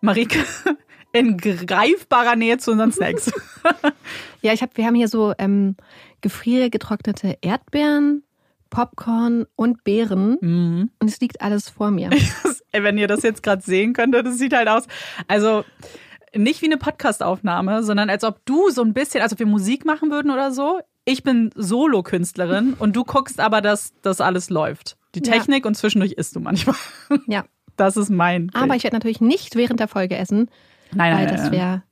Marike, in greifbarer Nähe zu unseren Snacks. ja, ich hab, wir haben hier so ähm, gefriergetrocknete Erdbeeren, Popcorn und Beeren. Mhm. Und es liegt alles vor mir. Wenn ihr das jetzt gerade sehen könntet, das sieht halt aus. Also nicht wie eine Podcastaufnahme, sondern als ob du so ein bisschen, als ob wir Musik machen würden oder so. Ich bin Solokünstlerin und du guckst aber, dass das alles läuft. Die Technik ja. und zwischendurch isst du manchmal. Ja. Das ist mein. Bild. Aber ich werde natürlich nicht während der Folge essen. Nein, nein, weil das wäre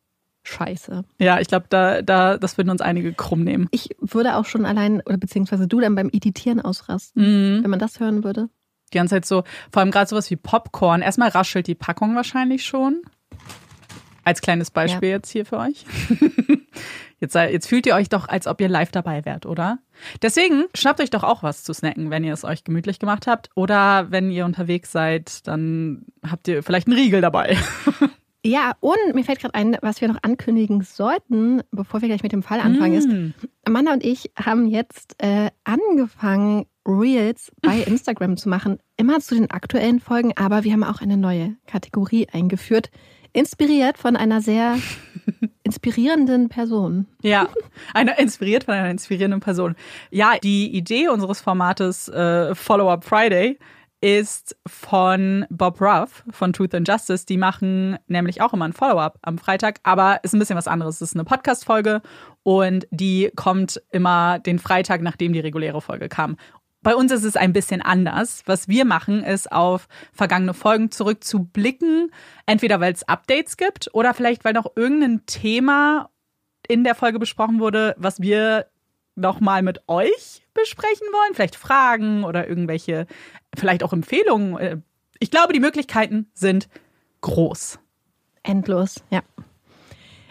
scheiße. Ja, ich glaube, da, da, das würden uns einige krumm nehmen. Ich würde auch schon allein, oder beziehungsweise du dann beim Editieren ausrasten, mhm. wenn man das hören würde. Die ganze Zeit so, vor allem gerade sowas wie Popcorn. Erstmal raschelt die Packung wahrscheinlich schon. Als kleines Beispiel ja. jetzt hier für euch. Jetzt, jetzt fühlt ihr euch doch, als ob ihr live dabei wärt, oder? Deswegen schnappt euch doch auch was zu snacken, wenn ihr es euch gemütlich gemacht habt. Oder wenn ihr unterwegs seid, dann habt ihr vielleicht einen Riegel dabei. Ja, und mir fällt gerade ein, was wir noch ankündigen sollten, bevor wir gleich mit dem Fall anfangen, mm. ist, Amanda und ich haben jetzt äh, angefangen, Reels bei Instagram zu machen, immer zu den aktuellen Folgen, aber wir haben auch eine neue Kategorie eingeführt, inspiriert von einer sehr inspirierenden Person. Ja, eine inspiriert von einer inspirierenden Person. Ja, die Idee unseres Formates äh, Follow-up Friday ist von Bob Ruff von Truth and Justice. Die machen nämlich auch immer ein Follow-up am Freitag, aber ist ein bisschen was anderes. Es ist eine Podcast-Folge und die kommt immer den Freitag, nachdem die reguläre Folge kam. Bei uns ist es ein bisschen anders. Was wir machen, ist auf vergangene Folgen zurückzublicken, entweder weil es Updates gibt oder vielleicht weil noch irgendein Thema in der Folge besprochen wurde, was wir nochmal mit euch besprechen wollen. Vielleicht Fragen oder irgendwelche, vielleicht auch Empfehlungen. Ich glaube, die Möglichkeiten sind groß. Endlos, ja.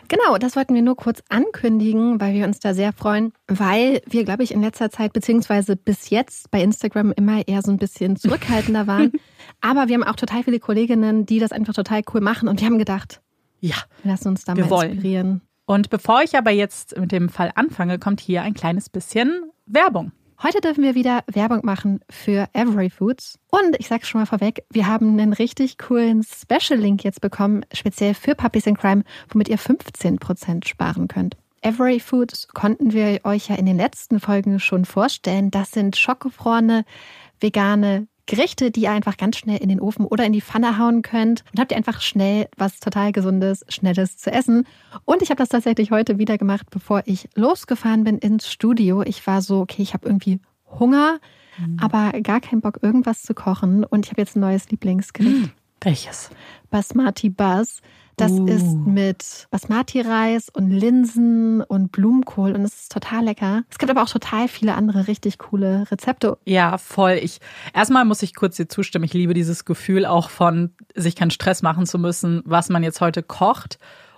Genau, das wollten wir nur kurz ankündigen, weil wir uns da sehr freuen, weil wir, glaube ich, in letzter Zeit beziehungsweise bis jetzt bei Instagram immer eher so ein bisschen zurückhaltender waren. Aber wir haben auch total viele Kolleginnen, die das einfach total cool machen und wir haben gedacht, ja, wir lassen uns da mal wollen. inspirieren. Und bevor ich aber jetzt mit dem Fall anfange, kommt hier ein kleines bisschen Werbung. Heute dürfen wir wieder Werbung machen für Every Foods. Und ich sag's schon mal vorweg, wir haben einen richtig coolen Special-Link jetzt bekommen, speziell für Puppies in Crime, womit ihr 15% sparen könnt. Every Foods konnten wir euch ja in den letzten Folgen schon vorstellen. Das sind schockgefrorene, vegane Gerichte, die ihr einfach ganz schnell in den Ofen oder in die Pfanne hauen könnt und habt ihr einfach schnell was total gesundes, schnelles zu essen. Und ich habe das tatsächlich heute wieder gemacht, bevor ich losgefahren bin ins Studio. Ich war so, okay, ich habe irgendwie Hunger, mhm. aber gar keinen Bock irgendwas zu kochen und ich habe jetzt ein neues Lieblingsgericht. Mhm. Welches? Basmati Buzz. Das Uh. ist mit Basmati-Reis und Linsen und Blumenkohl und es ist total lecker. Es gibt aber auch total viele andere richtig coole Rezepte. Ja, voll. Ich erstmal muss ich kurz dir zustimmen. Ich liebe dieses Gefühl auch von sich keinen Stress machen zu müssen, was man jetzt heute kocht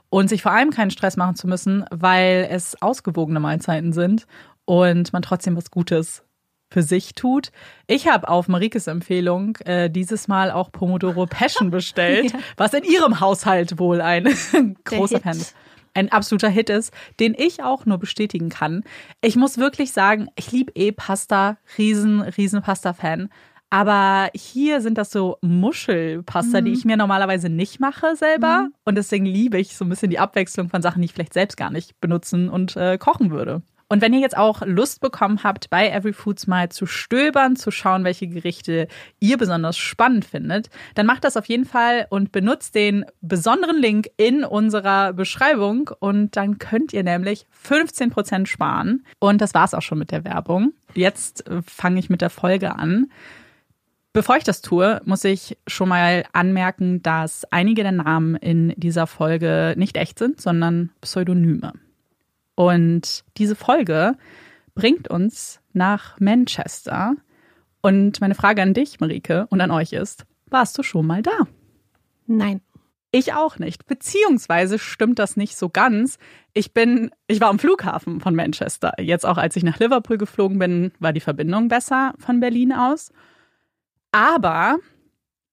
und sich vor allem keinen Stress machen zu müssen, weil es ausgewogene Mahlzeiten sind und man trotzdem was Gutes für sich tut. Ich habe auf Marikes Empfehlung äh, dieses Mal auch Pomodoro Passion bestellt, Ja. was in ihrem Haushalt wohl ein großer Hit. Fan ist. Ein absoluter Hit ist, den ich auch nur bestätigen kann. Ich muss wirklich sagen, ich liebe eh Pasta, riesen, riesen Pasta-Fan. Aber hier sind das so Muschelpasta, die ich mir normalerweise nicht mache selber. Und deswegen liebe ich so ein bisschen die Abwechslung von Sachen, die ich vielleicht selbst gar nicht benutzen und äh, kochen würde. Und wenn ihr jetzt auch Lust bekommen habt, bei Every Foods mal zu stöbern, zu schauen, welche Gerichte ihr besonders spannend findet, dann macht das auf jeden Fall und benutzt den besonderen Link in unserer Beschreibung und dann könnt ihr nämlich 15% sparen. Und das war's auch schon mit der Werbung. Jetzt fange ich mit der Folge an. Bevor ich das tue, muss ich schon mal anmerken, dass einige der Namen in dieser Folge nicht echt sind, sondern Pseudonyme. Und diese Folge bringt uns nach Manchester. Und meine Frage an dich, Marike, und an euch ist, warst du schon mal da? Nein. Ich auch nicht. Beziehungsweise stimmt das nicht so ganz. Ich bin, ich war am Flughafen von Manchester. Jetzt auch als ich nach Liverpool geflogen bin, war die Verbindung besser von Berlin aus. Aber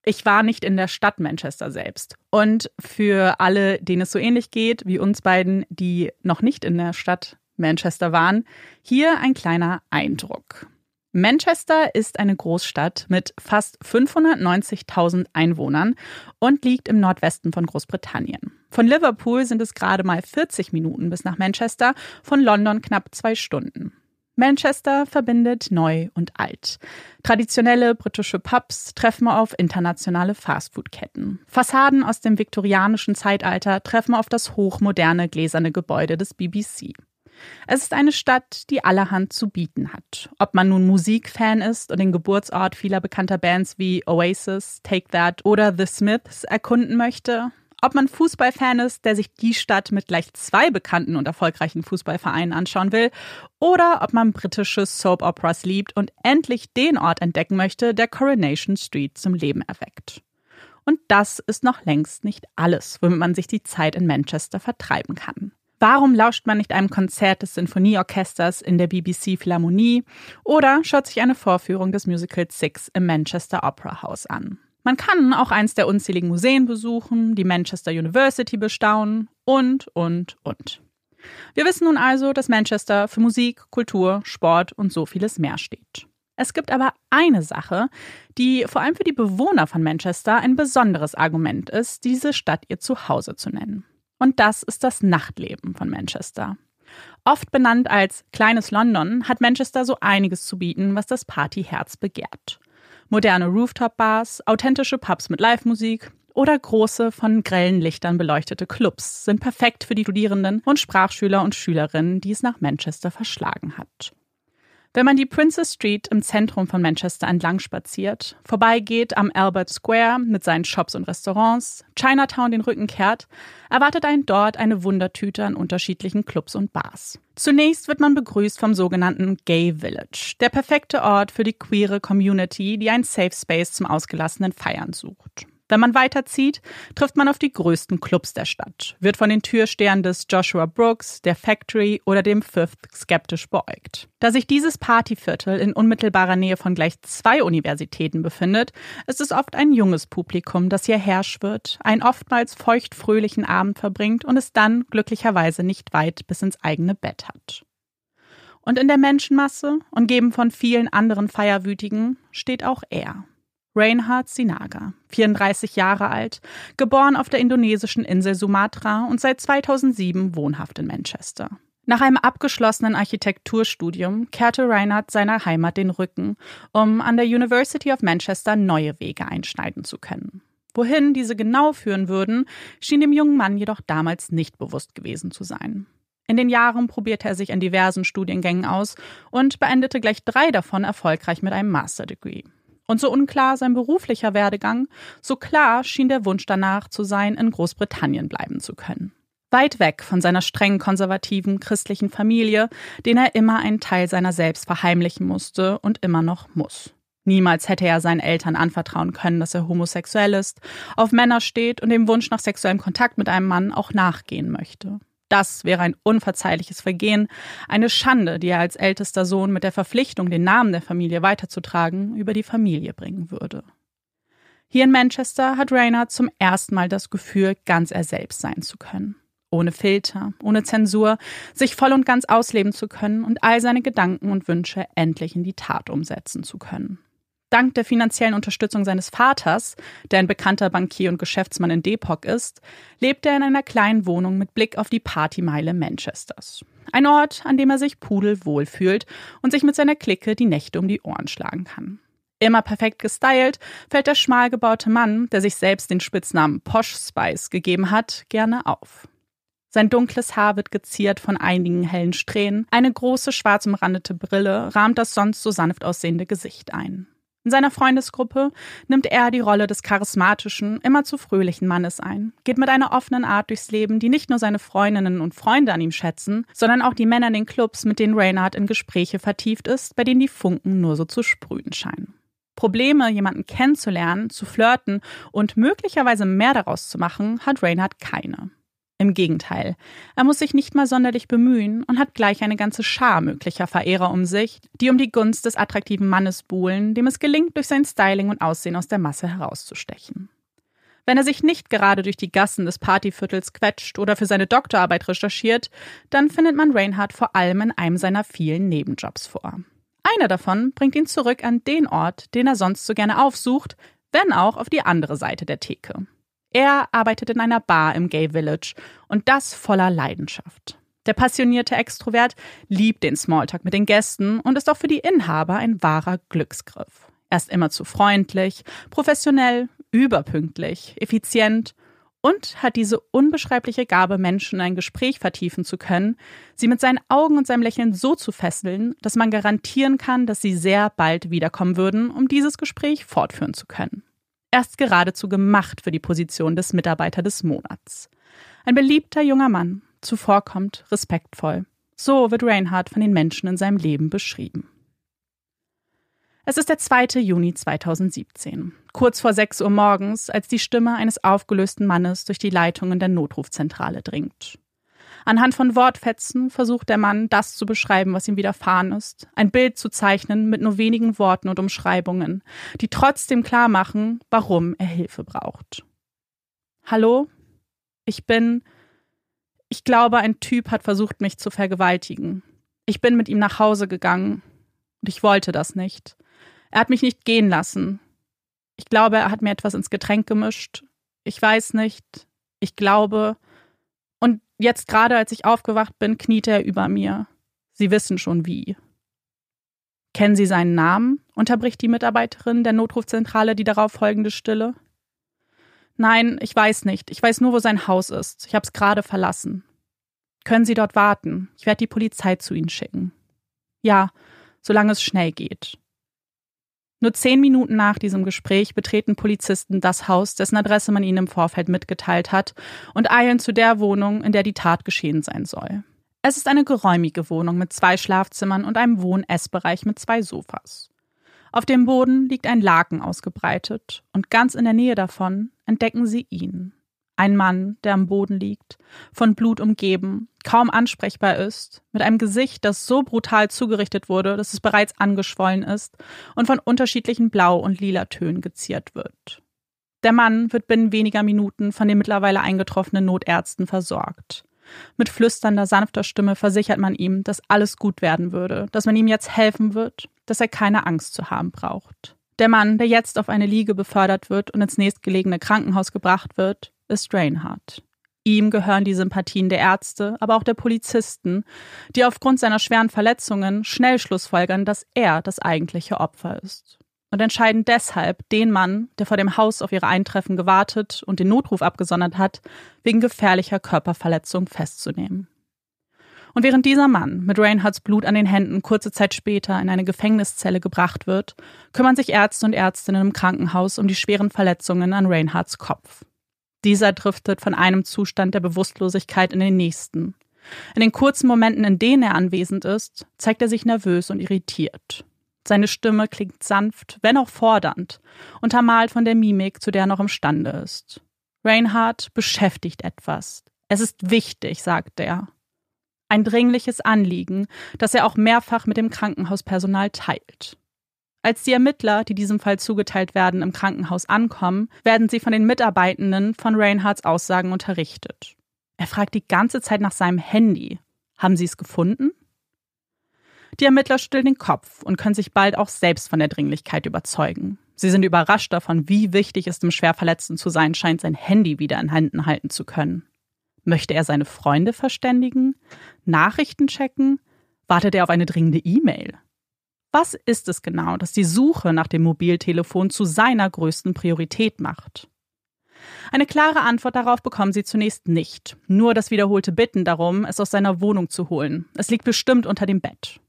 ich war nicht in der Stadt Manchester selbst. Und für alle, denen es so ähnlich geht wie uns beiden, die noch nicht in der Stadt Manchester waren, hier ein kleiner Eindruck. Manchester ist eine Großstadt mit fast 590.000 Einwohnern und liegt im Nordwesten von Großbritannien. Von Liverpool sind es gerade mal 40 Minuten bis nach Manchester, von London knapp zwei Stunden. Manchester verbindet neu und alt. Traditionelle britische Pubs treffen auf internationale Fastfood-Ketten. Fassaden aus dem viktorianischen Zeitalter treffen auf das hochmoderne gläserne Gebäude des BBC. Es ist eine Stadt, die allerhand zu bieten hat. Ob man nun Musikfan ist und den Geburtsort vieler bekannter Bands wie Oasis, Take That oder The Smiths erkunden möchte, ob man Fußballfan ist, der sich die Stadt mit gleich zwei bekannten und erfolgreichen Fußballvereinen anschauen will, oder ob man britische Soap Operas liebt und endlich den Ort entdecken möchte, der Coronation Street zum Leben erweckt. Und das ist noch längst nicht alles, womit man sich die Zeit in Manchester vertreiben kann. Warum lauscht man nicht einem Konzert des Sinfonieorchesters in der BBC Philharmonie oder schaut sich eine Vorführung des Musicals Six im Manchester Opera House an? Man kann auch eins der unzähligen Museen besuchen, die Manchester University bestaunen und, und, und. Wir wissen nun also, dass Manchester für Musik, Kultur, Sport und so vieles mehr steht. Es gibt aber eine Sache, die vor allem für die Bewohner von Manchester ein besonderes Argument ist, diese Stadt ihr Zuhause zu nennen. Und das ist das Nachtleben von Manchester. Oft benannt als kleines London hat Manchester so einiges zu bieten, was das Partyherz begehrt. Moderne Rooftop-Bars, authentische Pubs mit Live-Musik oder große, von grellen Lichtern beleuchtete Clubs sind perfekt für die Studierenden und Sprachschüler und Schülerinnen, die es nach Manchester verschlagen hat. Wenn man die Princess Street im Zentrum von Manchester entlang spaziert, vorbeigeht am Albert Square mit seinen Shops und Restaurants, Chinatown den Rücken kehrt, erwartet einen dort eine Wundertüte an unterschiedlichen Clubs und Bars. Zunächst wird man begrüßt vom sogenannten Gay Village, der perfekte Ort für die queere Community, die einen Safe Space zum ausgelassenen Feiern sucht. Wenn man weiterzieht, trifft man auf die größten Clubs der Stadt, wird von den Türstehern des Joshua Brooks, der Factory oder dem Fifth skeptisch beäugt. Da sich dieses Partyviertel in unmittelbarer Nähe von gleich zwei Universitäten befindet, ist es oft ein junges Publikum, das hierher schwirrt, einen oftmals feuchtfröhlichen Abend verbringt und es dann glücklicherweise nicht weit bis ins eigene Bett hat. Und in der Menschenmasse, umgeben von vielen anderen Feierwütigen, steht auch er, Reinhard Sinaga, 34 Jahre alt, geboren auf der indonesischen Insel Sumatra und seit 2007 wohnhaft in Manchester. Nach einem abgeschlossenen Architekturstudium kehrte Reinhard seiner Heimat den Rücken, um an der University of Manchester neue Wege einschneiden zu können. Wohin diese genau führen würden, schien dem jungen Mann jedoch damals nicht bewusst gewesen zu sein. In den Jahren probierte er sich in diversen Studiengängen aus und beendete gleich drei davon erfolgreich mit einem Master Degree. Und so unklar sein beruflicher Werdegang, so klar schien der Wunsch danach zu sein, in Großbritannien bleiben zu können. Weit weg von seiner streng konservativen christlichen Familie, den er immer einen Teil seiner selbst verheimlichen musste und immer noch muss. Niemals hätte er seinen Eltern anvertrauen können, dass er homosexuell ist, auf Männer steht und dem Wunsch nach sexuellem Kontakt mit einem Mann auch nachgehen möchte. Das wäre ein unverzeihliches Vergehen, eine Schande, die er als ältester Sohn mit der Verpflichtung, den Namen der Familie weiterzutragen, über die Familie bringen würde. Hier in Manchester hat Raynard zum ersten Mal das Gefühl, ganz er selbst sein zu können. Ohne Filter, ohne Zensur, sich voll und ganz ausleben zu können und all seine Gedanken und Wünsche endlich in die Tat umsetzen zu können. Dank der finanziellen Unterstützung seines Vaters, der ein bekannter Bankier und Geschäftsmann in Depok ist, lebt er in einer kleinen Wohnung mit Blick auf die Partymeile Manchesters. Ein Ort, an dem er sich pudelwohl fühlt und sich mit seiner Clique die Nächte um die Ohren schlagen kann. Immer perfekt gestylt, fällt der schmal gebaute Mann, der sich selbst den Spitznamen Posh Spice gegeben hat, gerne auf. Sein dunkles Haar wird geziert von einigen hellen Strähnen, eine große schwarz umrandete Brille rahmt das sonst so sanft aussehende Gesicht ein. In seiner Freundesgruppe nimmt er die Rolle des charismatischen, immer zu fröhlichen Mannes ein, geht mit einer offenen Art durchs Leben, die nicht nur seine Freundinnen und Freunde an ihm schätzen, sondern auch die Männer in den Clubs, mit denen Reynard in Gespräche vertieft ist, bei denen die Funken nur so zu sprühen scheinen. Probleme, jemanden kennenzulernen, zu flirten und möglicherweise mehr daraus zu machen, hat Reynard keine. Im Gegenteil, er muss sich nicht mal sonderlich bemühen und hat gleich eine ganze Schar möglicher Verehrer um sich, die um die Gunst des attraktiven Mannes buhlen, dem es gelingt, durch sein Styling und Aussehen aus der Masse herauszustechen. Wenn er sich nicht gerade durch die Gassen des Partyviertels quetscht oder für seine Doktorarbeit recherchiert, dann findet man Reinhardt vor allem in einem seiner vielen Nebenjobs vor. Einer davon bringt ihn zurück an den Ort, den er sonst so gerne aufsucht, wenn auch auf die andere Seite der Theke. Er arbeitet in einer Bar im Gay Village und das voller Leidenschaft. Der passionierte Extrovert liebt den Smalltalk mit den Gästen und ist auch für die Inhaber ein wahrer Glücksgriff. Er ist immer zu freundlich, professionell, überpünktlich, effizient und hat diese unbeschreibliche Gabe, Menschen in ein Gespräch vertiefen zu können, sie mit seinen Augen und seinem Lächeln so zu fesseln, dass man garantieren kann, dass sie sehr bald wiederkommen würden, um dieses Gespräch fortführen zu können. Er ist geradezu gemacht für die Position des Mitarbeiter des Monats. Ein beliebter junger Mann, zuvorkommt, respektvoll. So wird Reinhardt von den Menschen in seinem Leben beschrieben. Es ist der 2. Juni 2017, kurz vor 6 Uhr morgens, als die Stimme eines aufgelösten Mannes durch die Leitungen der Notrufzentrale dringt. Anhand von Wortfetzen versucht der Mann, das zu beschreiben, was ihm widerfahren ist, ein Bild zu zeichnen mit nur wenigen Worten und Umschreibungen, die trotzdem klar machen, warum er Hilfe braucht. Hallo? Ich bin. Ich glaube, ein Typ hat versucht, mich zu vergewaltigen. Ich bin mit ihm nach Hause gegangen und ich wollte das nicht. Er hat mich nicht gehen lassen. Ich glaube, er hat mir etwas ins Getränk gemischt. Ich weiß nicht. Ich glaube. Jetzt gerade, als ich aufgewacht bin, kniete er über mir. Sie wissen schon wie. Kennen Sie seinen Namen? unterbricht die Mitarbeiterin der Notrufzentrale die darauf folgende Stille. Nein, ich weiß nicht. Ich weiß nur, wo sein Haus ist. Ich habe es gerade verlassen. Können Sie dort warten? Ich werde die Polizei zu Ihnen schicken. Ja, solange es schnell geht. Nur zehn Minuten nach diesem Gespräch betreten Polizisten das Haus, dessen Adresse man ihnen im Vorfeld mitgeteilt hat, und eilen zu der Wohnung, in der die Tat geschehen sein soll. Es ist eine geräumige Wohnung mit zwei Schlafzimmern und einem Wohn-Essbereich mit zwei Sofas. Auf dem Boden liegt ein Laken ausgebreitet, und ganz in der Nähe davon entdecken sie ihn. Ein Mann, der am Boden liegt, von Blut umgeben, kaum ansprechbar ist, mit einem Gesicht, das so brutal zugerichtet wurde, dass es bereits angeschwollen ist und von unterschiedlichen Blau- und Lilatönen geziert wird. Der Mann wird binnen weniger Minuten von den mittlerweile eingetroffenen Notärzten versorgt. Mit flüsternder, sanfter Stimme versichert man ihm, dass alles gut werden würde, dass man ihm jetzt helfen wird, dass er keine Angst zu haben braucht. Der Mann, der jetzt auf eine Liege befördert wird und ins nächstgelegene Krankenhaus gebracht wird, ist Reinhardt. Ihm gehören die Sympathien der Ärzte, aber auch der Polizisten, die aufgrund seiner schweren Verletzungen schnell schlussfolgern, dass er das eigentliche Opfer ist und entscheiden deshalb, den Mann, der vor dem Haus auf ihre Eintreffen gewartet und den Notruf abgesondert hat, wegen gefährlicher Körperverletzung festzunehmen. Und während dieser Mann mit Reinhards Blut an den Händen kurze Zeit später in eine Gefängniszelle gebracht wird, kümmern sich Ärzte und Ärztinnen im Krankenhaus um die schweren Verletzungen an Reinhards Kopf. Dieser driftet von einem Zustand der Bewusstlosigkeit in den nächsten. In den kurzen Momenten, in denen er anwesend ist, zeigt er sich nervös und irritiert. Seine Stimme klingt sanft, wenn auch fordernd, untermalt von der Mimik, zu der er noch imstande ist. Reinhardt beschäftigt etwas. Es ist wichtig, sagt er. Ein dringliches Anliegen, das er auch mehrfach mit dem Krankenhauspersonal teilt. Als die Ermittler, die diesem Fall zugeteilt werden, im Krankenhaus ankommen, werden sie von den Mitarbeitenden von Reinhardts Aussagen unterrichtet. Er fragt die ganze Zeit nach seinem Handy. Haben Sie es gefunden? Die Ermittler stellen den Kopf und können sich bald auch selbst von der Dringlichkeit überzeugen. Sie sind überrascht davon, wie wichtig es dem Schwerverletzten zu sein scheint, sein Handy wieder in Händen halten zu können. Möchte er seine Freunde verständigen? Nachrichten checken? Wartet er auf eine dringende E-Mail? Was ist es genau, das die Suche nach dem Mobiltelefon zu seiner größten Priorität macht? Eine klare Antwort darauf bekommen sie zunächst nicht, nur das wiederholte Bitten darum, es aus seiner Wohnung zu holen. Es liegt bestimmt unter dem Bett.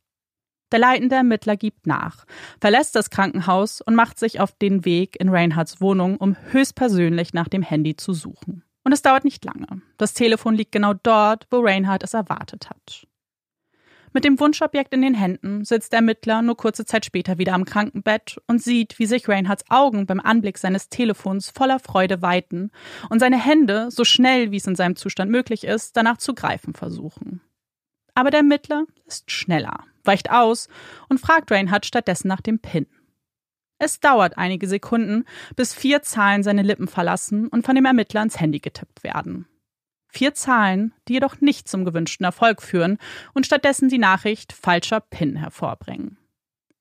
Der leitende Ermittler gibt nach, verlässt das Krankenhaus und macht sich auf den Weg in Reinhards Wohnung, um höchstpersönlich nach dem Handy zu suchen. Und es dauert nicht lange. Das Telefon liegt genau dort, wo Reinhard es erwartet hat. Mit dem Wunschobjekt in den Händen sitzt der Ermittler nur kurze Zeit später wieder am Krankenbett und sieht, wie sich Reinhards Augen beim Anblick seines Telefons voller Freude weiten und seine Hände, so schnell wie es in seinem Zustand möglich ist, danach zu greifen versuchen. Aber der Ermittler ist schneller weicht aus und fragt Reinhardt stattdessen nach dem PIN. Es dauert einige Sekunden, bis vier Zahlen seine Lippen verlassen und von dem Ermittler ins Handy getippt werden. Vier Zahlen, die jedoch nicht zum gewünschten Erfolg führen und stattdessen die Nachricht falscher PIN hervorbringen.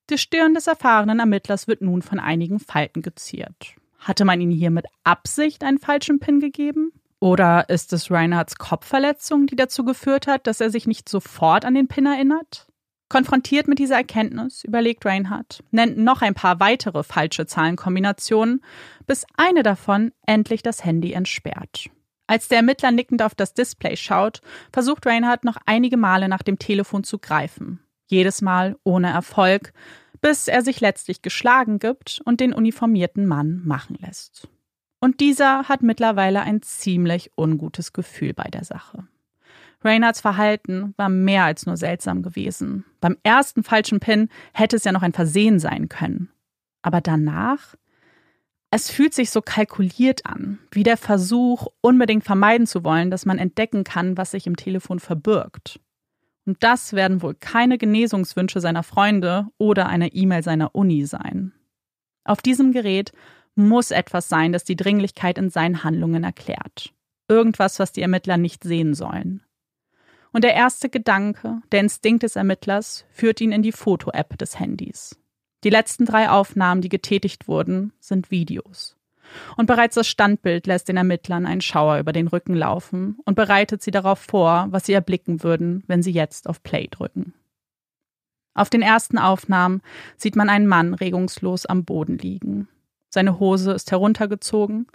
Die Stirn des erfahrenen Ermittlers wird nun von einigen Falten geziert. Hatte man ihm hier mit Absicht einen falschen PIN gegeben? Oder ist es Reinhards Kopfverletzung, die dazu geführt hat, dass er sich nicht sofort an den PIN erinnert? Konfrontiert mit dieser Erkenntnis überlegt Reinhardt, nennt noch ein paar weitere falsche Zahlenkombinationen, bis eine davon endlich das Handy entsperrt. Als der Ermittler nickend auf das Display schaut, versucht Reinhardt noch einige Male nach dem Telefon zu greifen. Jedes Mal ohne Erfolg, bis er sich letztlich geschlagen gibt und den uniformierten Mann machen lässt. Und dieser hat mittlerweile ein ziemlich ungutes Gefühl bei der Sache. Reynards Verhalten war mehr als nur seltsam gewesen. Beim ersten falschen Pin hätte es ja noch ein Versehen sein können. Aber danach? Es fühlt sich so kalkuliert an, wie der Versuch, unbedingt vermeiden zu wollen, dass man entdecken kann, was sich im Telefon verbirgt. Und das werden wohl keine Genesungswünsche seiner Freunde oder einer E-Mail seiner Uni sein. Auf diesem Gerät muss etwas sein, das die Dringlichkeit in seinen Handlungen erklärt. Irgendwas, was die Ermittler nicht sehen sollen. Und der erste Gedanke, der Instinkt des Ermittlers, führt ihn in die Foto-App des Handys. Die letzten drei Aufnahmen, die getätigt wurden, sind Videos. Und bereits das Standbild lässt den Ermittlern einen Schauer über den Rücken laufen und bereitet sie darauf vor, was sie erblicken würden, wenn sie jetzt auf Play drücken. Auf den ersten Aufnahmen sieht man einen Mann regungslos am Boden liegen. Seine Hose ist heruntergezogen.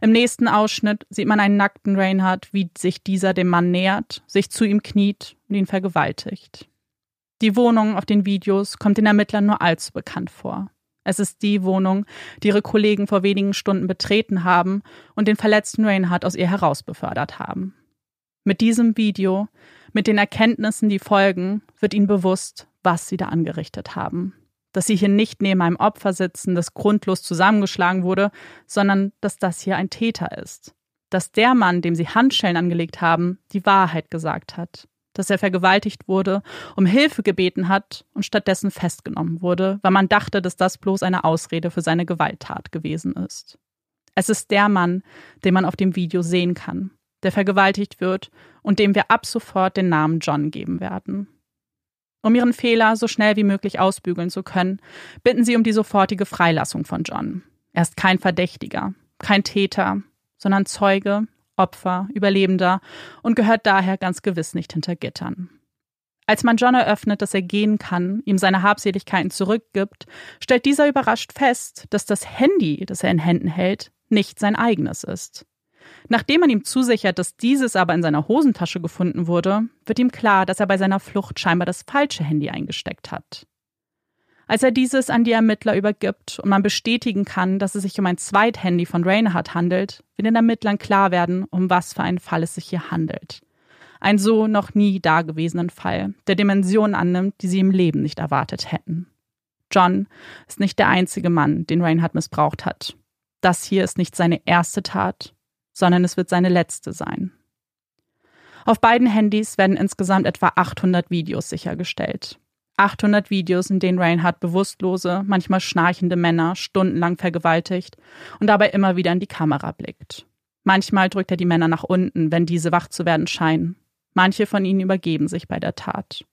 Im nächsten Ausschnitt sieht man einen nackten Reinhardt, wie sich dieser dem Mann nähert, sich zu ihm kniet und ihn vergewaltigt. Die Wohnung auf den Videos kommt den Ermittlern nur allzu bekannt vor. Es ist die Wohnung, die ihre Kollegen vor wenigen Stunden betreten haben und den verletzten Reinhardt aus ihr herausbefördert haben. Mit diesem Video, mit den Erkenntnissen, die folgen, wird ihnen bewusst, was sie da angerichtet haben. Dass sie hier nicht neben einem Opfer sitzen, das grundlos zusammengeschlagen wurde, sondern dass das hier ein Täter ist. Dass der Mann, dem sie Handschellen angelegt haben, die Wahrheit gesagt hat dass er vergewaltigt wurde, um Hilfe gebeten hat und stattdessen festgenommen wurde, weil man dachte, dass das bloß eine Ausrede für seine Gewalttat gewesen ist. Es ist der Mann, den man auf dem Video sehen kann, der vergewaltigt wird und dem wir ab sofort den Namen John geben werden. Um ihren Fehler so schnell wie möglich ausbügeln zu können, bitten sie um die sofortige Freilassung von John. Er ist kein Verdächtiger, kein Täter, sondern Zeuge, Opfer, Überlebender und gehört daher ganz gewiss nicht hinter Gittern. Als man John eröffnet, dass er gehen kann, ihm seine Habseligkeiten zurückgibt, stellt dieser überrascht fest, dass das Handy, das er in Händen hält, nicht sein eigenes ist. Nachdem man ihm zusichert, dass dieses aber in seiner Hosentasche gefunden wurde, wird ihm klar, dass er bei seiner Flucht scheinbar das falsche Handy eingesteckt hat. Als er dieses an die Ermittler übergibt und man bestätigen kann, dass es sich um ein Zweithandy von Reinhardt handelt, wird den Ermittlern klar werden, um was für einen Fall es sich hier handelt. Ein so noch nie dagewesenen Fall, der Dimensionen annimmt, die sie im Leben nicht erwartet hätten. John ist nicht der einzige Mann, den Reinhardt missbraucht hat. Das hier ist nicht seine erste Tat, sondern es wird seine letzte sein. Auf beiden Handys werden insgesamt etwa 800 Videos sichergestellt. 800 Videos, in denen Reinhardt bewusstlose, manchmal schnarchende Männer stundenlang vergewaltigt und dabei immer wieder in die Kamera blickt. Manchmal drückt er die Männer nach unten, wenn diese wach zu werden scheinen. Manche von ihnen übergeben sich bei der Tat.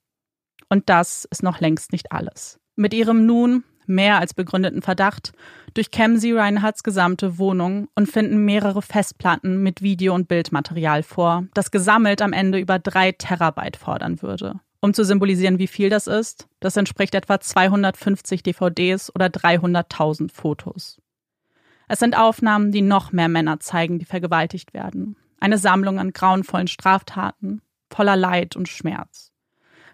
Und das ist noch längst nicht alles. Mit ihrem nun mehr als begründeten Verdacht durchkämmen sie Reinhardts gesamte Wohnung und finden mehrere Festplatten mit Video- und Bildmaterial vor, das gesammelt am Ende über drei Terabyte fordern würde. Um zu symbolisieren, wie viel das ist, das entspricht etwa 250 DVDs oder 300.000 Fotos. Es sind Aufnahmen, die noch mehr Männer zeigen, die vergewaltigt werden. Eine Sammlung an grauenvollen Straftaten, voller Leid und Schmerz.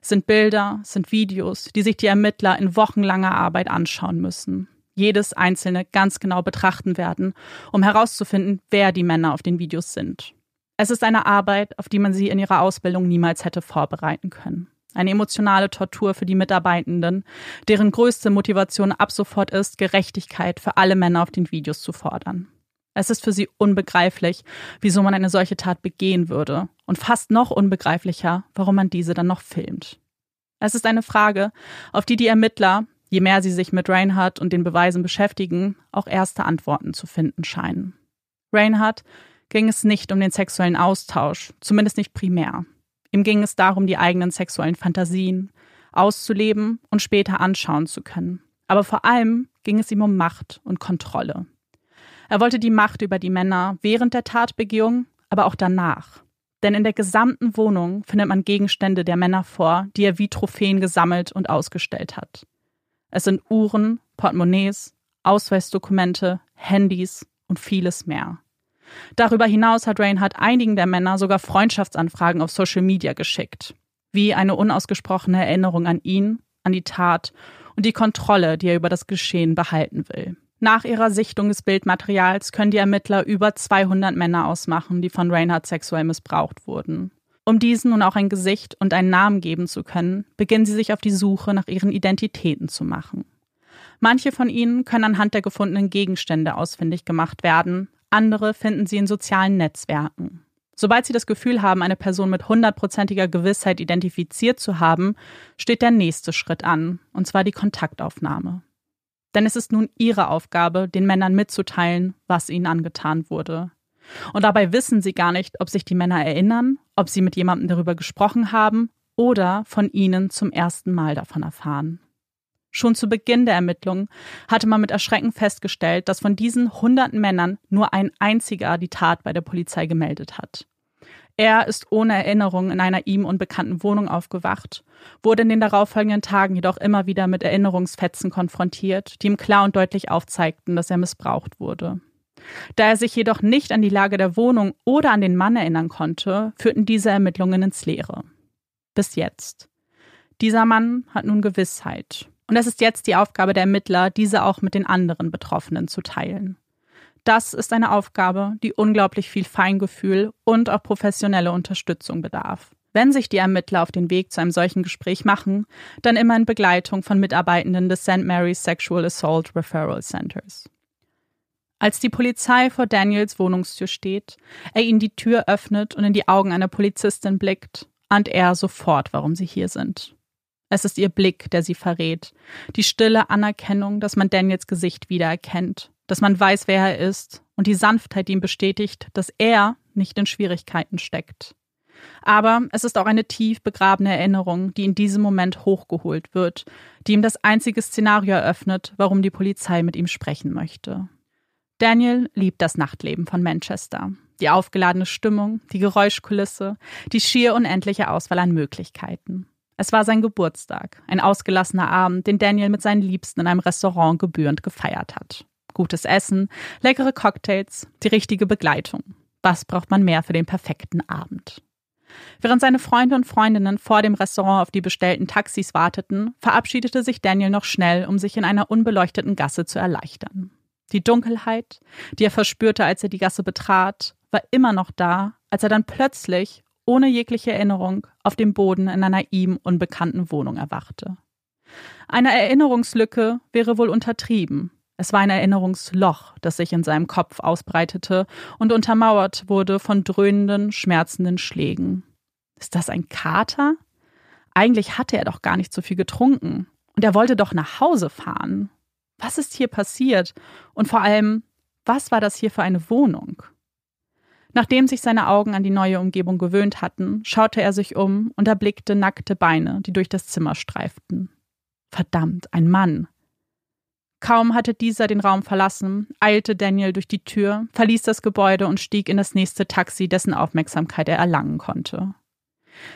Es sind Bilder, es sind Videos, die sich die Ermittler in wochenlanger Arbeit anschauen müssen. Jedes einzelne ganz genau betrachten werden, um herauszufinden, wer die Männer auf den Videos sind. Es ist eine Arbeit, auf die man sie in ihrer Ausbildung niemals hätte vorbereiten können. Eine emotionale Tortur für die Mitarbeitenden, deren größte Motivation ab sofort ist, Gerechtigkeit für alle Männer auf den Videos zu fordern. Es ist für sie unbegreiflich, wieso man eine solche Tat begehen würde, und fast noch unbegreiflicher, warum man diese dann noch filmt. Es ist eine Frage, auf die die Ermittler, je mehr sie sich mit Reinhardt und den Beweisen beschäftigen, auch erste Antworten zu finden scheinen. Reinhardt ging es nicht um den sexuellen Austausch, zumindest nicht primär. Ihm ging es darum, die eigenen sexuellen Fantasien auszuleben und später anschauen zu können. Aber vor allem ging es ihm um Macht und Kontrolle. Er wollte die Macht über die Männer während der Tatbegehung, aber auch danach. Denn in der gesamten Wohnung findet man Gegenstände der Männer vor, die er wie Trophäen gesammelt und ausgestellt hat. Es sind Uhren, Portemonnaies, Ausweisdokumente, Handys und vieles mehr. Darüber hinaus hat Reinhardt einigen der Männer sogar Freundschaftsanfragen auf Social Media geschickt, wie eine unausgesprochene Erinnerung an ihn, an die Tat und die Kontrolle, die er über das Geschehen behalten will. Nach ihrer Sichtung des Bildmaterials können die Ermittler über 200 Männer ausmachen, die von Reinhardt sexuell missbraucht wurden. Um diesen nun auch ein Gesicht und einen Namen geben zu können, beginnen sie sich auf die Suche nach ihren Identitäten zu machen. Manche von ihnen können anhand der gefundenen Gegenstände ausfindig gemacht werden, andere finden sie in sozialen Netzwerken. Sobald sie das Gefühl haben, eine Person mit hundertprozentiger Gewissheit identifiziert zu haben, steht der nächste Schritt an, und zwar die Kontaktaufnahme. Denn es ist nun ihre Aufgabe, den Männern mitzuteilen, was ihnen angetan wurde. Und dabei wissen sie gar nicht, ob sich die Männer erinnern, ob sie mit jemandem darüber gesprochen haben oder von ihnen zum ersten Mal davon erfahren. Schon zu Beginn der Ermittlungen hatte man mit Erschrecken festgestellt, dass von diesen hunderten Männern nur ein einziger die Tat bei der Polizei gemeldet hat. Er ist ohne Erinnerung in einer ihm unbekannten Wohnung aufgewacht, wurde in den darauffolgenden Tagen jedoch immer wieder mit Erinnerungsfetzen konfrontiert, die ihm klar und deutlich aufzeigten, dass er missbraucht wurde. Da er sich jedoch nicht an die Lage der Wohnung oder an den Mann erinnern konnte, führten diese Ermittlungen ins Leere. Bis jetzt. Dieser Mann hat nun Gewissheit. Und es ist jetzt die Aufgabe der Ermittler, diese auch mit den anderen Betroffenen zu teilen. Das ist eine Aufgabe, die unglaublich viel Feingefühl und auch professionelle Unterstützung bedarf. Wenn sich die Ermittler auf den Weg zu einem solchen Gespräch machen, dann immer in Begleitung von Mitarbeitenden des St. Mary's Sexual Assault Referral Centers. Als die Polizei vor Daniels Wohnungstür steht, er ihnen die Tür öffnet und in die Augen einer Polizistin blickt, ahnt er sofort, warum sie hier sind. Es ist ihr Blick, der sie verrät, die stille Anerkennung, dass man Daniels Gesicht wiedererkennt dass man weiß, wer er ist und die Sanftheit, die ihm bestätigt, dass er nicht in Schwierigkeiten steckt. Aber es ist auch eine tief begrabene Erinnerung, die in diesem Moment hochgeholt wird, die ihm das einzige Szenario eröffnet, warum die Polizei mit ihm sprechen möchte. Daniel liebt das Nachtleben von Manchester. Die aufgeladene Stimmung, die Geräuschkulisse, die schier unendliche Auswahl an Möglichkeiten. Es war sein Geburtstag, ein ausgelassener Abend, den Daniel mit seinen Liebsten in einem Restaurant gebührend gefeiert hat gutes Essen, leckere Cocktails, die richtige Begleitung. Was braucht man mehr für den perfekten Abend? Während seine Freunde und Freundinnen vor dem Restaurant auf die bestellten Taxis warteten, verabschiedete sich Daniel noch schnell, um sich in einer unbeleuchteten Gasse zu erleichtern. Die Dunkelheit, die er verspürte, als er die Gasse betrat, war immer noch da, als er dann plötzlich, ohne jegliche Erinnerung, auf dem Boden in einer ihm unbekannten Wohnung erwachte. Eine Erinnerungslücke wäre wohl untertrieben, es war ein Erinnerungsloch, das sich in seinem Kopf ausbreitete und untermauert wurde von dröhnenden, schmerzenden Schlägen. Ist das ein Kater? Eigentlich hatte er doch gar nicht so viel getrunken. Und er wollte doch nach Hause fahren. Was ist hier passiert? Und vor allem, was war das hier für eine Wohnung? Nachdem sich seine Augen an die neue Umgebung gewöhnt hatten, schaute er sich um und erblickte nackte Beine, die durch das Zimmer streiften. Verdammt, ein Mann. Kaum hatte dieser den Raum verlassen, eilte Daniel durch die Tür, verließ das Gebäude und stieg in das nächste Taxi, dessen Aufmerksamkeit er erlangen konnte.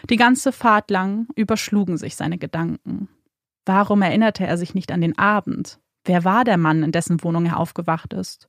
Die ganze Fahrt lang überschlugen sich seine Gedanken. Warum erinnerte er sich nicht an den Abend? Wer war der Mann, in dessen Wohnung er aufgewacht ist?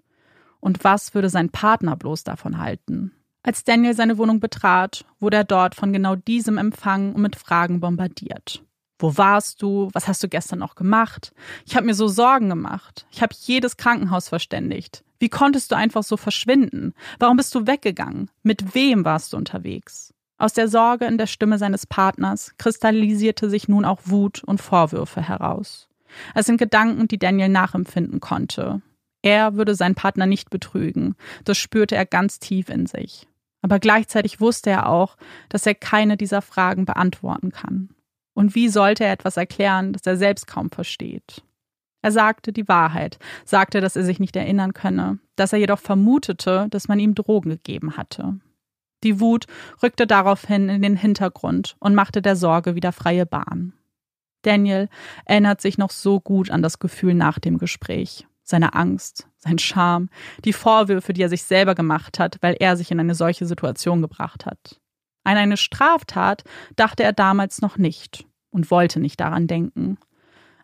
Und was würde sein Partner bloß davon halten? Als Daniel seine Wohnung betrat, wurde er dort von genau diesem empfangen und mit Fragen bombardiert. Wo warst du? Was hast du gestern noch gemacht? Ich habe mir so Sorgen gemacht. Ich habe jedes Krankenhaus verständigt. Wie konntest du einfach so verschwinden? Warum bist du weggegangen? Mit wem warst du unterwegs? Aus der Sorge in der Stimme seines Partners kristallisierte sich nun auch Wut und Vorwürfe heraus. Es sind Gedanken, die Daniel nachempfinden konnte. Er würde seinen Partner nicht betrügen, das spürte er ganz tief in sich. Aber gleichzeitig wusste er auch, dass er keine dieser Fragen beantworten kann. Und wie sollte er etwas erklären, das er selbst kaum versteht? Er sagte die Wahrheit, sagte, dass er sich nicht erinnern könne, dass er jedoch vermutete, dass man ihm Drogen gegeben hatte. Die Wut rückte daraufhin in den Hintergrund und machte der Sorge wieder freie Bahn. Daniel erinnert sich noch so gut an das Gefühl nach dem Gespräch, seine Angst, sein Scham, die Vorwürfe, die er sich selber gemacht hat, weil er sich in eine solche Situation gebracht hat. An eine Straftat dachte er damals noch nicht und wollte nicht daran denken.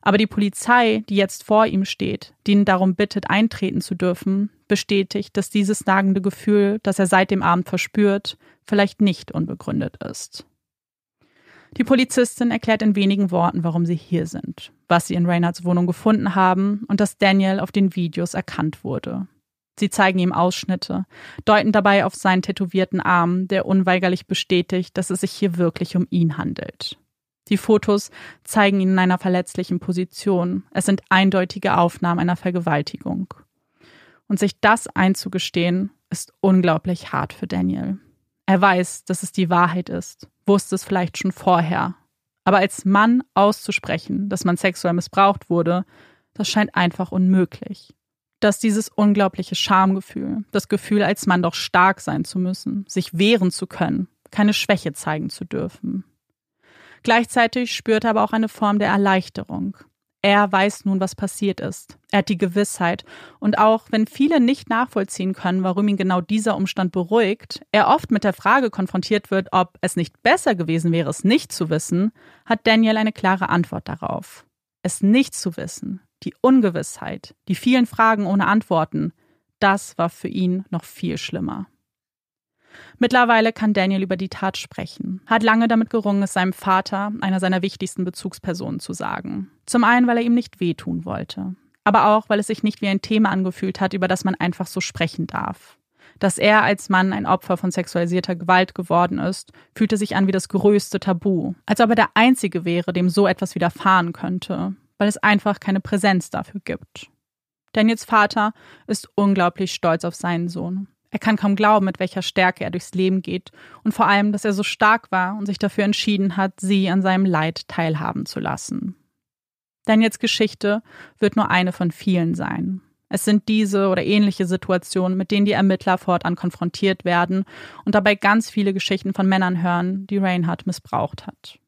Aber die Polizei, die jetzt vor ihm steht, die ihn darum bittet, eintreten zu dürfen, bestätigt, dass dieses nagende Gefühl, das er seit dem Abend verspürt, vielleicht nicht unbegründet ist. Die Polizistin erklärt in wenigen Worten, warum sie hier sind, was sie in Reynards Wohnung gefunden haben und dass Daniel auf den Videos erkannt wurde. Sie zeigen ihm Ausschnitte, deuten dabei auf seinen tätowierten Arm, der unweigerlich bestätigt, dass es sich hier wirklich um ihn handelt. Die Fotos zeigen ihn in einer verletzlichen Position. Es sind eindeutige Aufnahmen einer Vergewaltigung. Und sich das einzugestehen, ist unglaublich hart für Daniel. Er weiß, dass es die Wahrheit ist, wusste es vielleicht schon vorher. Aber als Mann auszusprechen, dass man sexuell missbraucht wurde, das scheint einfach unmöglich dass dieses unglaubliche Schamgefühl, das Gefühl, als Mann doch stark sein zu müssen, sich wehren zu können, keine Schwäche zeigen zu dürfen. Gleichzeitig spürt er aber auch eine Form der Erleichterung. Er weiß nun, was passiert ist. Er hat die Gewissheit. Und auch wenn viele nicht nachvollziehen können, warum ihn genau dieser Umstand beruhigt, er oft mit der Frage konfrontiert wird, ob es nicht besser gewesen wäre, es nicht zu wissen, hat Daniel eine klare Antwort darauf. Es nicht zu wissen, die Ungewissheit, die vielen Fragen ohne Antworten, das war für ihn noch viel schlimmer. Mittlerweile kann Daniel über die Tat sprechen, hat lange damit gerungen, es seinem Vater, einer seiner wichtigsten Bezugspersonen, zu sagen. Zum einen, weil er ihm nicht wehtun wollte, aber auch, weil es sich nicht wie ein Thema angefühlt hat, über das man einfach so sprechen darf. Dass er als Mann ein Opfer von sexualisierter Gewalt geworden ist, fühlte sich an wie das größte Tabu, als ob er der Einzige wäre, dem so etwas widerfahren könnte, weil es einfach keine Präsenz dafür gibt. Daniels Vater ist unglaublich stolz auf seinen Sohn. Er kann kaum glauben, mit welcher Stärke er durchs Leben geht und vor allem, dass er so stark war und sich dafür entschieden hat, sie an seinem Leid teilhaben zu lassen. Daniels Geschichte wird nur eine von vielen sein. Es sind diese oder ähnliche Situationen, mit denen die Ermittler fortan konfrontiert werden und dabei ganz viele Geschichten von Männern hören, die Reinhardt missbraucht hat.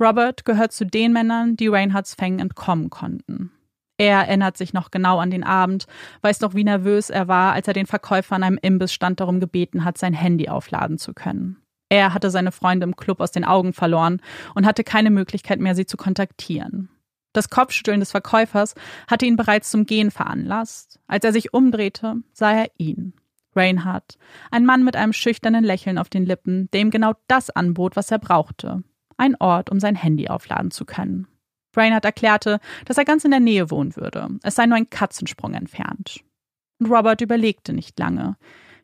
Robert gehört zu den Männern, die Reinhardts Fängen entkommen konnten. Er erinnert sich noch genau an den Abend, weiß noch, wie nervös er war, als er den Verkäufer an einem Imbissstand darum gebeten hat, sein Handy aufladen zu können. Er hatte seine Freunde im Club aus den Augen verloren und hatte keine Möglichkeit mehr, sie zu kontaktieren. Das Kopfschütteln des Verkäufers hatte ihn bereits zum Gehen veranlasst. Als er sich umdrehte, sah er ihn. Reinhardt, ein Mann mit einem schüchternen Lächeln auf den Lippen, der ihm genau das anbot, was er brauchte. Ein Ort, um sein Handy aufladen zu können. Reinhardt erklärte, dass er ganz in der Nähe wohnen würde. Es sei nur ein Katzensprung entfernt. Und Robert überlegte nicht lange.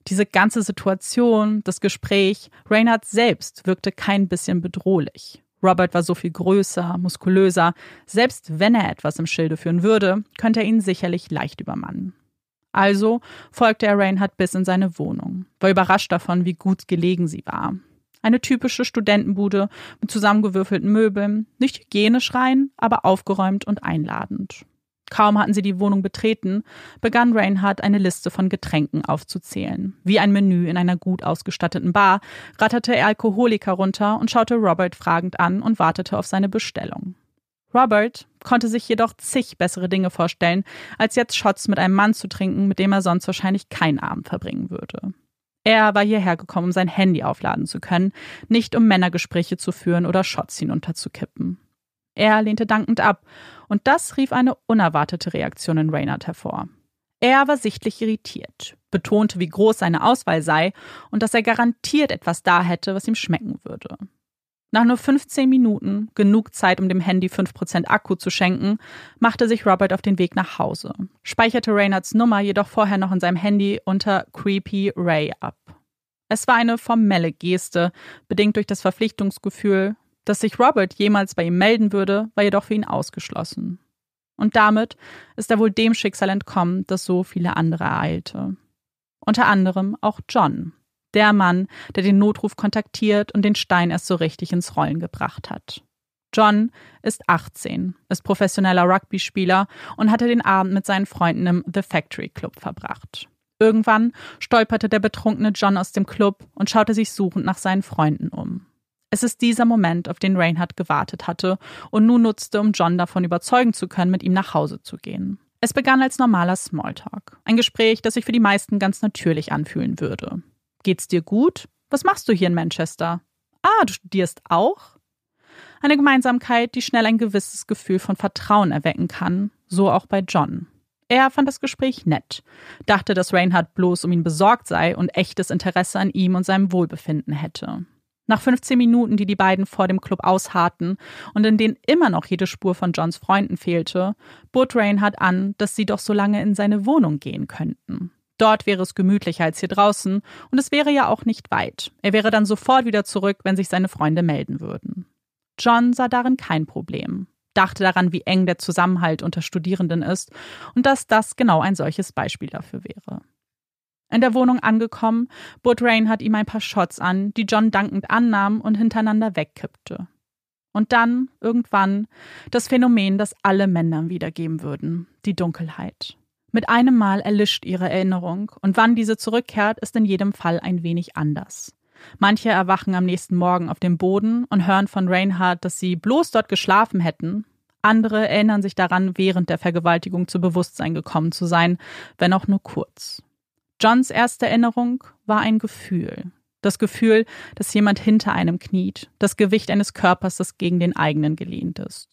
Diese ganze Situation, das Gespräch, Reinhardt selbst wirkte kein bisschen bedrohlich. Robert war so viel größer, muskulöser. Selbst wenn er etwas im Schilde führen würde, könnte er ihn sicherlich leicht übermannen. Also folgte er Reinhardt bis in seine Wohnung, war überrascht davon, wie gut gelegen sie war. Eine typische Studentenbude mit zusammengewürfelten Möbeln, nicht hygienisch rein, aber aufgeräumt und einladend. Kaum hatten sie die Wohnung betreten, begann Reinhardt eine Liste von Getränken aufzuzählen. Wie ein Menü in einer gut ausgestatteten Bar ratterte er Alkoholiker runter und schaute Robert fragend an und wartete auf seine Bestellung. Robert konnte sich jedoch zig bessere Dinge vorstellen, als jetzt Shots mit einem Mann zu trinken, mit dem er sonst wahrscheinlich keinen Abend verbringen würde. Er war hierher gekommen, um sein Handy aufladen zu können, nicht um Männergespräche zu führen oder Shots hinunterzukippen. Er lehnte dankend ab, und das rief eine unerwartete Reaktion in Reynard hervor. Er war sichtlich irritiert, betonte, wie groß seine Auswahl sei und dass er garantiert etwas da hätte, was ihm schmecken würde. Nach nur 15 Minuten, genug Zeit, um dem Handy 5% Akku zu schenken, machte sich Robert auf den Weg nach Hause, speicherte Reynards Nummer jedoch vorher noch in seinem Handy unter Creepy Ray ab. Es war eine formelle Geste, bedingt durch das Verpflichtungsgefühl, dass sich Robert jemals bei ihm melden würde, war jedoch für ihn ausgeschlossen. Und damit ist er wohl dem Schicksal entkommen, das so viele andere ereilte. Unter anderem auch John, der Mann, der den Notruf kontaktiert und den Stein erst so richtig ins Rollen gebracht hat. John ist 18, ist professioneller Rugby-Spieler und hatte den Abend mit seinen Freunden im The Factory Club verbracht. Irgendwann stolperte der betrunkene John aus dem Club und schaute sich suchend nach seinen Freunden um. Es ist dieser Moment, auf den Reinhardt gewartet hatte und nun nutzte, um John davon überzeugen zu können, mit ihm nach Hause zu gehen. Es begann als normaler Smalltalk. Ein Gespräch, das sich für die meisten ganz natürlich anfühlen würde. Geht's dir gut? Was machst du hier in Manchester? Ah, du studierst auch? Eine Gemeinsamkeit, die schnell ein gewisses Gefühl von Vertrauen erwecken kann, so auch bei John. Er fand das Gespräch nett, dachte, dass Reinhardt bloß um ihn besorgt sei und echtes Interesse an ihm und seinem Wohlbefinden hätte. Nach 15 Minuten, die die beiden vor dem Club ausharrten und in denen immer noch jede Spur von Johns Freunden fehlte, bot Reinhardt an, dass sie doch so lange in seine Wohnung gehen könnten. Dort wäre es gemütlicher als hier draußen und es wäre ja auch nicht weit. Er wäre dann sofort wieder zurück, wenn sich seine Freunde melden würden. John sah darin kein Problem, dachte daran, wie eng der Zusammenhalt unter Studierenden ist und dass das genau ein solches Beispiel dafür wäre. In der Wohnung angekommen, bot Reinhardt ihm ein paar Shots an, die John dankend annahm und hintereinander wegkippte. Und dann, irgendwann, das Phänomen, das alle Männern wiedergeben würden, die Dunkelheit. Mit einem Mal erlischt ihre Erinnerung, und wann diese zurückkehrt, ist in jedem Fall ein wenig anders. Manche erwachen am nächsten Morgen auf dem Boden und hören von Reinhardt, dass sie bloß dort geschlafen hätten. Andere erinnern sich daran, während der Vergewaltigung zu Bewusstsein gekommen zu sein, wenn auch nur kurz. Johns erste Erinnerung war ein Gefühl. Das Gefühl, dass jemand hinter einem kniet, das Gewicht eines Körpers, das gegen den eigenen gelehnt ist.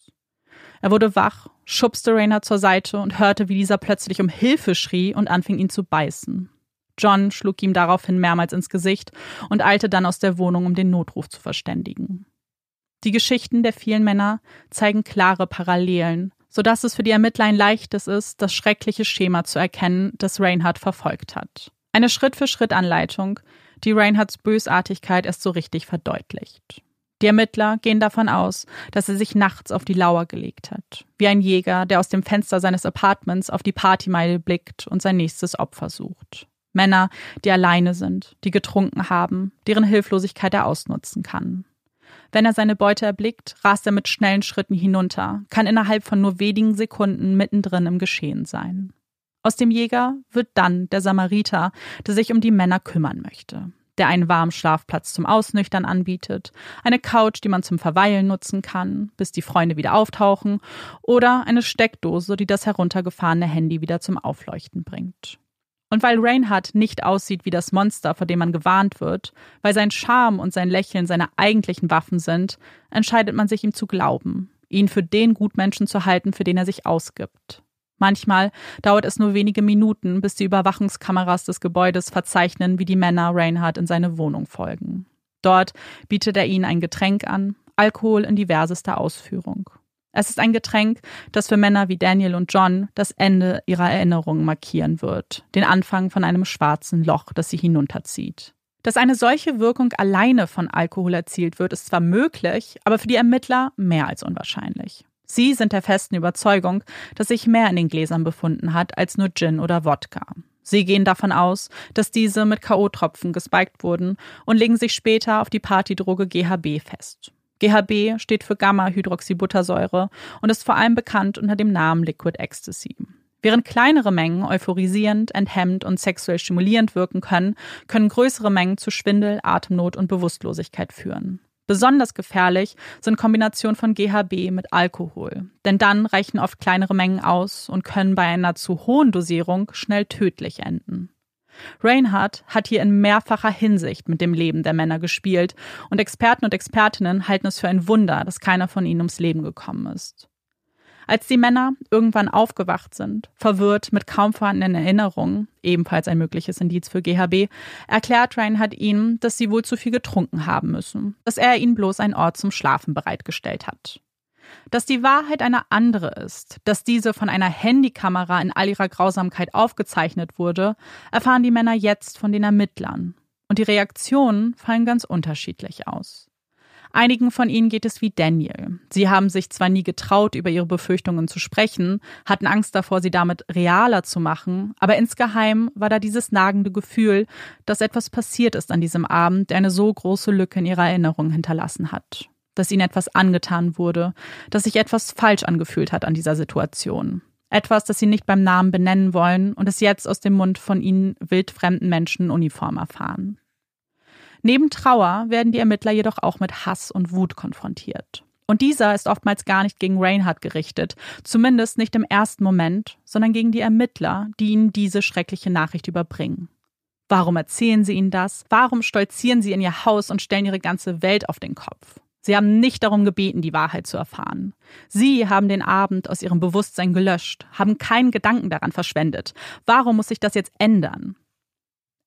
Er wurde wach, schubste Rainer zur Seite und hörte, wie dieser plötzlich um Hilfe schrie und anfing ihn zu beißen. John schlug ihm daraufhin mehrmals ins Gesicht und eilte dann aus der Wohnung, um den Notruf zu verständigen. Die Geschichten der vielen Männer zeigen klare Parallelen, sodass es für die Ermittler ein leichtes ist, das schreckliche Schema zu erkennen, das Reinhardt verfolgt hat. Eine Schritt-für-Schritt-Anleitung, die Reinhardts Bösartigkeit erst so richtig verdeutlicht. Die Ermittler gehen davon aus, dass er sich nachts auf die Lauer gelegt hat, wie ein Jäger, der aus dem Fenster seines Apartments auf die Partymeile blickt und sein nächstes Opfer sucht. Männer, die alleine sind, die getrunken haben, deren Hilflosigkeit er ausnutzen kann. Wenn er seine Beute erblickt, rast er mit schnellen Schritten hinunter, kann innerhalb von nur wenigen Sekunden mittendrin im Geschehen sein. Aus dem Jäger wird dann der Samariter, der sich um die Männer kümmern möchte, der einen warmen Schlafplatz zum Ausnüchtern anbietet, eine Couch, die man zum Verweilen nutzen kann, bis die Freunde wieder auftauchen, oder eine Steckdose, die das heruntergefahrene Handy wieder zum Aufleuchten bringt. Und weil Reinhardt nicht aussieht wie das Monster, vor dem man gewarnt wird, weil sein Charme und sein Lächeln seine eigentlichen Waffen sind, entscheidet man sich ihm zu glauben, ihn für den Gutmenschen zu halten, für den er sich ausgibt. Manchmal dauert es nur wenige Minuten, bis die Überwachungskameras des Gebäudes verzeichnen, wie die Männer Reinhardt in seine Wohnung folgen. Dort bietet er ihnen ein Getränk an, Alkohol in diversester Ausführung. Es ist ein Getränk, das für Männer wie Daniel und John das Ende ihrer Erinnerungen markieren wird, den Anfang von einem schwarzen Loch, das sie hinunterzieht. Dass eine solche Wirkung alleine von Alkohol erzielt wird, ist zwar möglich, aber für die Ermittler mehr als unwahrscheinlich. Sie sind der festen Überzeugung, dass sich mehr in den Gläsern befunden hat als nur Gin oder Wodka. Sie gehen davon aus, dass diese mit K.O.-Tropfen gespiked wurden und legen sich später auf die Partydroge GHB fest. GHB steht für Gamma-Hydroxybuttersäure und ist vor allem bekannt unter dem Namen Liquid Ecstasy. Während kleinere Mengen euphorisierend, enthemmend und sexuell stimulierend wirken können, können größere Mengen zu Schwindel, Atemnot und Bewusstlosigkeit führen. Besonders gefährlich sind Kombinationen von GHB mit Alkohol, denn dann reichen oft kleinere Mengen aus und können bei einer zu hohen Dosierung schnell tödlich enden. Reinhardt hat hier in mehrfacher Hinsicht mit dem Leben der Männer gespielt und Experten und Expertinnen halten es für ein Wunder, dass keiner von ihnen ums Leben gekommen ist. Als die Männer irgendwann aufgewacht sind, verwirrt mit kaum vorhandenen Erinnerungen, ebenfalls ein mögliches Indiz für GHB, erklärt Reinhardt ihnen, dass sie wohl zu viel getrunken haben müssen, dass er ihnen bloß einen Ort zum Schlafen bereitgestellt hat. Dass die Wahrheit eine andere ist, dass diese von einer Handykamera in all ihrer Grausamkeit aufgezeichnet wurde, erfahren die Männer jetzt von den Ermittlern. Und die Reaktionen fallen ganz unterschiedlich aus. Einigen von ihnen geht es wie Daniel. Sie haben sich zwar nie getraut, über ihre Befürchtungen zu sprechen, hatten Angst davor, sie damit realer zu machen, aber insgeheim war da dieses nagende Gefühl, dass etwas passiert ist an diesem Abend, der eine so große Lücke in ihrer Erinnerung hinterlassen hat. Dass ihnen etwas angetan wurde, dass sich etwas falsch angefühlt hat an dieser Situation. Etwas, das sie nicht beim Namen benennen wollen und es jetzt aus dem Mund von ihnen wildfremden Menschen in Uniform erfahren. Neben Trauer werden die Ermittler jedoch auch mit Hass und Wut konfrontiert. Und dieser ist oftmals gar nicht gegen Reinhardt gerichtet, zumindest nicht im ersten Moment, sondern gegen die Ermittler, die ihnen diese schreckliche Nachricht überbringen. Warum erzählen sie ihnen das? Warum stolzieren sie in ihr Haus und stellen ihre ganze Welt auf den Kopf? Sie haben nicht darum gebeten, die Wahrheit zu erfahren. Sie haben den Abend aus ihrem Bewusstsein gelöscht, haben keinen Gedanken daran verschwendet. Warum muss sich das jetzt ändern?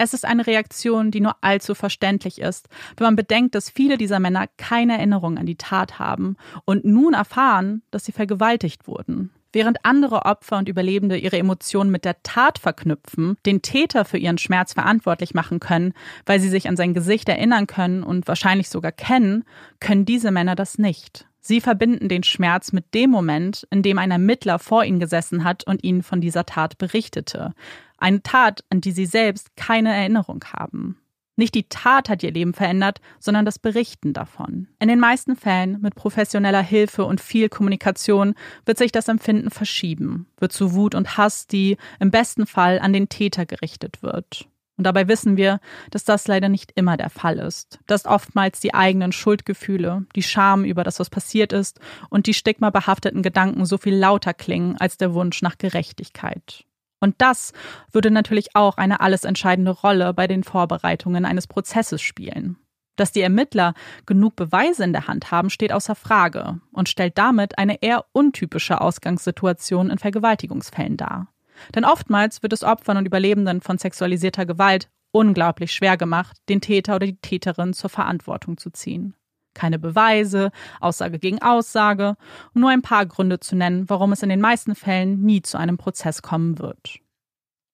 Es ist eine Reaktion, die nur allzu verständlich ist, wenn man bedenkt, dass viele dieser Männer keine Erinnerung an die Tat haben und nun erfahren, dass sie vergewaltigt wurden. Während andere Opfer und Überlebende ihre Emotionen mit der Tat verknüpfen, den Täter für ihren Schmerz verantwortlich machen können, weil sie sich an sein Gesicht erinnern können und wahrscheinlich sogar kennen, können diese Männer das nicht. Sie verbinden den Schmerz mit dem Moment, in dem ein Ermittler vor ihnen gesessen hat und ihnen von dieser Tat berichtete. Eine Tat, an die sie selbst keine Erinnerung haben. Nicht die Tat hat ihr Leben verändert, sondern das Berichten davon. In den meisten Fällen mit professioneller Hilfe und viel Kommunikation wird sich das Empfinden verschieben, wird zu Wut und Hass, die im besten Fall an den Täter gerichtet wird. Und dabei wissen wir, dass das leider nicht immer der Fall ist. Dass oftmals die eigenen Schuldgefühle, die Scham über das, was passiert ist und die stigmabehafteten Gedanken so viel lauter klingen als der Wunsch nach Gerechtigkeit. Und das würde natürlich auch eine alles entscheidende Rolle bei den Vorbereitungen eines Prozesses spielen. Dass die Ermittler genug Beweise in der Hand haben, steht außer Frage und stellt damit eine eher untypische Ausgangssituation in Vergewaltigungsfällen dar. Denn oftmals wird es Opfern und Überlebenden von sexualisierter Gewalt unglaublich schwer gemacht, den Täter oder die Täterin zur Verantwortung zu ziehen. Keine Beweise, Aussage gegen Aussage, um nur ein paar Gründe zu nennen, warum es in den meisten Fällen nie zu einem Prozess kommen wird.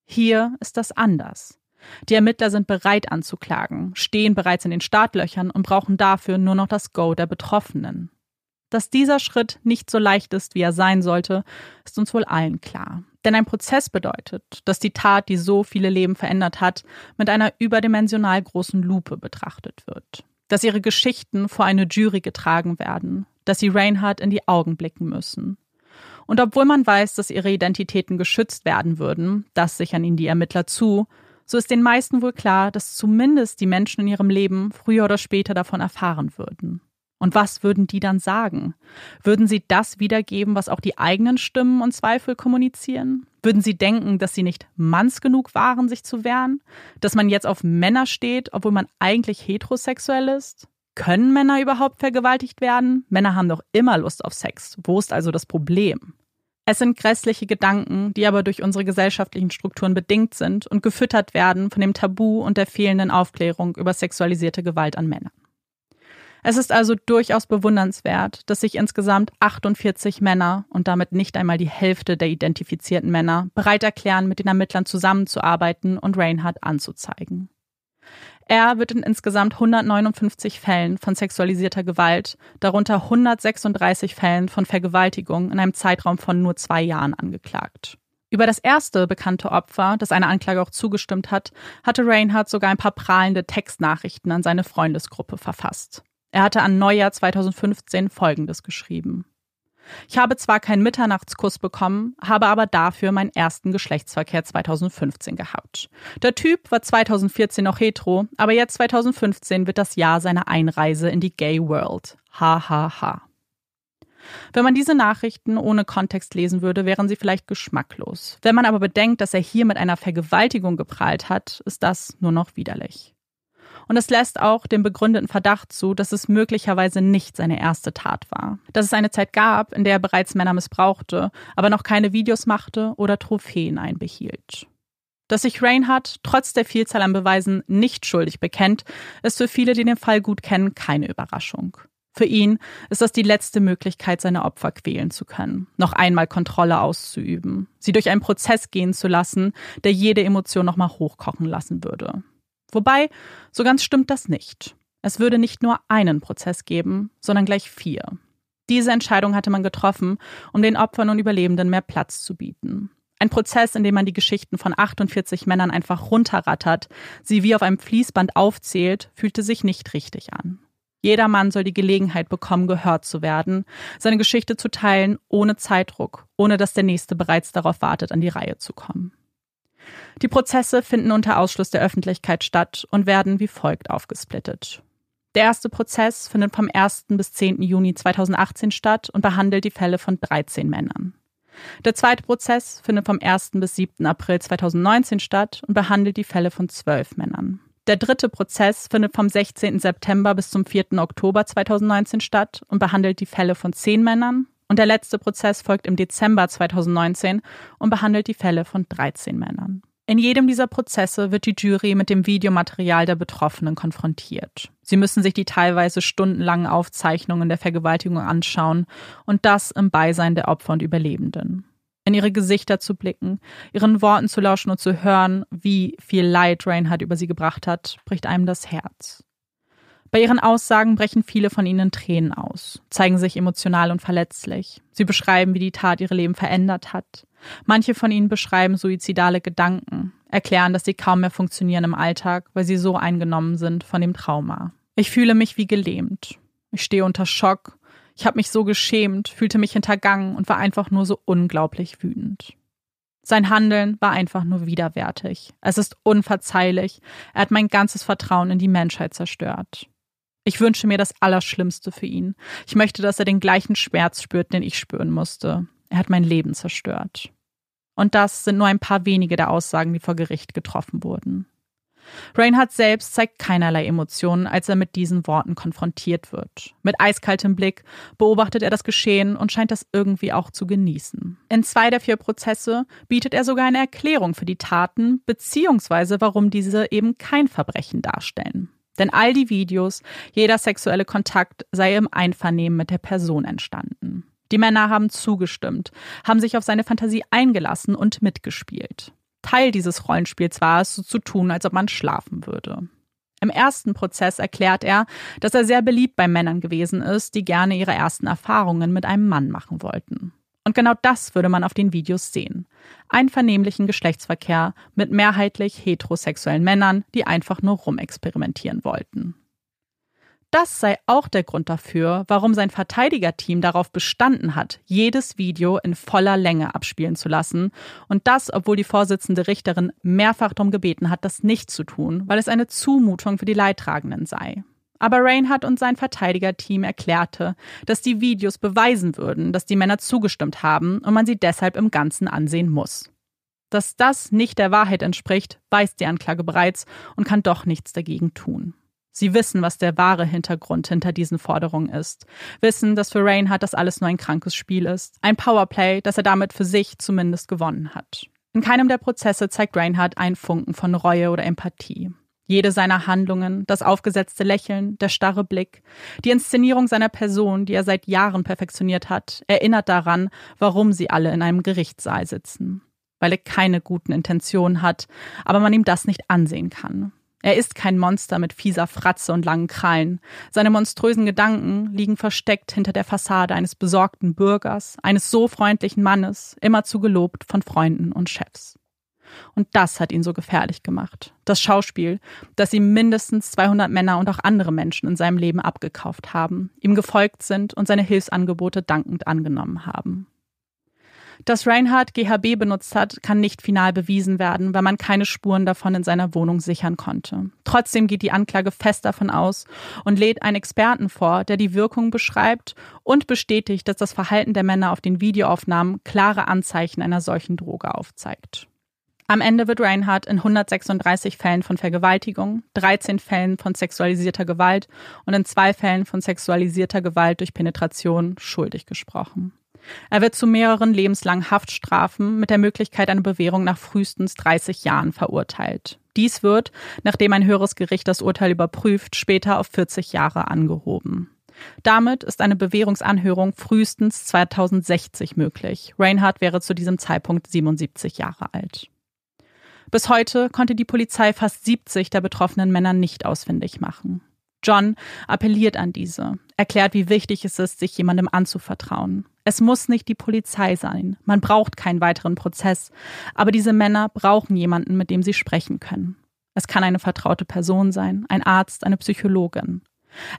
Hier ist das anders. Die Ermittler sind bereit anzuklagen, stehen bereits in den Startlöchern und brauchen dafür nur noch das Go der Betroffenen. Dass dieser Schritt nicht so leicht ist, wie er sein sollte, ist uns wohl allen klar. Denn ein Prozess bedeutet, dass die Tat, die so viele Leben verändert hat, mit einer überdimensional großen Lupe betrachtet wird. Dass ihre Geschichten vor eine Jury getragen werden, dass sie Reinhardt in die Augen blicken müssen. Und obwohl man weiß, dass ihre Identitäten geschützt werden würden, das sichern ihnen die Ermittler zu, so ist den meisten wohl klar, dass zumindest die Menschen in ihrem Leben früher oder später davon erfahren würden. Und was würden die dann sagen? Würden sie das wiedergeben, was auch die eigenen Stimmen und Zweifel kommunizieren? Würden sie denken, dass sie nicht manns genug waren, sich zu wehren? Dass man jetzt auf Männer steht, obwohl man eigentlich heterosexuell ist? Können Männer überhaupt vergewaltigt werden? Männer haben doch immer Lust auf Sex. Wo ist also das Problem? Es sind grässliche Gedanken, die aber durch unsere gesellschaftlichen Strukturen bedingt sind und gefüttert werden von dem Tabu und der fehlenden Aufklärung über sexualisierte Gewalt an Männern. Es ist also durchaus bewundernswert, dass sich insgesamt 48 Männer und damit nicht einmal die Hälfte der identifizierten Männer bereit erklären, mit den Ermittlern zusammenzuarbeiten und Reinhardt anzuzeigen. Er wird in insgesamt 159 Fällen von sexualisierter Gewalt, darunter 136 Fällen von Vergewaltigung in einem Zeitraum von nur zwei Jahren angeklagt. Über das erste bekannte Opfer, das einer Anklage auch zugestimmt hat, hatte Reinhardt sogar ein paar prahlende Textnachrichten an seine Freundesgruppe verfasst. Er hatte an Neujahr 2015 Folgendes geschrieben. Ich habe zwar keinen Mitternachtskuss bekommen, habe aber dafür meinen ersten Geschlechtsverkehr 2015 gehabt. Der Typ war 2014 noch hetero, aber jetzt 2015 wird das Jahr seiner Einreise in die Gay World. Ha ha ha. Wenn man diese Nachrichten ohne Kontext lesen würde, wären sie vielleicht geschmacklos. Wenn man aber bedenkt, dass er hier mit einer Vergewaltigung geprahlt hat, ist das nur noch widerlich. Und es lässt auch den begründeten Verdacht zu, dass es möglicherweise nicht seine erste Tat war. Dass es eine Zeit gab, in der er bereits Männer missbrauchte, aber noch keine Videos machte oder Trophäen einbehielt. Dass sich Reinhardt trotz der Vielzahl an Beweisen nicht schuldig bekennt, ist für viele, die den Fall gut kennen, keine Überraschung. Für ihn ist das die letzte Möglichkeit, seine Opfer quälen zu können, noch einmal Kontrolle auszuüben, sie durch einen Prozess gehen zu lassen, der jede Emotion nochmal hochkochen lassen würde. Wobei, so ganz stimmt das nicht. Es würde nicht nur einen Prozess geben, sondern gleich vier. Diese Entscheidung hatte man getroffen, um den Opfern und Überlebenden mehr Platz zu bieten. Ein Prozess, in dem man die Geschichten von 48 Männern einfach runterrattert, sie wie auf einem Fließband aufzählt, fühlte sich nicht richtig an. Jeder Mann soll die Gelegenheit bekommen, gehört zu werden, seine Geschichte zu teilen, ohne Zeitdruck, ohne dass der Nächste bereits darauf wartet, an die Reihe zu kommen. Die Prozesse finden unter Ausschluss der Öffentlichkeit statt und werden wie folgt aufgesplittet. Der erste Prozess findet vom 1. bis 10. Juni 2018 statt und behandelt die Fälle von 13 Männern. Der zweite Prozess findet vom 1. bis 7. April 2019 statt und behandelt die Fälle von 12 Männern. Der dritte Prozess findet vom 16. September bis zum 4. Oktober 2019 statt und behandelt die Fälle von 10 Männern. Und der letzte Prozess folgt im Dezember 2019 und behandelt die Fälle von 13 Männern. In jedem dieser Prozesse wird die Jury mit dem Videomaterial der Betroffenen konfrontiert. Sie müssen sich die teilweise stundenlangen Aufzeichnungen der Vergewaltigung anschauen und das im Beisein der Opfer und Überlebenden. In ihre Gesichter zu blicken, ihren Worten zu lauschen und zu hören, wie viel Leid Reinhardt über sie gebracht hat, bricht einem das Herz. Bei ihren Aussagen brechen viele von ihnen Tränen aus, zeigen sich emotional und verletzlich. Sie beschreiben, wie die Tat ihre Leben verändert hat. Manche von ihnen beschreiben suizidale Gedanken, erklären, dass sie kaum mehr funktionieren im Alltag, weil sie so eingenommen sind von dem Trauma. Ich fühle mich wie gelähmt. Ich stehe unter Schock. Ich habe mich so geschämt, fühlte mich hintergangen und war einfach nur so unglaublich wütend. Sein Handeln war einfach nur widerwärtig. Es ist unverzeihlich. Er hat mein ganzes Vertrauen in die Menschheit zerstört. Ich wünsche mir das Allerschlimmste für ihn. Ich möchte, dass er den gleichen Schmerz spürt, den ich spüren musste. Er hat mein Leben zerstört. Und das sind nur ein paar wenige der Aussagen, die vor Gericht getroffen wurden. Reinhardt selbst zeigt keinerlei Emotionen, als er mit diesen Worten konfrontiert wird. Mit eiskaltem Blick beobachtet er das Geschehen und scheint das irgendwie auch zu genießen. In zwei der vier Prozesse bietet er sogar eine Erklärung für die Taten, beziehungsweise warum diese eben kein Verbrechen darstellen. Denn all die Videos, jeder sexuelle Kontakt sei im Einvernehmen mit der Person entstanden. Die Männer haben zugestimmt, haben sich auf seine Fantasie eingelassen und mitgespielt. Teil dieses Rollenspiels war es, so zu tun, als ob man schlafen würde. Im ersten Prozess erklärt er, dass er sehr beliebt bei Männern gewesen ist, die gerne ihre ersten Erfahrungen mit einem Mann machen wollten. Und genau das würde man auf den Videos sehen. Einvernehmlichen Geschlechtsverkehr mit mehrheitlich heterosexuellen Männern, die einfach nur rumexperimentieren wollten. Das sei auch der Grund dafür, warum sein Verteidigerteam darauf bestanden hat, jedes Video in voller Länge abspielen zu lassen. Und das, obwohl die Vorsitzende Richterin mehrfach darum gebeten hat, das nicht zu tun, weil es eine Zumutung für die Leidtragenden sei. Aber Reinhardt und sein Verteidigerteam erklärte, dass die Videos beweisen würden, dass die Männer zugestimmt haben und man sie deshalb im Ganzen ansehen muss. Dass das nicht der Wahrheit entspricht, weiß die Anklage bereits und kann doch nichts dagegen tun. Sie wissen, was der wahre Hintergrund hinter diesen Forderungen ist. Wissen, dass für Reinhardt das alles nur ein krankes Spiel ist. Ein Powerplay, das er damit für sich zumindest gewonnen hat. In keinem der Prozesse zeigt Reinhardt einen Funken von Reue oder Empathie. Jede seiner Handlungen, das aufgesetzte Lächeln, der starre Blick, die Inszenierung seiner Person, die er seit Jahren perfektioniert hat, erinnert daran, warum sie alle in einem Gerichtssaal sitzen. Weil er keine guten Intentionen hat, aber man ihm das nicht ansehen kann. Er ist kein Monster mit fieser Fratze und langen Krallen. Seine monströsen Gedanken liegen versteckt hinter der Fassade eines besorgten Bürgers, eines so freundlichen Mannes, immerzu gelobt von Freunden und Chefs. Und das hat ihn so gefährlich gemacht. Das Schauspiel, das ihm mindestens 200 Männer und auch andere Menschen in seinem Leben abgekauft haben, ihm gefolgt sind und seine Hilfsangebote dankend angenommen haben. Dass Reinhardt GHB benutzt hat, kann nicht final bewiesen werden, weil man keine Spuren davon in seiner Wohnung sichern konnte. Trotzdem geht die Anklage fest davon aus und lädt einen Experten vor, der die Wirkung beschreibt und bestätigt, dass das Verhalten der Männer auf den Videoaufnahmen klare Anzeichen einer solchen Droge aufzeigt. Am Ende wird Reinhardt in 136 Fällen von Vergewaltigung, 13 Fällen von sexualisierter Gewalt und in zwei Fällen von sexualisierter Gewalt durch Penetration schuldig gesprochen. Er wird zu mehreren lebenslangen Haftstrafen mit der Möglichkeit einer Bewährung nach frühestens 30 Jahren verurteilt. Dies wird, nachdem ein höheres Gericht das Urteil überprüft, später auf 40 Jahre angehoben. Damit ist eine Bewährungsanhörung frühestens 2060 möglich. Reinhardt wäre zu diesem Zeitpunkt 77 Jahre alt. Bis heute konnte die Polizei fast 70 der betroffenen Männer nicht ausfindig machen. John appelliert an diese, erklärt, wie wichtig es ist, sich jemandem anzuvertrauen. Es muss nicht die Polizei sein, man braucht keinen weiteren Prozess, aber diese Männer brauchen jemanden, mit dem sie sprechen können. Es kann eine vertraute Person sein, ein Arzt, eine Psychologin.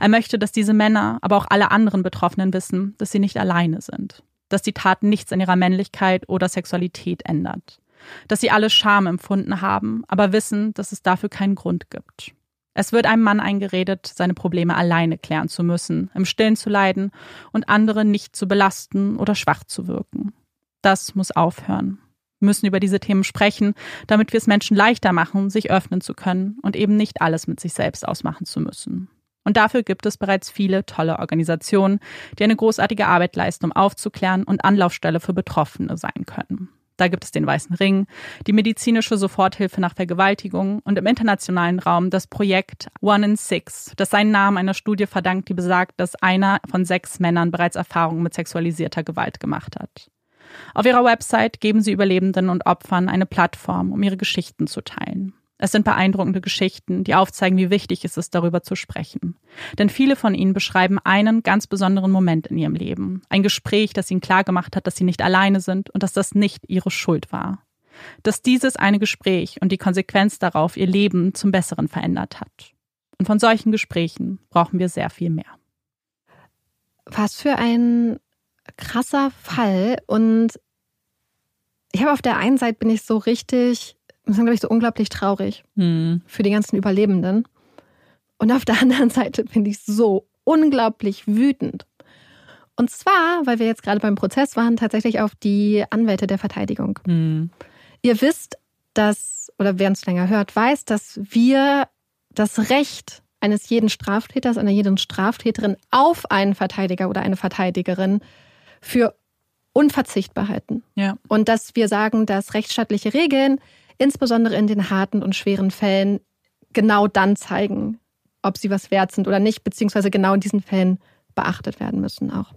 Er möchte, dass diese Männer, aber auch alle anderen Betroffenen wissen, dass sie nicht alleine sind, dass die Tat nichts an ihrer Männlichkeit oder Sexualität ändert, dass sie alle Scham empfunden haben, aber wissen, dass es dafür keinen Grund gibt. Es wird einem Mann eingeredet, seine Probleme alleine klären zu müssen, im Stillen zu leiden und andere nicht zu belasten oder schwach zu wirken. Das muss aufhören. Wir müssen über diese Themen sprechen, damit wir es Menschen leichter machen, sich öffnen zu können und eben nicht alles mit sich selbst ausmachen zu müssen. Und dafür gibt es bereits viele tolle Organisationen, die eine großartige Arbeit leisten, um aufzuklären und Anlaufstelle für Betroffene sein können. Da gibt es den Weißen Ring, die medizinische Soforthilfe nach Vergewaltigung und im internationalen Raum das Projekt One in Six, das seinen Namen einer Studie verdankt, die besagt, dass einer von sechs Männern bereits Erfahrungen mit sexualisierter Gewalt gemacht hat. Auf ihrer Website geben sie Überlebenden und Opfern eine Plattform, um ihre Geschichten zu teilen. Es sind beeindruckende Geschichten, die aufzeigen, wie wichtig es ist, darüber zu sprechen. Denn viele von ihnen beschreiben einen ganz besonderen Moment in ihrem Leben. Ein Gespräch, das ihnen klargemacht hat, dass sie nicht alleine sind und dass das nicht ihre Schuld war. Dass dieses eine Gespräch und die Konsequenz darauf ihr Leben zum Besseren verändert hat. Und von solchen Gesprächen brauchen wir sehr viel mehr. Was für ein krasser Fall und ich habe auf der einen Seite bin ich so richtig, das glaube ich, so unglaublich traurig Hm. für die ganzen Überlebenden. Und auf der anderen Seite bin ich so unglaublich wütend. Und zwar, weil wir jetzt gerade beim Prozess waren, tatsächlich auf die Anwälte der Verteidigung. Hm. Ihr wisst, dass, oder wer uns länger hört, weiß, dass wir das Recht eines jeden Straftäters, einer jeden Straftäterin auf einen Verteidiger oder eine Verteidigerin für unverzichtbar halten. Ja. Und dass wir sagen, dass rechtsstaatliche Regeln, insbesondere in den harten und schweren Fällen, genau dann zeigen, ob sie was wert sind oder nicht, beziehungsweise genau in diesen Fällen beachtet werden müssen auch.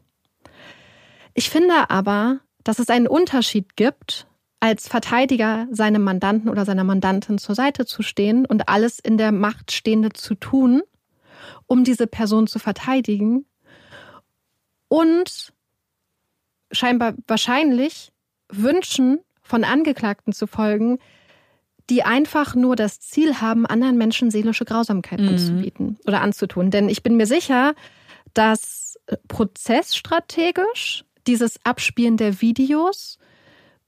Ich finde aber, dass es einen Unterschied gibt, als Verteidiger seinem Mandanten oder seiner Mandantin zur Seite zu stehen und alles in der Macht Stehende zu tun, um diese Person zu verteidigen und scheinbar wahrscheinlich Wünschen von Angeklagten zu folgen, die einfach nur das Ziel haben, anderen Menschen seelische Grausamkeit Mhm. anzubieten oder anzutun. Denn ich bin mir sicher, dass prozessstrategisch dieses Abspielen der Videos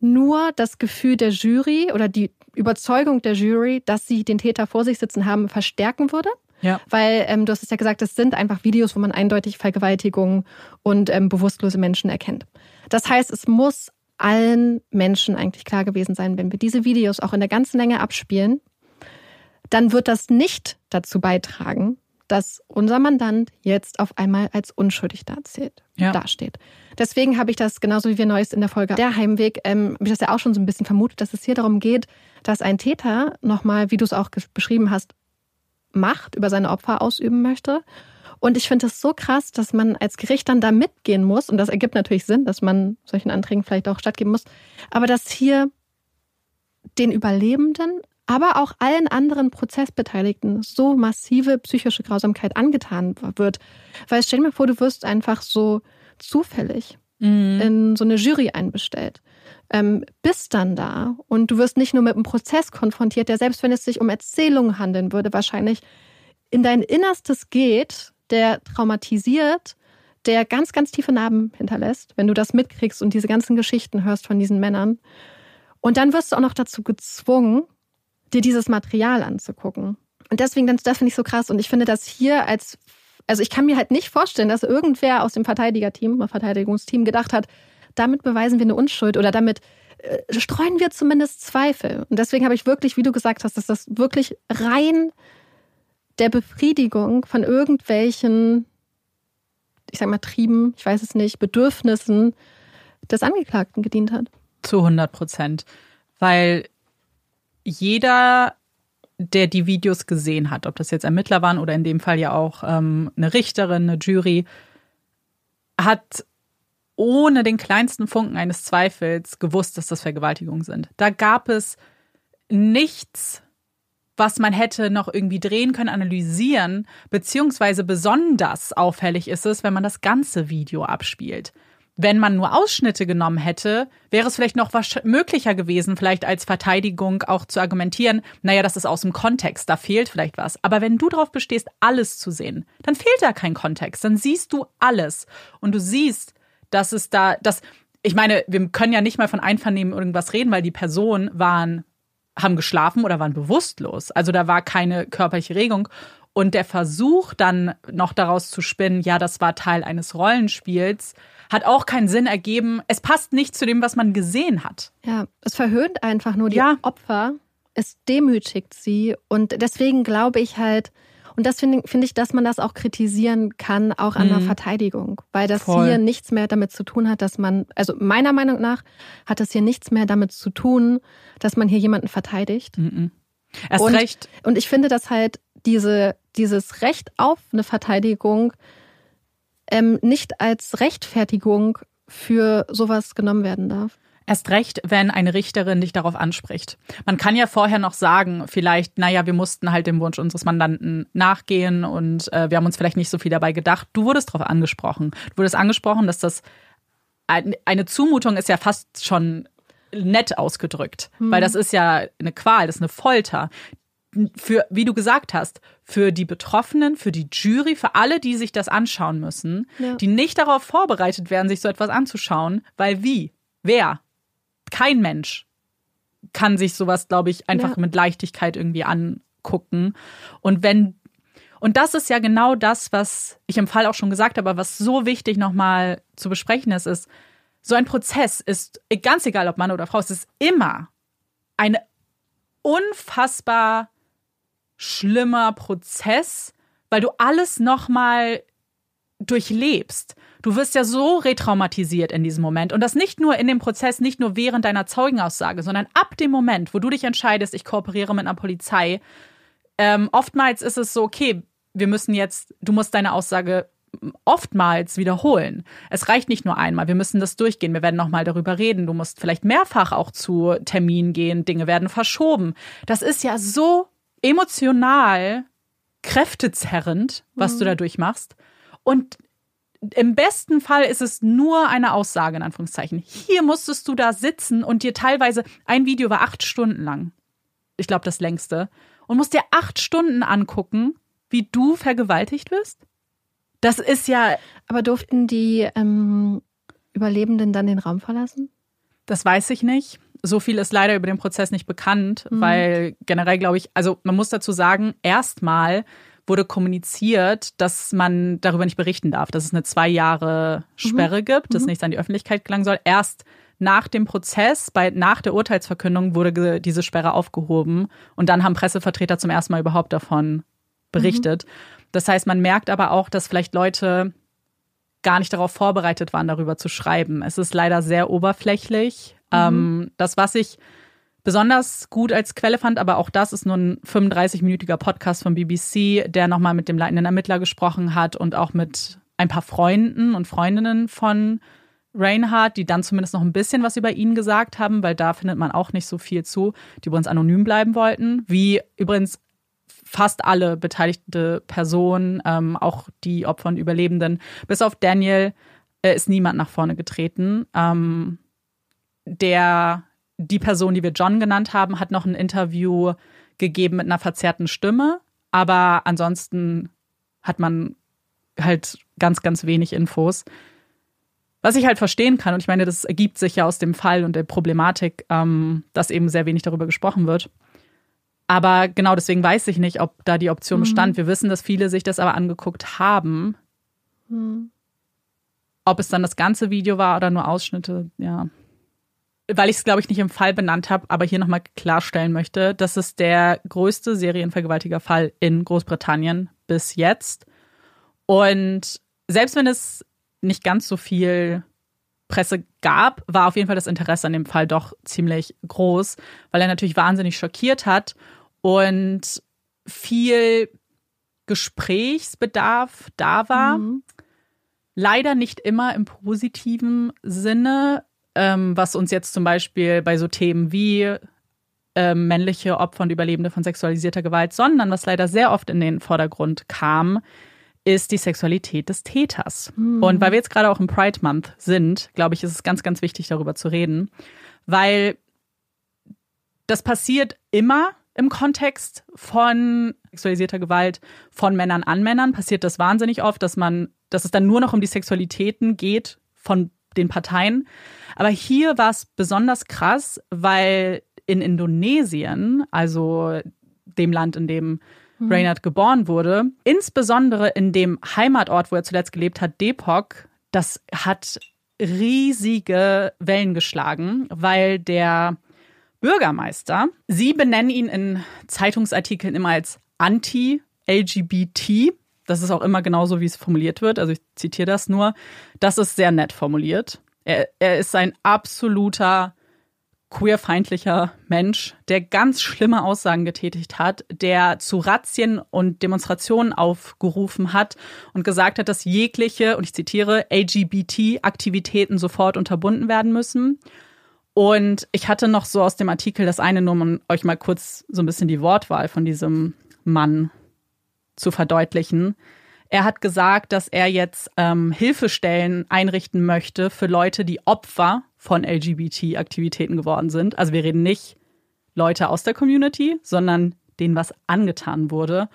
nur das Gefühl der Jury oder die Überzeugung der Jury, dass sie den Täter vor sich sitzen haben, verstärken würde. Ja. Weil ähm, du hast es ja gesagt, es sind einfach Videos, wo man eindeutig Vergewaltigungen und ähm, bewusstlose Menschen erkennt. Das heißt, es muss allen Menschen eigentlich klar gewesen sein, wenn wir diese Videos auch in der ganzen Länge abspielen, dann wird das nicht dazu beitragen, dass unser Mandant jetzt auf einmal als unschuldig dazählt, Ja. dasteht. Deswegen habe ich das, genauso wie wir Neues in der Folge Der Heimweg, ähm, habe ich das ja auch schon so ein bisschen vermutet, dass es hier darum geht, dass ein Täter nochmal, wie du es auch beschrieben hast, Macht über seine Opfer ausüben möchte. Und ich finde es so krass, dass man als Gericht dann da mitgehen muss. Und das ergibt natürlich Sinn, dass man solchen Anträgen vielleicht auch stattgeben muss. Aber dass hier den Überlebenden, aber auch allen anderen Prozessbeteiligten so massive psychische Grausamkeit angetan wird. Weil stell dir mal vor, du wirst einfach so zufällig Mhm. in so eine Jury einbestellt. Ähm, bist dann da und du wirst nicht nur mit einem Prozess konfrontiert, der selbst wenn es sich um Erzählungen handeln würde, wahrscheinlich in dein Innerstes geht, der traumatisiert, der ganz, ganz tiefe Narben hinterlässt, wenn du das mitkriegst und diese ganzen Geschichten hörst von diesen Männern. Und dann wirst du auch noch dazu gezwungen, dir dieses Material anzugucken. Und deswegen, das, das finde ich so krass. Und ich finde das hier als, also ich kann mir halt nicht vorstellen, dass irgendwer aus dem Verteidigerteam, oder Verteidigungsteam gedacht hat, damit beweisen wir eine Unschuld oder damit äh, streuen wir zumindest Zweifel. Und deswegen habe ich wirklich, wie du gesagt hast, dass das wirklich rein der Befriedigung von irgendwelchen, ich sag mal, Trieben, ich weiß es nicht, Bedürfnissen des Angeklagten gedient hat. Zu 100 Prozent. Weil jeder, der die Videos gesehen hat, ob das jetzt Ermittler waren oder in dem Fall ja auch ähm, eine Richterin, eine Jury, hat ohne den kleinsten Funken eines Zweifels gewusst, dass das Vergewaltigungen sind. Da gab es nichts, was man hätte noch irgendwie drehen können, analysieren, beziehungsweise besonders auffällig ist es, wenn man das ganze Video abspielt. Wenn man nur Ausschnitte genommen hätte, wäre es vielleicht noch wahrsch- möglicher gewesen, vielleicht als Verteidigung auch zu argumentieren, naja, das ist aus dem Kontext, da fehlt vielleicht was. Aber wenn du darauf bestehst, alles zu sehen, dann fehlt da kein Kontext, dann siehst du alles. Und du siehst, dass es da, dass, ich meine, wir können ja nicht mal von Einvernehmen irgendwas reden, weil die Personen waren, haben geschlafen oder waren bewusstlos. Also da war keine körperliche Regung. Und der Versuch dann noch daraus zu spinnen, ja, das war Teil eines Rollenspiels, hat auch keinen Sinn ergeben. Es passt nicht zu dem, was man gesehen hat. Ja, es verhöhnt einfach nur die Ja. Opfer. Es demütigt sie. Und deswegen glaube ich halt, und das finde finde ich, dass man das auch kritisieren kann, auch an der Mhm. Verteidigung. Weil das Voll. hier nichts mehr damit zu tun hat, dass man, also meiner Meinung nach hat das hier nichts mehr damit zu tun, dass man hier jemanden verteidigt. Mhm. Erst Und- recht. Und ich finde, dass halt diese, dieses Recht auf eine Verteidigung ähm, nicht als Rechtfertigung für sowas genommen werden darf. Erst recht, wenn eine Richterin dich darauf anspricht. Man kann ja vorher noch sagen, vielleicht, naja, wir mussten halt dem Wunsch unseres Mandanten nachgehen und äh, wir haben uns vielleicht nicht so viel dabei gedacht. Du wurdest darauf angesprochen. Du wurdest angesprochen, dass das ein- eine Zumutung ist ja fast schon nett ausgedrückt, weil das ist ja eine Qual, das ist eine Folter. Für, wie du gesagt hast, für die Betroffenen, für die Jury, für alle, die sich das anschauen müssen, Ja. die nicht darauf vorbereitet werden, sich so etwas anzuschauen, weil wie? Wer? Kein Mensch kann sich sowas, glaube ich, einfach Ja. mit Leichtigkeit irgendwie angucken. Und wenn und das ist ja genau das, was ich im Fall auch schon gesagt habe, aber was so wichtig nochmal zu besprechen ist, ist, so ein Prozess ist, ganz egal ob Mann oder Frau, es ist immer ein unfassbar schlimmer Prozess, weil du alles nochmal durchlebst. Du wirst ja so retraumatisiert in diesem Moment. Und das nicht nur in dem Prozess, nicht nur während deiner Zeugenaussage, sondern ab dem Moment, wo du dich entscheidest, ich kooperiere mit einer Polizei. Ähm, oftmals ist es so, okay, wir müssen jetzt, du musst deine Aussage oftmals wiederholen. Es reicht nicht nur einmal, wir müssen das durchgehen, wir werden nochmal darüber reden. Du musst vielleicht mehrfach auch zu Terminen gehen, Dinge werden verschoben. Das ist ja so emotional kräftezerrend, was du da durchmachst. Und im besten Fall ist es nur eine Aussage, in Anführungszeichen. Hier musstest du da sitzen und dir teilweise, ein Video war acht Stunden lang. Ich glaube, das längste. Und musst dir acht Stunden angucken, wie du vergewaltigt wirst. Das ist ja, Aber durften die ähm, Überlebenden dann den Raum verlassen? das weiß ich nicht. So viel ist leider über den Prozess nicht bekannt, weil generell glaube ich, also man muss dazu sagen, erstmal wurde kommuniziert, dass man darüber nicht berichten darf, dass es eine zwei Jahre Sperre gibt, dass nichts an die Öffentlichkeit gelangen soll. Erst nach dem Prozess, bei, nach der Urteilsverkündung wurde diese Sperre aufgehoben und dann haben Pressevertreter zum ersten Mal überhaupt davon berichtet. Das heißt, man merkt aber auch, dass vielleicht Leute gar nicht darauf vorbereitet waren, darüber zu schreiben. Es ist leider sehr oberflächlich. Ähm, das, was ich besonders gut als Quelle fand, aber auch das ist nur ein 35-minütiger Podcast vom BBC, der nochmal mit dem leitenden Ermittler gesprochen hat und auch mit ein paar Freunden und Freundinnen von Reinhardt, die dann zumindest noch ein bisschen was über ihn gesagt haben, weil da findet man auch nicht so viel zu, die übrigens anonym bleiben wollten, wie übrigens fast alle beteiligte Personen, ähm, auch die Opfer und Überlebenden, bis auf Daniel äh, ist niemand nach vorne getreten. Ähm, der, die Person, die wir John genannt haben, hat noch ein Interview gegeben mit einer verzerrten Stimme, aber ansonsten hat man halt ganz, ganz wenig Infos. Was ich halt verstehen kann, und ich meine, das ergibt sich ja aus dem Fall und der Problematik, ähm, dass eben sehr wenig darüber gesprochen wird. Aber genau deswegen weiß ich nicht, ob da die Option bestand. Wir wissen, dass viele sich das aber angeguckt haben. Ob es dann das ganze Video war oder nur Ausschnitte, ja. Weil ich es, glaube ich, nicht im Fall benannt habe, aber hier nochmal klarstellen möchte, das ist der größte Serienvergewaltigerfall in Großbritannien bis jetzt. Und selbst wenn es nicht ganz so viel Presse gab, war auf jeden Fall das Interesse an dem Fall doch ziemlich groß, weil er natürlich wahnsinnig schockiert hat und viel Gesprächsbedarf da war. Leider nicht immer im positiven Sinne, ähm, was uns jetzt zum Beispiel bei so Themen wie ähm, männliche Opfer und Überlebende von sexualisierter Gewalt, sondern was leider sehr oft in den Vordergrund kam, ist die Sexualität des Täters. Und weil wir jetzt gerade auch im Pride Month sind, glaube ich, ist es ganz, ganz wichtig, darüber zu reden, weil das passiert immer im Kontext von sexualisierter Gewalt von Männern an Männern, passiert das wahnsinnig oft, dass man, dass es dann nur noch um die Sexualitäten geht von den Parteien. Aber hier war es besonders krass, weil in Indonesien, also dem Land, in dem Reynard geboren wurde, insbesondere in dem Heimatort, wo er zuletzt gelebt hat, Depok, das hat riesige Wellen geschlagen, weil der Bürgermeister, sie benennen ihn in Zeitungsartikeln immer als Anti-LGBT. Das ist auch immer genauso, wie es formuliert wird. Also ich zitiere das nur. Das ist sehr nett formuliert. Er, er ist ein absoluter queerfeindlicher Mensch, der ganz schlimme Aussagen getätigt hat, der zu Razzien und Demonstrationen aufgerufen hat und gesagt hat, dass jegliche, und ich zitiere, LGBT-Aktivitäten sofort unterbunden werden müssen. Und ich hatte noch so aus dem Artikel das eine nur, um euch mal kurz so ein bisschen die Wortwahl von diesem Mann zu verdeutlichen. Er hat gesagt, dass er jetzt ähm, Hilfestellen einrichten möchte für Leute, die Opfer von LGBT-Aktivitäten geworden sind. Also wir reden nicht Leute aus der Community, sondern denen was angetan wurde.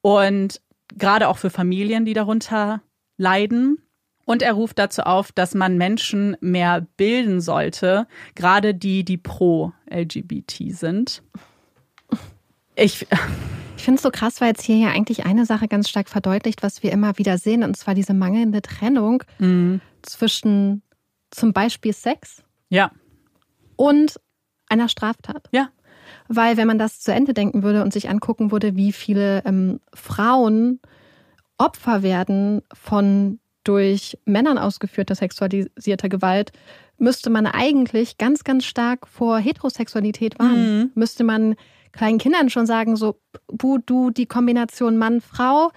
Und gerade auch für Familien, die darunter leiden. Und er ruft dazu auf, dass man Menschen mehr bilden sollte, gerade die, die pro LGBT sind. Ich, ich finde es so krass, weil jetzt hier ja eigentlich eine Sache ganz stark verdeutlicht, was wir immer wieder sehen, und zwar diese mangelnde Trennung mhm. zwischen zum Beispiel Sex ja. und einer Straftat. Ja. Weil wenn man das zu Ende denken würde und sich angucken würde, wie viele ähm, Frauen Opfer werden von durch Männern ausgeführter sexualisierter Gewalt, müsste man eigentlich ganz, ganz stark vor Heterosexualität warnen. Mhm. Müsste man kleinen Kindern schon sagen, so, du, du, die Kombination Mann-Frau,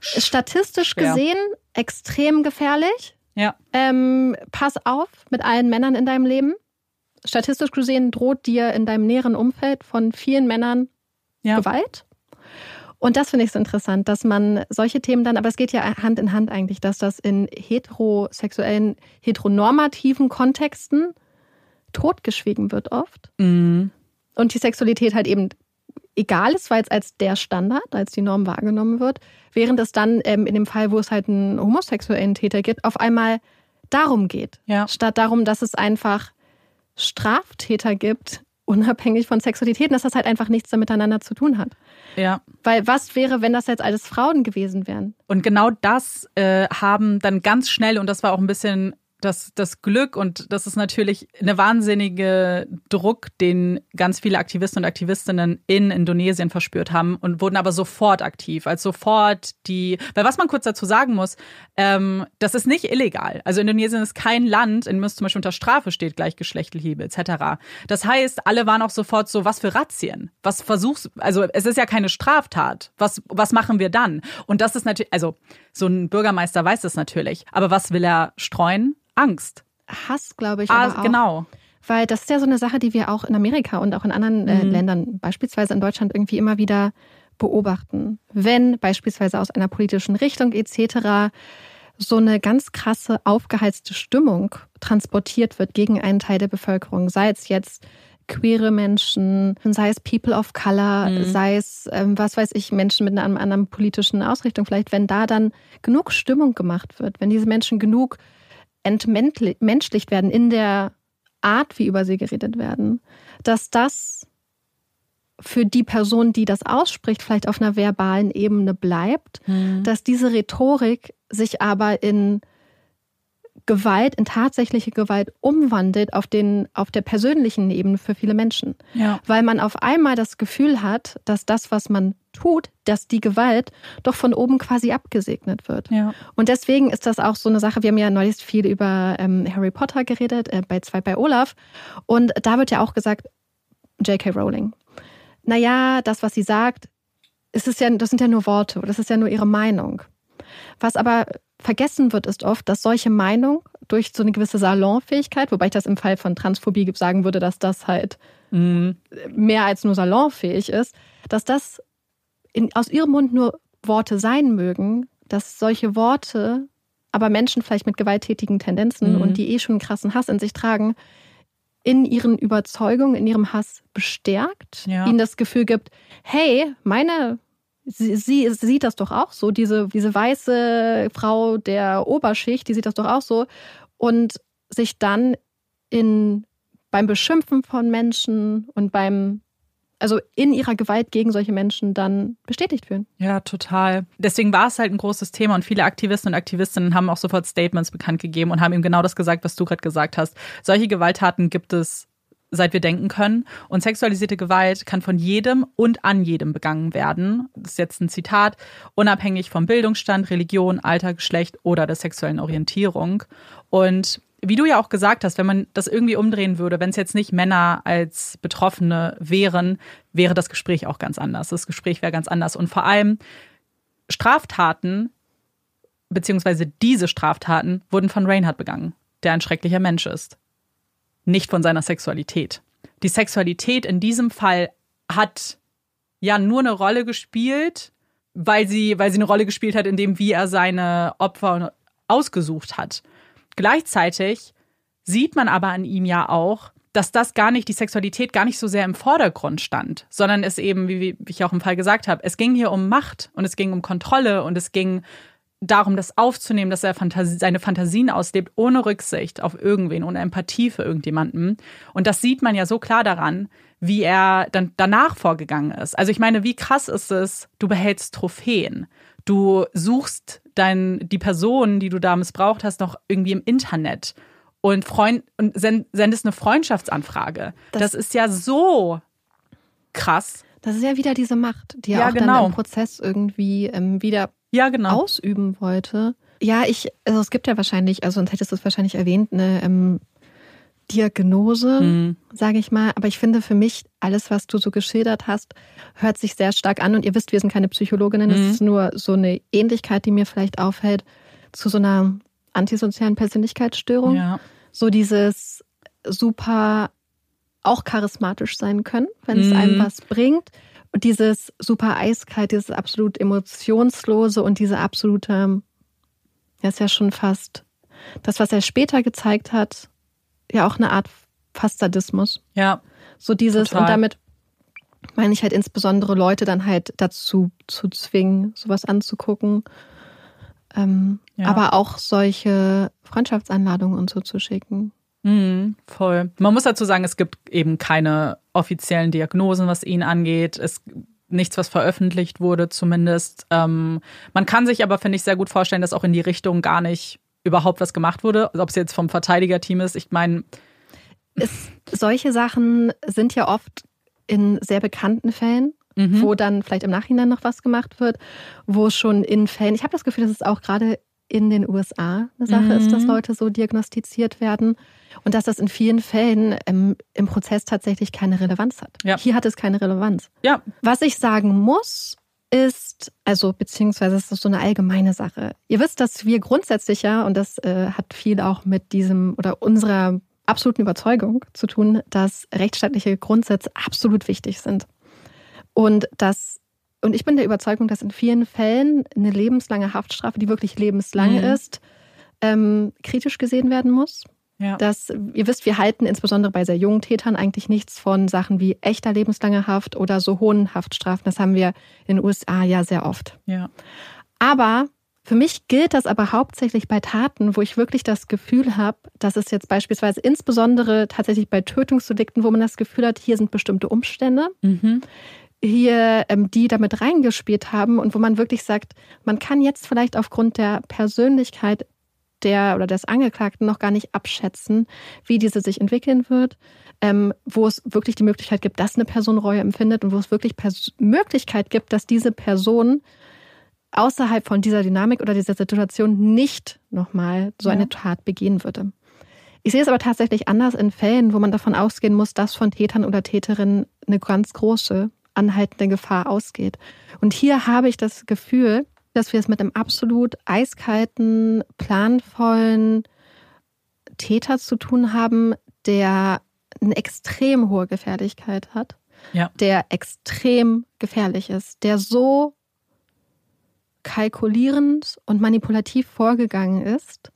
statistisch Schwer. gesehen extrem gefährlich. Ja. Ähm, pass auf mit allen Männern in deinem Leben. Statistisch gesehen droht dir in deinem näheren Umfeld von vielen Männern ja. Gewalt. Und das finde ich so interessant, dass man solche Themen dann, aber es geht ja Hand in Hand eigentlich, dass das in heterosexuellen, heteronormativen Kontexten totgeschwiegen wird oft. Mhm. Und die Sexualität halt eben egal ist, weil es als der Standard, als die Norm wahrgenommen wird, während es dann ähm, in dem Fall, wo es halt einen homosexuellen Täter gibt, auf einmal darum geht. Ja. Statt darum, dass es einfach Straftäter gibt, unabhängig von Sexualität, dass das halt einfach nichts miteinander zu tun hat. Ja. Weil was wäre, wenn das jetzt alles Frauen gewesen wären? Und genau das äh, haben dann ganz schnell, und das war auch ein bisschen das, das Glück und das ist natürlich eine wahnsinnige Druck, den ganz viele Aktivisten und Aktivistinnen in Indonesien verspürt haben und wurden aber sofort aktiv, als sofort die, weil was man kurz dazu sagen muss, ähm, das ist nicht illegal. Also Indonesien ist kein Land, in dem es zum Beispiel unter Strafe steht, gleichgeschlechtliche Liebe etc. Das heißt, alle waren auch sofort so, was für Razzien? Was versuchst, also es ist ja keine Straftat. Was, was machen wir dann? Und das ist natürlich, also so ein Bürgermeister weiß das natürlich, aber was will er streuen? Angst. Hass, glaube ich. Ah, aber auch. genau. Weil das ist ja so eine Sache, die wir auch in Amerika und auch in anderen äh, mhm. Ländern, beispielsweise in Deutschland, irgendwie immer wieder beobachten. Wenn beispielsweise aus einer politischen Richtung etc. so eine ganz krasse, aufgeheizte Stimmung transportiert wird gegen einen Teil der Bevölkerung, sei es jetzt queere Menschen, sei es People of Color, mhm. sei es, ähm, was weiß ich, Menschen mit einer anderen politischen Ausrichtung, vielleicht, wenn da dann genug Stimmung gemacht wird, wenn diese Menschen genug entmenschlicht werden in der Art, wie über sie geredet werden, dass das für die Person, die das ausspricht, vielleicht auf einer verbalen Ebene bleibt, mhm. dass diese Rhetorik sich aber in Gewalt, in tatsächliche Gewalt umwandelt auf, den, auf der persönlichen Ebene für viele Menschen. Ja. Weil man auf einmal das Gefühl hat, dass das, was man tut, dass die Gewalt doch von oben quasi abgesegnet wird. Ja. Und deswegen ist das auch so eine Sache, wir haben ja neulich viel über ähm, Harry Potter geredet, äh, bei zwei bei Olaf. Und da wird ja auch gesagt, J.K. Rowling. Naja, das, was sie sagt, ist es ja, das sind ja nur Worte, das ist ja nur ihre Meinung. Was aber vergessen wird, ist oft, dass solche Meinung durch so eine gewisse Salonfähigkeit, wobei ich das im Fall von Transphobie sagen würde, dass das halt mhm. mehr als nur salonfähig ist, dass das in, aus ihrem Mund nur Worte sein mögen, dass solche Worte aber Menschen vielleicht mit gewalttätigen Tendenzen mhm. und die eh schon einen krassen Hass in sich tragen, in ihren Überzeugungen, in ihrem Hass bestärkt, ja. ihnen das Gefühl gibt, hey, meine sie, sie sieht das doch auch so, diese, diese weiße Frau der Oberschicht, die sieht das doch auch so. Und sich dann in, beim Beschimpfen von Menschen und beim also in ihrer Gewalt gegen solche Menschen dann bestätigt fühlen. Ja, total. Deswegen war es halt ein großes Thema und viele Aktivisten und Aktivistinnen haben auch sofort Statements bekannt gegeben und haben ihm genau das gesagt, was du gerade gesagt hast. Solche Gewalttaten gibt es seit wir denken können. Und sexualisierte Gewalt kann von jedem und an jedem begangen werden. Das ist jetzt ein Zitat, unabhängig vom Bildungsstand, Religion, Alter, Geschlecht oder der sexuellen Orientierung. Und wie du ja auch gesagt hast, wenn man das irgendwie umdrehen würde, wenn es jetzt nicht Männer als Betroffene wären, wäre das Gespräch auch ganz anders. Das Gespräch wäre ganz anders. Und vor allem Straftaten, beziehungsweise diese Straftaten, wurden von Reinhard begangen, der ein schrecklicher Mensch ist nicht von seiner Sexualität. Die Sexualität in diesem Fall hat ja nur eine Rolle gespielt, weil sie, weil sie eine Rolle gespielt hat, in dem, wie er seine Opfer ausgesucht hat. Gleichzeitig sieht man aber an ihm ja auch, dass das gar nicht, die Sexualität gar nicht so sehr im Vordergrund stand, sondern es eben, wie ich auch im Fall gesagt habe, es ging hier um Macht und es ging um Kontrolle und es ging darum, das aufzunehmen, dass er Fantasie, seine Fantasien auslebt, ohne Rücksicht auf irgendwen, ohne Empathie für irgendjemanden. Und das sieht man ja so klar daran, wie er dann danach vorgegangen ist. Also ich meine, wie krass ist es, du behältst Trophäen. Du suchst dein, die Person, die du da missbraucht hast, noch irgendwie im Internet und, Freund, und sendest eine Freundschaftsanfrage. Das, das ist ja so krass. Das ist ja wieder diese Macht, die er ja, auch genau. dann im Prozess irgendwie ähm, wieder ja, genau. ausüben wollte. Ja, ich, also es gibt ja wahrscheinlich, also sonst hättest du es wahrscheinlich erwähnt, eine ähm, Diagnose, mhm. sage ich mal. Aber ich finde für mich, alles, was du so geschildert hast, hört sich sehr stark an. Und ihr wisst, wir sind keine Psychologinnen. Es mhm. ist nur so eine Ähnlichkeit, die mir vielleicht auffällt zu so einer antisozialen Persönlichkeitsstörung. Ja. So dieses super auch charismatisch sein können, wenn es mhm. einem was bringt. Und dieses super eiskalt, dieses absolut emotionslose und diese absolute, das ist ja schon fast das, was er später gezeigt hat, ja auch eine Art fast Sadismus. Ja. So dieses, total. und damit meine ich halt insbesondere Leute dann halt dazu zu zwingen, sowas anzugucken. Ähm, ja. Aber auch solche Freundschaftsanladungen und so zu schicken. Mhm, voll. Man muss dazu sagen, es gibt eben keine offiziellen Diagnosen, was ihn angeht. Es nichts, was veröffentlicht wurde, zumindest. Ähm, man kann sich aber, finde ich, sehr gut vorstellen, dass auch in die Richtung gar nicht überhaupt was gemacht wurde. Ob es jetzt vom Verteidigerteam ist, ich meine. Solche Sachen sind ja oft in sehr bekannten Fällen, mhm. wo dann vielleicht im Nachhinein noch was gemacht wird, wo schon in Fällen, ich habe das Gefühl, dass es auch gerade in den USA eine Sache mhm. ist, dass mhm. Leute so diagnostiziert werden und dass das in vielen Fällen ähm, im Prozess tatsächlich keine Relevanz hat. Ja. Hier hat es keine Relevanz. Ja. Was ich sagen muss, ist, also beziehungsweise ist das so eine allgemeine Sache. Ihr wisst, dass wir grundsätzlich ja, und das äh, hat viel auch mit diesem oder unserer absoluten Überzeugung zu tun, dass rechtsstaatliche Grundsätze absolut wichtig sind. Und dass und ich bin der Überzeugung, dass in vielen Fällen eine lebenslange Haftstrafe, die wirklich lebenslang mhm. ist, ähm, kritisch gesehen werden muss. Ja. Dass, ihr wisst, wir halten insbesondere bei sehr jungen Tätern eigentlich nichts von Sachen wie echter lebenslanger Haft oder so hohen Haftstrafen. Das haben wir in den USA ja sehr oft. Ja. Aber für mich gilt das aber hauptsächlich bei Taten, wo ich wirklich das Gefühl habe, dass es jetzt beispielsweise insbesondere tatsächlich bei Tötungsdelikten, wo man das Gefühl hat, hier sind bestimmte Umstände, mhm hier, ähm, die damit reingespielt haben und wo man wirklich sagt, man kann jetzt vielleicht aufgrund der Persönlichkeit der oder des Angeklagten noch gar nicht abschätzen, wie diese sich entwickeln wird, ähm, wo es wirklich die Möglichkeit gibt, dass eine Person Reue empfindet und wo es wirklich Pers Möglichkeit gibt, dass diese Person außerhalb von dieser Dynamik oder dieser Situation nicht nochmal so eine Tat begehen würde. Ich sehe es aber tatsächlich anders in Fällen, wo man davon ausgehen muss, dass von Tätern oder Täterinnen eine ganz große anhaltende Gefahr ausgeht. Und hier habe ich das Gefühl, dass wir es mit einem absolut eiskalten, planvollen Täter zu tun haben, der eine extrem hohe Gefährlichkeit hat, ja. der extrem gefährlich ist, der so kalkulierend und manipulativ vorgegangen ist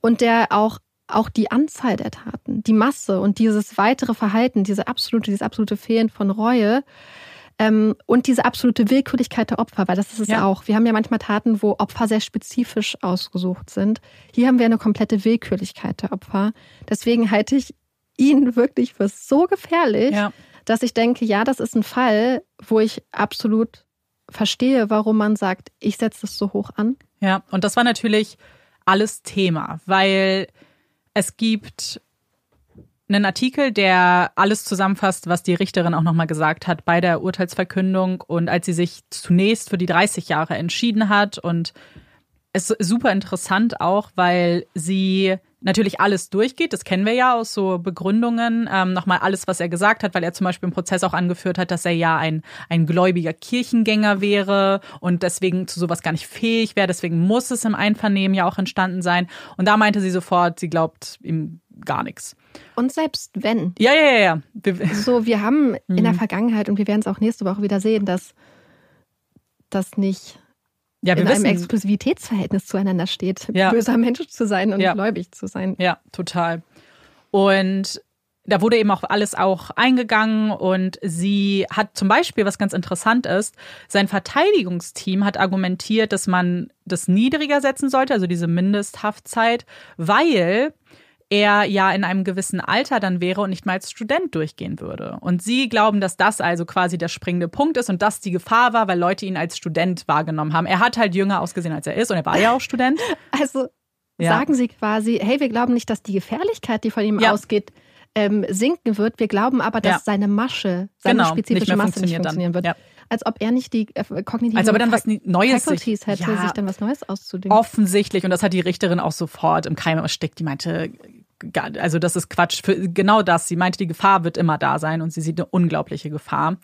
und der auch auch die Anzahl der Taten, die Masse und dieses weitere Verhalten, diese absolute, dieses absolute Fehlen von Reue ähm, und diese absolute Willkürlichkeit der Opfer, weil das ist es ja. auch. Wir haben ja manchmal Taten, wo Opfer sehr spezifisch ausgesucht sind. Hier haben wir eine komplette Willkürlichkeit der Opfer. Deswegen halte ich ihn wirklich für so gefährlich, ja. dass ich denke, ja, das ist ein Fall, wo ich absolut verstehe, warum man sagt, ich setze es so hoch an. Ja, und das war natürlich alles Thema, weil es gibt einen Artikel, der alles zusammenfasst, was die Richterin auch nochmal gesagt hat bei der Urteilsverkündung und als sie sich zunächst für die 30 Jahre entschieden hat. Und es ist super interessant auch, weil sie natürlich alles durchgeht. Das kennen wir ja aus so Begründungen. Ähm, nochmal alles, was er gesagt hat, weil er zum Beispiel im Prozess auch angeführt hat, dass er ja ein, ein gläubiger Kirchengänger wäre und deswegen zu sowas gar nicht fähig wäre. Deswegen muss es im Einvernehmen ja auch entstanden sein. Und da meinte sie sofort, sie glaubt ihm gar nichts. Und selbst wenn. Ja, ja, ja, ja. Wir, so, wir haben in der mhm. Vergangenheit und wir werden es auch nächste Woche wieder sehen, dass das nicht ja, in wissen, einem Exklusivitätsverhältnis zueinander steht, ja. böser Mensch zu sein und ja. gläubig zu sein. Ja, total. Und da wurde eben auch alles auch eingegangen und sie hat zum Beispiel, was ganz interessant ist, sein Verteidigungsteam hat argumentiert, dass man das niedriger setzen sollte, also diese Mindesthaftzeit, weil er ja in einem gewissen Alter dann wäre und nicht mal als Student durchgehen würde. Und sie glauben, dass das also quasi der springende Punkt ist und das die Gefahr war, weil Leute ihn als Student wahrgenommen haben. Er hat halt jünger ausgesehen, als er ist und er war ja auch Student. Also ja. sagen sie quasi, hey, wir glauben nicht, dass die Gefährlichkeit, die von ihm ja. ausgeht, ähm, sinken wird. Wir glauben aber, dass ja. seine Masche, seine genau, spezifische nicht Masse nicht funktionieren dann. wird. Als ob er nicht die äh, kognitiven Als ob er dann was Neues Faculties hätte, ja, sich dann was Neues auszudenken. Offensichtlich, und das hat die Richterin auch sofort im Keim erstickt. Die meinte, also das ist Quatsch. Für genau das. Sie meinte, die Gefahr wird immer da sein und sie sieht eine unglaubliche Gefahr.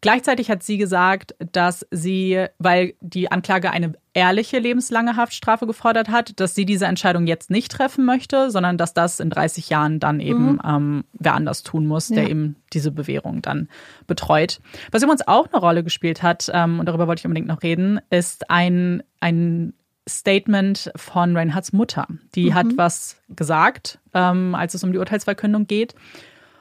Gleichzeitig hat sie gesagt, dass sie, weil die Anklage eine ehrliche lebenslange Haftstrafe gefordert hat, dass sie diese Entscheidung jetzt nicht treffen möchte, sondern dass das in 30 Jahren dann eben mhm. ähm, wer anders tun muss, der ja. eben diese Bewährung dann betreut. Was übrigens auch eine Rolle gespielt hat, ähm, und darüber wollte ich unbedingt noch reden, ist ein, ein Statement von Reinhards Mutter. Die mhm. hat was gesagt, ähm, als es um die Urteilsverkündung geht.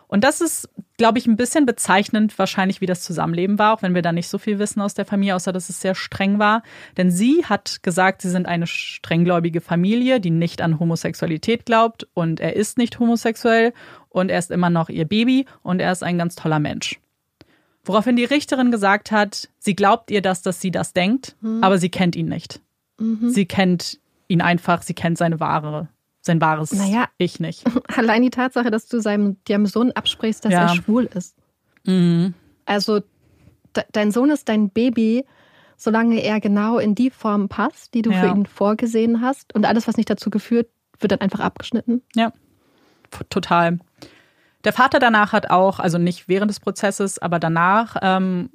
Und das ist, glaube ich, ein bisschen bezeichnend wahrscheinlich, wie das Zusammenleben war, auch wenn wir da nicht so viel wissen aus der Familie, außer dass es sehr streng war. Denn sie hat gesagt, sie sind eine strenggläubige Familie, die nicht an Homosexualität glaubt und er ist nicht homosexuell und er ist immer noch ihr Baby und er ist ein ganz toller Mensch. Woraufhin die Richterin gesagt hat, sie glaubt ihr das, dass sie das denkt, mhm. aber sie kennt ihn nicht. Mhm. Sie kennt ihn einfach, sie kennt seine wahre, sein wahres naja, Ich nicht. Allein die Tatsache, dass du seinem, deinem Sohn absprichst, dass ja. er schwul ist. Mhm. Also de, dein Sohn ist dein Baby, solange er genau in die Form passt, die du ja. für ihn vorgesehen hast. Und alles, was nicht dazu geführt, wird dann einfach abgeschnitten. Ja, total. Der Vater danach hat auch, also nicht während des Prozesses, aber danach ähm,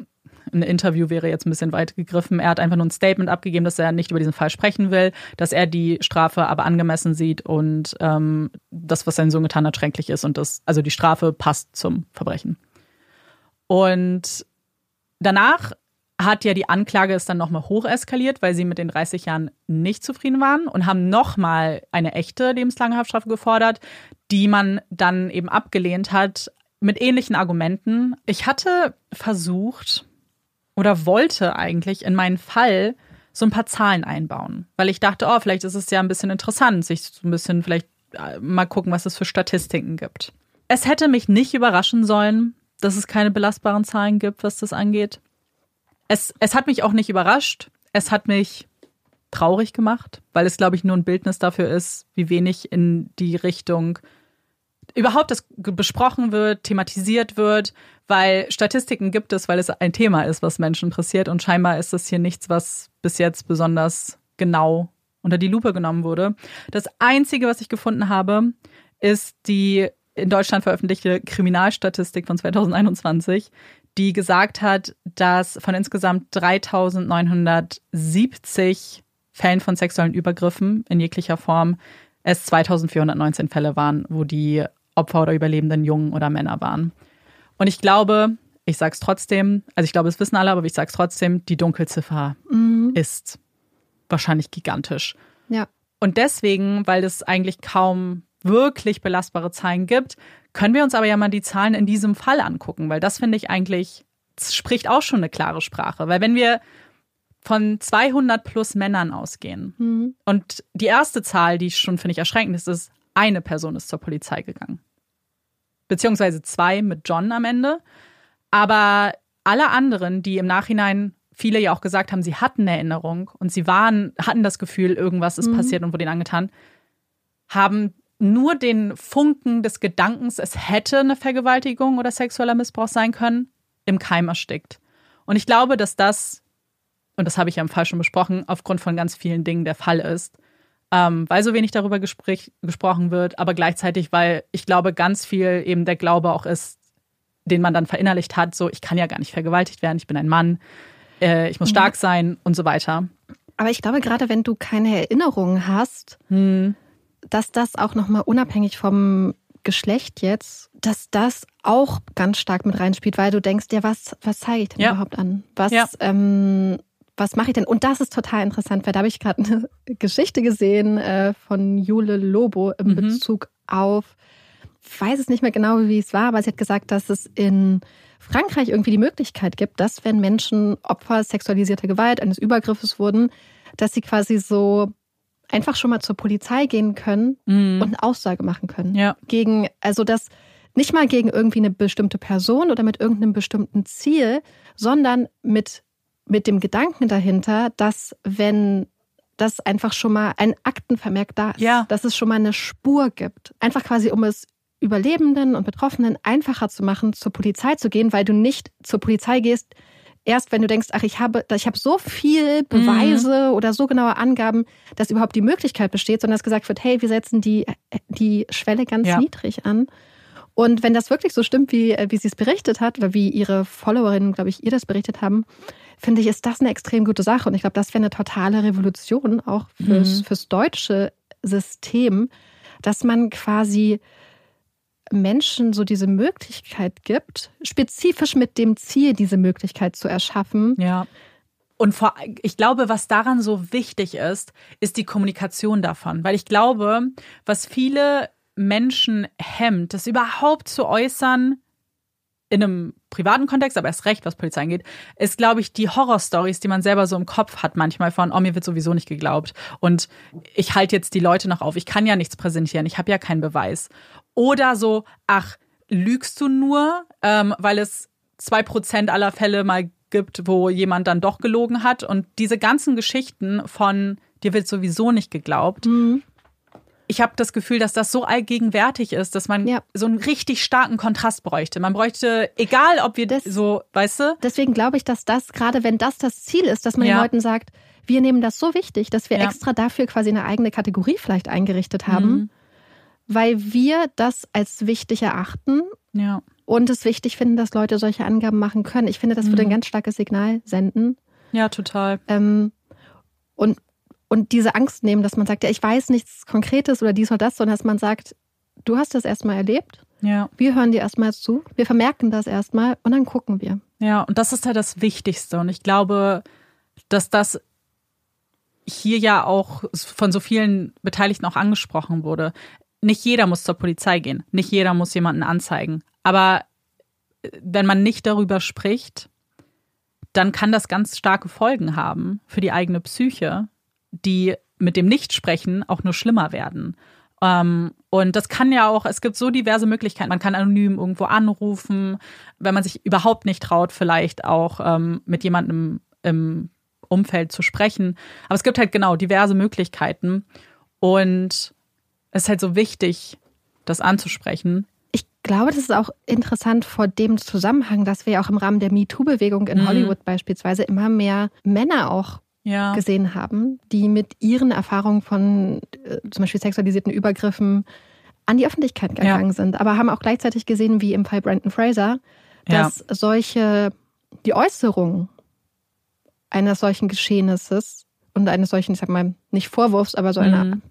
ein Interview wäre jetzt ein bisschen weit gegriffen. Er hat einfach nur ein Statement abgegeben, dass er nicht über diesen Fall sprechen will, dass er die Strafe aber angemessen sieht und ähm, das, was sein Sohn getan hat, schrecklich ist und das, also die Strafe passt zum Verbrechen. Und danach hat ja die Anklage es dann nochmal hoch eskaliert, weil sie mit den 30 Jahren nicht zufrieden waren und haben nochmal eine echte lebenslange Haftstrafe gefordert, die man dann eben abgelehnt hat mit ähnlichen Argumenten. Ich hatte versucht, oder wollte eigentlich in meinen Fall so ein paar Zahlen einbauen, weil ich dachte, oh, vielleicht ist es ja ein bisschen interessant, sich so ein bisschen vielleicht äh, mal gucken, was es für Statistiken gibt. Es hätte mich nicht überraschen sollen, dass es keine belastbaren Zahlen gibt, was das angeht. Es, es hat mich auch nicht überrascht. Es hat mich traurig gemacht, weil es, glaube ich, nur ein Bildnis dafür ist, wie wenig in die Richtung überhaupt das besprochen wird, thematisiert wird, weil Statistiken gibt es, weil es ein Thema ist, was Menschen interessiert und scheinbar ist das hier nichts, was bis jetzt besonders genau unter die Lupe genommen wurde. Das einzige, was ich gefunden habe, ist die in Deutschland veröffentlichte Kriminalstatistik von 2021, die gesagt hat, dass von insgesamt 3970 Fällen von sexuellen Übergriffen in jeglicher Form es 2419 Fälle waren, wo die Opfer oder Überlebenden Jungen oder Männer waren. Und ich glaube, ich sage es trotzdem, also ich glaube, es wissen alle, aber ich sage es trotzdem, die Dunkelziffer mhm. ist wahrscheinlich gigantisch. Ja. Und deswegen, weil es eigentlich kaum wirklich belastbare Zahlen gibt, können wir uns aber ja mal die Zahlen in diesem Fall angucken, weil das finde ich eigentlich, spricht auch schon eine klare Sprache. Weil wenn wir von 200 plus Männern ausgehen mhm. und die erste Zahl, die schon finde ich erschreckend ist, ist eine Person ist zur Polizei gegangen. Beziehungsweise zwei mit John am Ende. Aber alle anderen, die im Nachhinein viele ja auch gesagt haben, sie hatten Erinnerung und sie waren, hatten das Gefühl, irgendwas ist mhm. passiert und wurde ihnen angetan, haben nur den Funken des Gedankens, es hätte eine Vergewaltigung oder sexueller Missbrauch sein können, im Keim erstickt. Und ich glaube, dass das, und das habe ich ja im Fall schon besprochen, aufgrund von ganz vielen Dingen der Fall ist ähm, weil so wenig darüber gesprich, gesprochen wird, aber gleichzeitig, weil ich glaube, ganz viel eben der Glaube auch ist, den man dann verinnerlicht hat, so ich kann ja gar nicht vergewaltigt werden, ich bin ein Mann, äh, ich muss mhm. stark sein und so weiter. Aber ich glaube, gerade wenn du keine Erinnerungen hast, hm. dass das auch nochmal unabhängig vom Geschlecht jetzt, dass das auch ganz stark mit reinspielt, weil du denkst, ja, was, was zeige ich denn ja. überhaupt an? Was, ja. ähm, was mache ich denn? Und das ist total interessant, weil da habe ich gerade eine Geschichte gesehen äh, von Jule Lobo im mhm. Bezug auf weiß es nicht mehr genau, wie es war, aber sie hat gesagt, dass es in Frankreich irgendwie die Möglichkeit gibt, dass wenn Menschen Opfer sexualisierter Gewalt, eines Übergriffes wurden, dass sie quasi so einfach schon mal zur Polizei gehen können Mhm. und eine Aussage machen können. Ja. Gegen, also das nicht mal gegen irgendwie eine bestimmte Person oder mit irgendeinem bestimmten Ziel, sondern mit, mit dem Gedanken dahinter, dass wenn das einfach schon mal ein Aktenvermerk da ist, Ja. dass es schon mal eine Spur gibt. Einfach quasi, um es Überlebenden und Betroffenen einfacher zu machen, zur Polizei zu gehen, weil du nicht zur Polizei gehst, erst wenn du denkst, ach, ich habe, ich habe so viel Beweise oder so genaue Angaben, dass überhaupt die Möglichkeit besteht, sondern dass gesagt wird, hey, wir setzen die, die Schwelle ganz Ja. niedrig an. Und wenn das wirklich so stimmt, wie, wie sie es berichtet hat, oder wie ihre Followerinnen, glaube ich, ihr das berichtet haben, finde ich, ist das eine extrem gute Sache. Und ich glaube, das wäre eine totale Revolution auch fürs, Mhm. fürs deutsche System, dass man quasi Menschen so diese Möglichkeit gibt, spezifisch mit dem Ziel, diese Möglichkeit zu erschaffen. Ja. Und vor, ich glaube, was daran so wichtig ist, ist die Kommunikation davon. Weil ich glaube, was viele Menschen hemmt, das überhaupt zu äußern, in einem privaten Kontext, aber erst recht, was Polizei angeht, ist, glaube ich, die Horrorstories, die man selber so im Kopf hat, manchmal von, oh, mir wird sowieso nicht geglaubt. Und ich halte jetzt die Leute noch auf. Ich kann ja nichts präsentieren. Ich habe ja keinen Beweis. Oder so, ach, lügst du nur, ähm, weil es zwei Prozent aller Fälle mal gibt, wo jemand dann doch gelogen hat. Und diese ganzen Geschichten von, dir wird sowieso nicht geglaubt. Ich habe das Gefühl, dass das so allgegenwärtig ist, dass man Ja. so einen richtig starken Kontrast bräuchte. Man bräuchte, egal ob wir Das- so, weißt du? Deswegen glaube ich, dass das, gerade wenn das das Ziel ist, dass man den Ja. Leuten sagt, wir nehmen das so wichtig, dass wir Ja. extra dafür quasi eine eigene Kategorie vielleicht eingerichtet haben, Mhm. weil wir das als wichtig erachten Ja. und es wichtig finden, dass Leute solche Angaben machen können. Ich finde, das würde ein Mhm. ganz starkes Signal senden. Ja, total. Ähm, und, und diese Angst nehmen, dass man sagt, ja, ich weiß nichts Konkretes oder dies oder das, sondern dass man sagt, du hast das erstmal erlebt, Ja. wir hören dir erstmal zu, wir vermerken das erstmal und dann gucken wir. Ja, und das ist halt das Wichtigste. Und ich glaube, dass das hier ja auch von so vielen Beteiligten auch angesprochen wurde. Nicht jeder muss zur Polizei gehen. Nicht jeder muss jemanden anzeigen. Aber äh, wenn man nicht darüber spricht, dann kann das ganz starke Folgen haben für die eigene Psyche, die mit dem Nichtsprechen auch nur schlimmer werden. Ähm, und das kann ja auch, es gibt so diverse Möglichkeiten. Man kann anonym irgendwo anrufen, wenn man sich überhaupt nicht traut, vielleicht auch ähm, mit jemandem im Umfeld zu sprechen. Aber es gibt halt genau diverse Möglichkeiten. Und es ist halt so wichtig, das anzusprechen. Ich glaube, das ist auch interessant vor dem Zusammenhang, dass wir ja auch im Rahmen der MeToo-Bewegung in Mhm. Hollywood beispielsweise immer mehr Männer auch Ja. gesehen haben, die mit ihren Erfahrungen von äh, zum Beispiel sexualisierten Übergriffen an die Öffentlichkeit gegangen sind, aber haben auch gleichzeitig gesehen, wie im Fall Brandon Fraser, Ja. dass solche, die Äußerung eines solchen Geschehnisses und eines solchen, ich sag mal, nicht Vorwurfs, aber so einer, Mhm.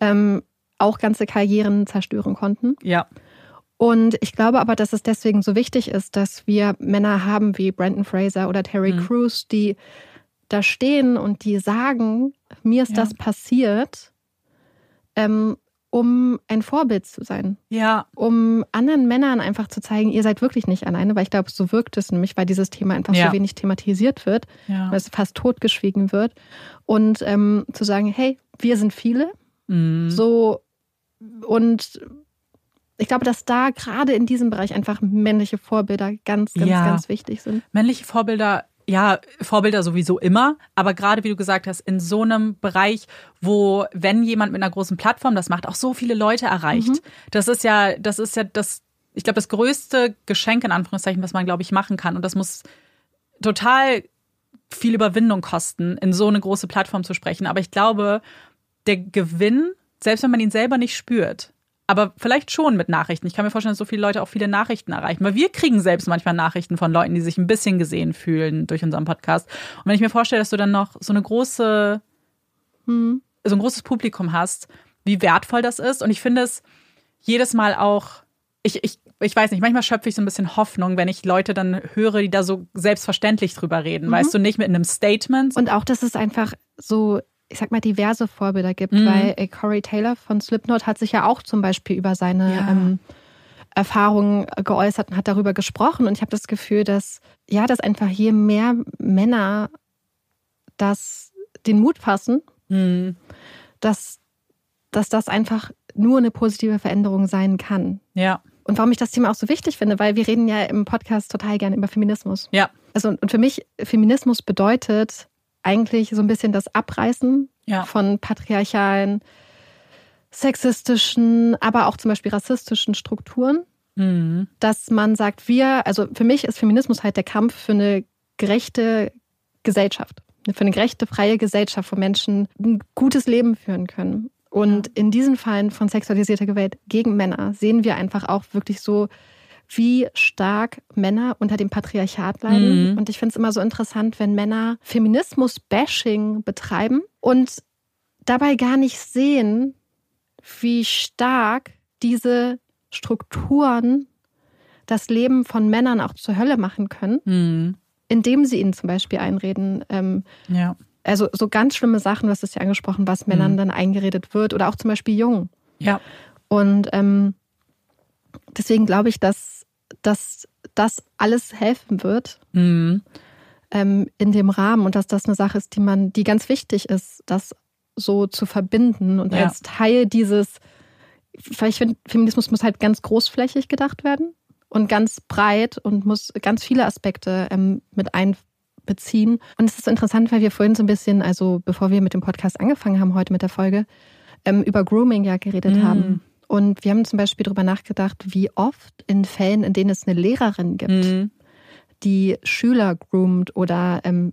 ähm, auch ganze Karrieren zerstören konnten. Ja. Und ich glaube aber, dass es deswegen so wichtig ist, dass wir Männer haben wie Brandon Fraser oder Terry Mhm. Crews, die da stehen und die sagen, mir ist Ja. das passiert, ähm, um ein Vorbild zu sein, Ja. um anderen Männern einfach zu zeigen, ihr seid wirklich nicht alleine, weil ich glaube, so wirkt es nämlich, weil dieses Thema einfach Ja. so wenig thematisiert wird, Ja. weil es fast totgeschwiegen wird. Und ähm, zu sagen, hey, wir sind viele, Mhm. so und ich glaube, dass da gerade in diesem Bereich einfach männliche Vorbilder ganz, ganz, Ja. ganz wichtig sind. Männliche Vorbilder, ja, Vorbilder sowieso immer, aber gerade wie du gesagt hast, in so einem Bereich, wo, wenn jemand mit einer großen Plattform das macht, auch so viele Leute erreicht. Mhm. Das ist ja, das ist ja das, ich glaube, das größte Geschenk in Anführungszeichen, was man, glaube ich, machen kann. Und das muss total viel Überwindung kosten, in so eine große Plattform zu sprechen. Aber ich glaube, der Gewinn, selbst wenn man ihn selber nicht spürt, aber vielleicht schon mit Nachrichten. Ich kann mir vorstellen, dass so viele Leute auch viele Nachrichten erreichen. Weil wir kriegen selbst manchmal Nachrichten von Leuten, die sich ein bisschen gesehen fühlen durch unseren Podcast. Und wenn ich mir vorstelle, dass du dann noch so eine große, Hm. so ein großes Publikum hast, wie wertvoll das ist. Und ich finde es jedes Mal auch, ich, ich, ich weiß nicht, manchmal schöpfe ich so ein bisschen Hoffnung, wenn ich Leute dann höre, die da so selbstverständlich drüber reden. Weißt du, nicht mit einem Statement. Und auch, dass es einfach so, ich sag mal, diverse Vorbilder gibt, Mhm. weil äh, Corey Taylor von Slipknot hat sich ja auch zum Beispiel über seine Ja. ähm, Erfahrungen geäußert und hat darüber gesprochen. Und ich habe das Gefühl, dass, ja, dass einfach je mehr Männer das den Mut fassen, Mhm. dass, dass das einfach nur eine positive Veränderung sein kann. Ja, Und warum ich das Thema auch so wichtig finde, weil wir reden ja im Podcast total gerne über Feminismus. ja, Also und für mich Feminismus bedeutet eigentlich so ein bisschen das Abreißen Ja. von patriarchalen, sexistischen, aber auch zum Beispiel rassistischen Strukturen, Mhm. dass man sagt, wir, also für mich ist Feminismus halt der Kampf für eine gerechte Gesellschaft, für eine gerechte, freie Gesellschaft, wo Menschen ein gutes Leben führen können. Und in diesen Fällen von sexualisierter Gewalt gegen Männer sehen wir einfach auch wirklich so, wie stark Männer unter dem Patriarchat leiden. Mhm. Und ich finde es immer so interessant, wenn Männer Feminismus-Bashing betreiben und dabei gar nicht sehen, wie stark diese Strukturen das Leben von Männern auch zur Hölle machen können, Mhm. indem sie ihnen zum Beispiel einreden, ähm, Ja, also so ganz schlimme Sachen, das ist ja angesprochen, was Männern Mhm. dann eingeredet wird oder auch zum Beispiel Jungen. ja, Und ähm, deswegen glaube ich, dass, dass das alles helfen wird mhm. ähm, in dem Rahmen und dass das eine Sache ist, die man, die ganz wichtig ist, das so zu verbinden und Ja. als Teil dieses, weil ich finde, Feminismus muss halt ganz großflächig gedacht werden und ganz breit und muss ganz viele Aspekte ähm, mit einbeziehen. Und es ist interessant, weil wir vorhin so ein bisschen, also bevor wir mit dem Podcast angefangen haben, heute mit der Folge, ähm, über Grooming ja geredet Mhm. haben. Und wir haben zum Beispiel darüber nachgedacht, wie oft in Fällen, in denen es eine Lehrerin gibt, Mhm. die Schüler groomt oder ähm,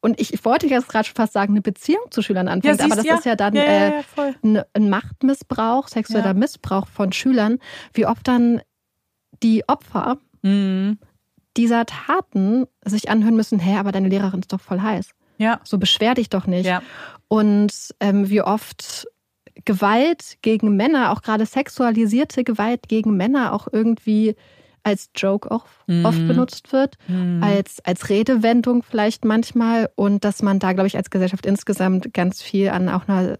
und ich, ich wollte jetzt gerade schon fast sagen, eine Beziehung zu Schülern anfängt, aber das siehst, ist ja dann ja, ja, äh, ja, ein, ein Machtmissbrauch, sexueller Ja. Missbrauch von Schülern, wie oft dann die Opfer Mhm. dieser Taten sich anhören müssen, hä, aber deine Lehrerin ist doch voll heiß. Ja, So beschwer dich doch nicht. ja, Und ähm, wie oft Gewalt gegen Männer, auch gerade sexualisierte Gewalt gegen Männer auch irgendwie als Joke auch Mhm. oft benutzt wird, Mhm. als, als Redewendung vielleicht manchmal und dass man da, glaube ich, als Gesellschaft insgesamt ganz viel an auch einer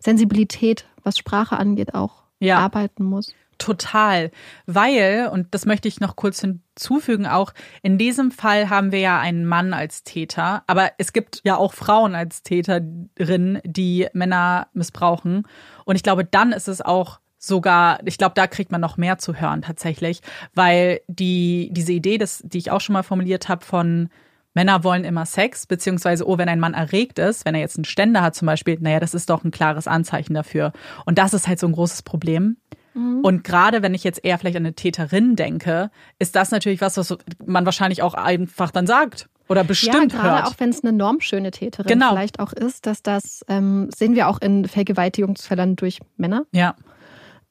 Sensibilität, was Sprache angeht, auch Ja. arbeiten muss. Total, weil, und das möchte ich noch kurz hinzufügen, auch in diesem Fall haben wir ja einen Mann als Täter, aber es gibt ja auch Frauen als Täterinnen, die Männer missbrauchen. Und ich glaube, dann ist es auch sogar, ich glaube, da kriegt man noch mehr zu hören tatsächlich, weil die, diese Idee, das, die ich auch schon mal formuliert habe, von Männer wollen immer Sex, beziehungsweise, oh, wenn ein Mann erregt ist, wenn er jetzt einen Ständer hat zum Beispiel, naja, das ist doch ein klares Anzeichen dafür. Und das ist halt so ein großes Problem. Und gerade wenn ich jetzt eher vielleicht an eine Täterin denke, ist das natürlich was, was man wahrscheinlich auch einfach dann sagt oder bestimmt ja, gerade hört. auch wenn es eine normschöne Täterin Genau. vielleicht auch ist, dass das ähm, sehen wir auch in Vergewaltigungsfällen durch Männer. ja,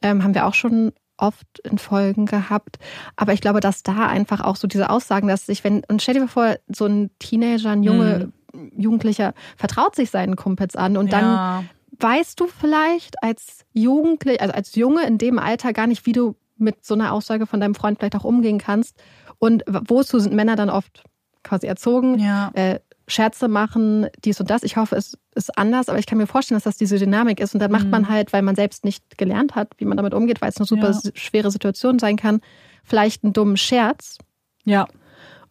ähm, haben wir auch schon oft in Folgen gehabt. Aber ich glaube, dass da einfach auch so diese Aussagen, dass sich, wenn, und stell dir vor, so ein Teenager, ein Junge, Jugendlicher vertraut sich seinen Kumpels an und dann ja, weißt du vielleicht als Jugendlich, also als Junge in dem Alter gar nicht, wie du mit so einer Aussage von deinem Freund vielleicht auch umgehen kannst. Und wozu sind Männer dann oft quasi erzogen? ja, äh, Scherze machen, dies und das. Ich hoffe, es ist anders, aber ich kann mir vorstellen, dass das diese Dynamik ist. Und dann macht man halt, weil man selbst nicht gelernt hat, wie man damit umgeht, weil es eine super Ja. schwere Situation sein kann, vielleicht einen dummen Scherz ja,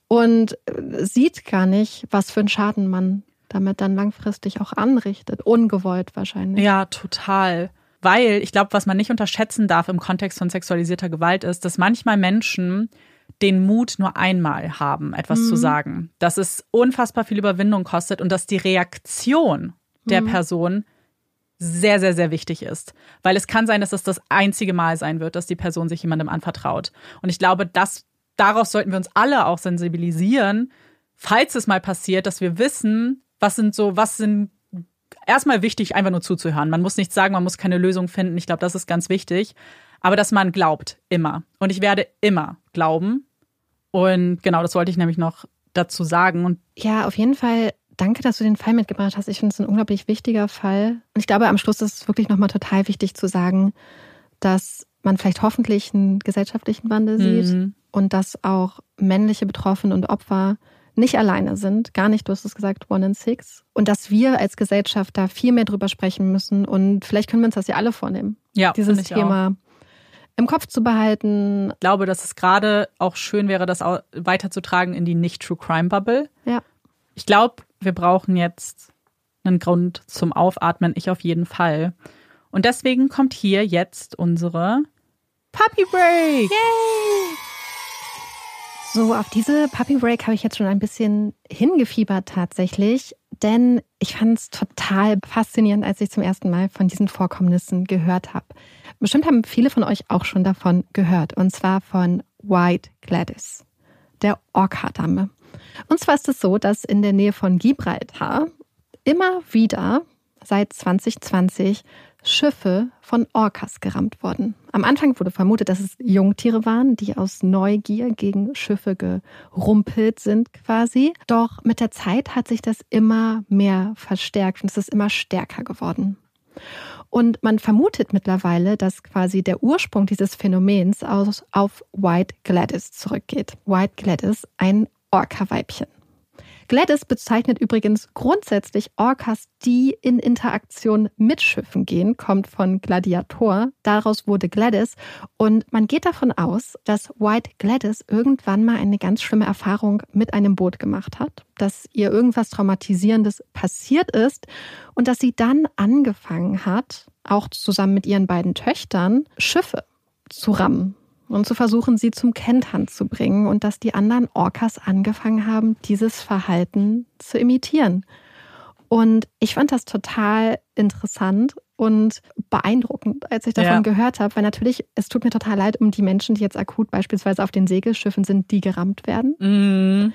und äh, sieht gar nicht, was für einen Schaden man damit dann langfristig auch anrichtet. Ungewollt wahrscheinlich. ja, total. Weil ich glaube, was man nicht unterschätzen darf im Kontext von sexualisierter Gewalt ist, dass manchmal Menschen den Mut nur einmal haben, etwas zu sagen. Dass es unfassbar viel Überwindung kostet und dass die Reaktion der Person sehr, sehr, sehr wichtig ist. Weil es kann sein, dass es das einzige Mal sein wird, dass die Person sich jemandem anvertraut. Und ich glaube, dass darauf sollten wir uns alle auch sensibilisieren, falls es mal passiert, dass wir wissen, was sind so, was sind erstmal wichtig, einfach nur zuzuhören. Man muss nichts sagen, man muss keine Lösung finden. Ich glaube, das ist ganz wichtig. Aber dass man glaubt, immer. Und ich werde immer glauben. Und genau, das wollte ich nämlich noch dazu sagen. Und Ja, auf jeden Fall. Danke, dass du den Fall mitgebracht hast. Ich finde es ein unglaublich wichtiger Fall. Und ich glaube, am Schluss ist es wirklich nochmal total wichtig zu sagen, dass man vielleicht hoffentlich einen gesellschaftlichen Wandel sieht Mhm. und dass auch männliche Betroffene und Opfer nicht alleine sind, gar nicht, du hast es gesagt, one in six. Und dass wir als Gesellschaft da viel mehr drüber sprechen müssen. Und vielleicht können wir uns das ja alle vornehmen. Ja, dieses Thema auch. im Kopf zu behalten. Ich glaube, dass es gerade auch schön wäre, das auch weiterzutragen in die Nicht-True-Crime-Bubble. Ja. Ich glaube, wir brauchen jetzt einen Grund zum Aufatmen. Ich auf jeden Fall. Und deswegen kommt hier jetzt unsere Puppy Break. So, auf diese Puppy Break habe ich jetzt schon ein bisschen hingefiebert tatsächlich, denn ich fand es total faszinierend, als ich zum ersten Mal von diesen Vorkommnissen gehört habe. Bestimmt haben viele von euch auch schon davon gehört, und zwar von White Gladys, der Orca-Dame. Und zwar ist es so, dass in der Nähe von Gibraltar immer wieder seit 2020 Schiffe von Orcas gerammt wurden. Am Anfang wurde vermutet, dass es Jungtiere waren, die aus Neugier gegen Schiffe gerumpelt sind quasi. Doch mit der Zeit hat sich das immer mehr verstärkt und es ist immer stärker geworden. Und man vermutet mittlerweile, dass quasi der Ursprung dieses Phänomens aus, auf White Gladys zurückgeht. White Gladys, ein Orca-Weibchen. Gladys bezeichnet übrigens grundsätzlich Orcas, die in Interaktion mit Schiffen gehen, kommt von Gladiator. Daraus wurde Gladys. Und man geht davon aus, dass White Gladys irgendwann mal eine ganz schlimme Erfahrung mit einem Boot gemacht hat, dass ihr irgendwas Traumatisierendes passiert ist und dass sie dann angefangen hat, auch zusammen mit ihren beiden Töchtern, Schiffe zu rammen und zu versuchen, sie zum Kentern zu bringen und dass die anderen Orcas angefangen haben, dieses Verhalten zu imitieren. Und ich fand das total interessant und beeindruckend, als ich davon Ja. gehört habe, weil natürlich, es tut mir total leid um die Menschen, die jetzt akut beispielsweise auf den Segelschiffen sind, die gerammt werden. Mm,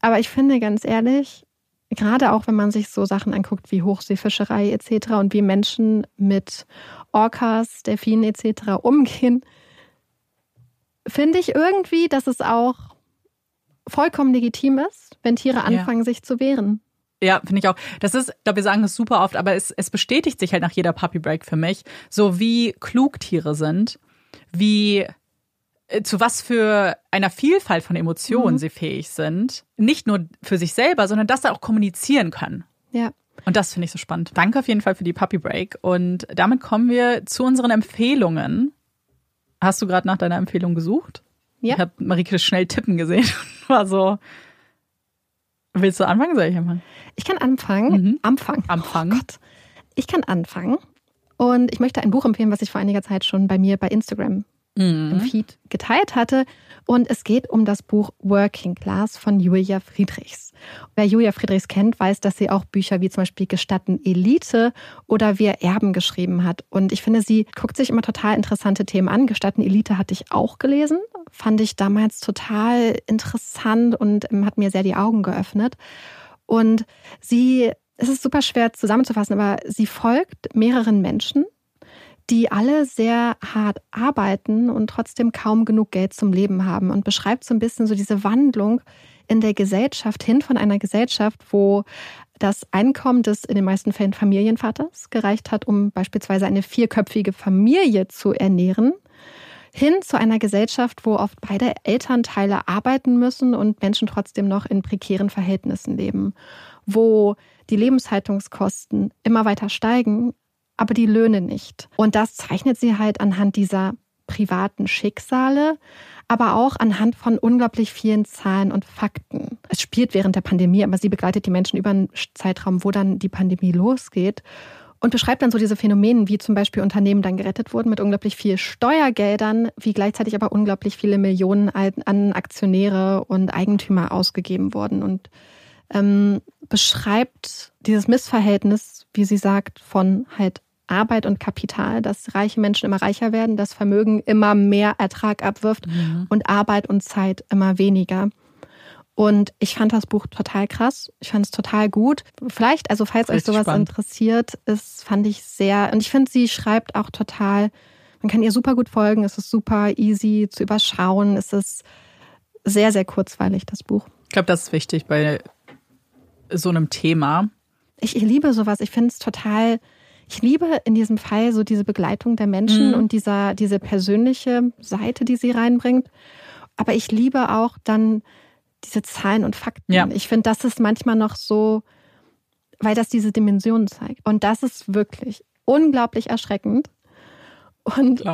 Aber ich finde ganz ehrlich, gerade auch wenn man sich so Sachen anguckt wie Hochseefischerei etc. und wie Menschen mit Orcas, Delfinen etc. umgehen, finde ich irgendwie, dass es auch vollkommen legitim ist, wenn Tiere anfangen, sich zu wehren. Ja, finde ich auch. Das ist, ich glaube, wir sagen das super oft, aber es, es bestätigt sich halt nach jeder Puppy Break für mich, so wie klug Tiere sind, wie äh, zu was für einer Vielfalt von Emotionen Mhm. sie fähig sind. Nicht nur für sich selber, sondern dass sie auch kommunizieren können. Ja. Und das finde ich so spannend. Danke auf jeden Fall für die Puppy Break. Und damit kommen wir zu unseren Empfehlungen. Hast du gerade nach deiner Empfehlung gesucht? Ja. Ich habe Marike schnell tippen gesehen und war so. Willst du anfangen? Soll ich anfangen? Ich kann anfangen. Mhm. Anfangen. Anfangen. Oh Gott. Ich kann anfangen. Und ich möchte ein Buch empfehlen, was ich vor einiger Zeit schon bei mir bei Instagram im Mhm. Feed geteilt hatte. Und es geht um das Buch Working Class von Julia Friedrichs. Wer Julia Friedrichs kennt, weiß, dass sie auch Bücher wie zum Beispiel Gestatten Elite oder Wir Erben geschrieben hat. Und ich finde, sie guckt sich immer total interessante Themen an. Gestatten Elite hatte ich auch gelesen. Fand ich damals total interessant und ähm, hat mir sehr die Augen geöffnet. Und sie, es ist super schwer zusammenzufassen, aber sie folgt mehreren Menschen, die alle sehr hart arbeiten und trotzdem kaum genug Geld zum Leben haben und beschreibt so ein bisschen so diese Wandlung in der Gesellschaft hin von einer Gesellschaft, wo das Einkommen des in den meisten Fällen Familienvaters gereicht hat, um beispielsweise eine vierköpfige Familie zu ernähren, hin zu einer Gesellschaft, wo oft beide Elternteile arbeiten müssen und Menschen trotzdem noch in prekären Verhältnissen leben, wo die Lebenshaltungskosten immer weiter steigen, aber die Löhne nicht. Und das zeichnet sie halt anhand dieser privaten Schicksale, aber auch anhand von unglaublich vielen Zahlen und Fakten. Es spielt während der Pandemie, aber sie begleitet die Menschen über einen Zeitraum, wo dann die Pandemie losgeht und beschreibt dann so diese Phänomene, wie zum Beispiel Unternehmen dann gerettet wurden mit unglaublich viel Steuergeldern, wie gleichzeitig aber unglaublich viele Millionen an Aktionäre und Eigentümer ausgegeben wurden und ähm, beschreibt dieses Missverhältnis, wie sie sagt, von halt Arbeit und Kapital, dass reiche Menschen immer reicher werden, dass Vermögen immer mehr Ertrag abwirft Mhm. und Arbeit und Zeit immer weniger. Und ich fand das Buch total krass. Ich fand es total gut. Vielleicht, also falls euch sowas spannend. interessiert, ist, fand ich sehr, und ich finde, sie schreibt auch total, man kann ihr super gut folgen, es ist super easy zu überschauen, es ist sehr, sehr kurzweilig, das Buch. Ich glaube, das ist wichtig bei so einem Thema. Ich, ich liebe sowas. Ich finde es total, ich liebe in diesem Fall so diese Begleitung der Menschen Mhm. und dieser, diese persönliche Seite, die sie reinbringt. Aber ich liebe auch dann diese Zahlen und Fakten. Ja. Ich finde, das ist manchmal noch so, weil das diese Dimensionen zeigt. Und das ist wirklich unglaublich erschreckend und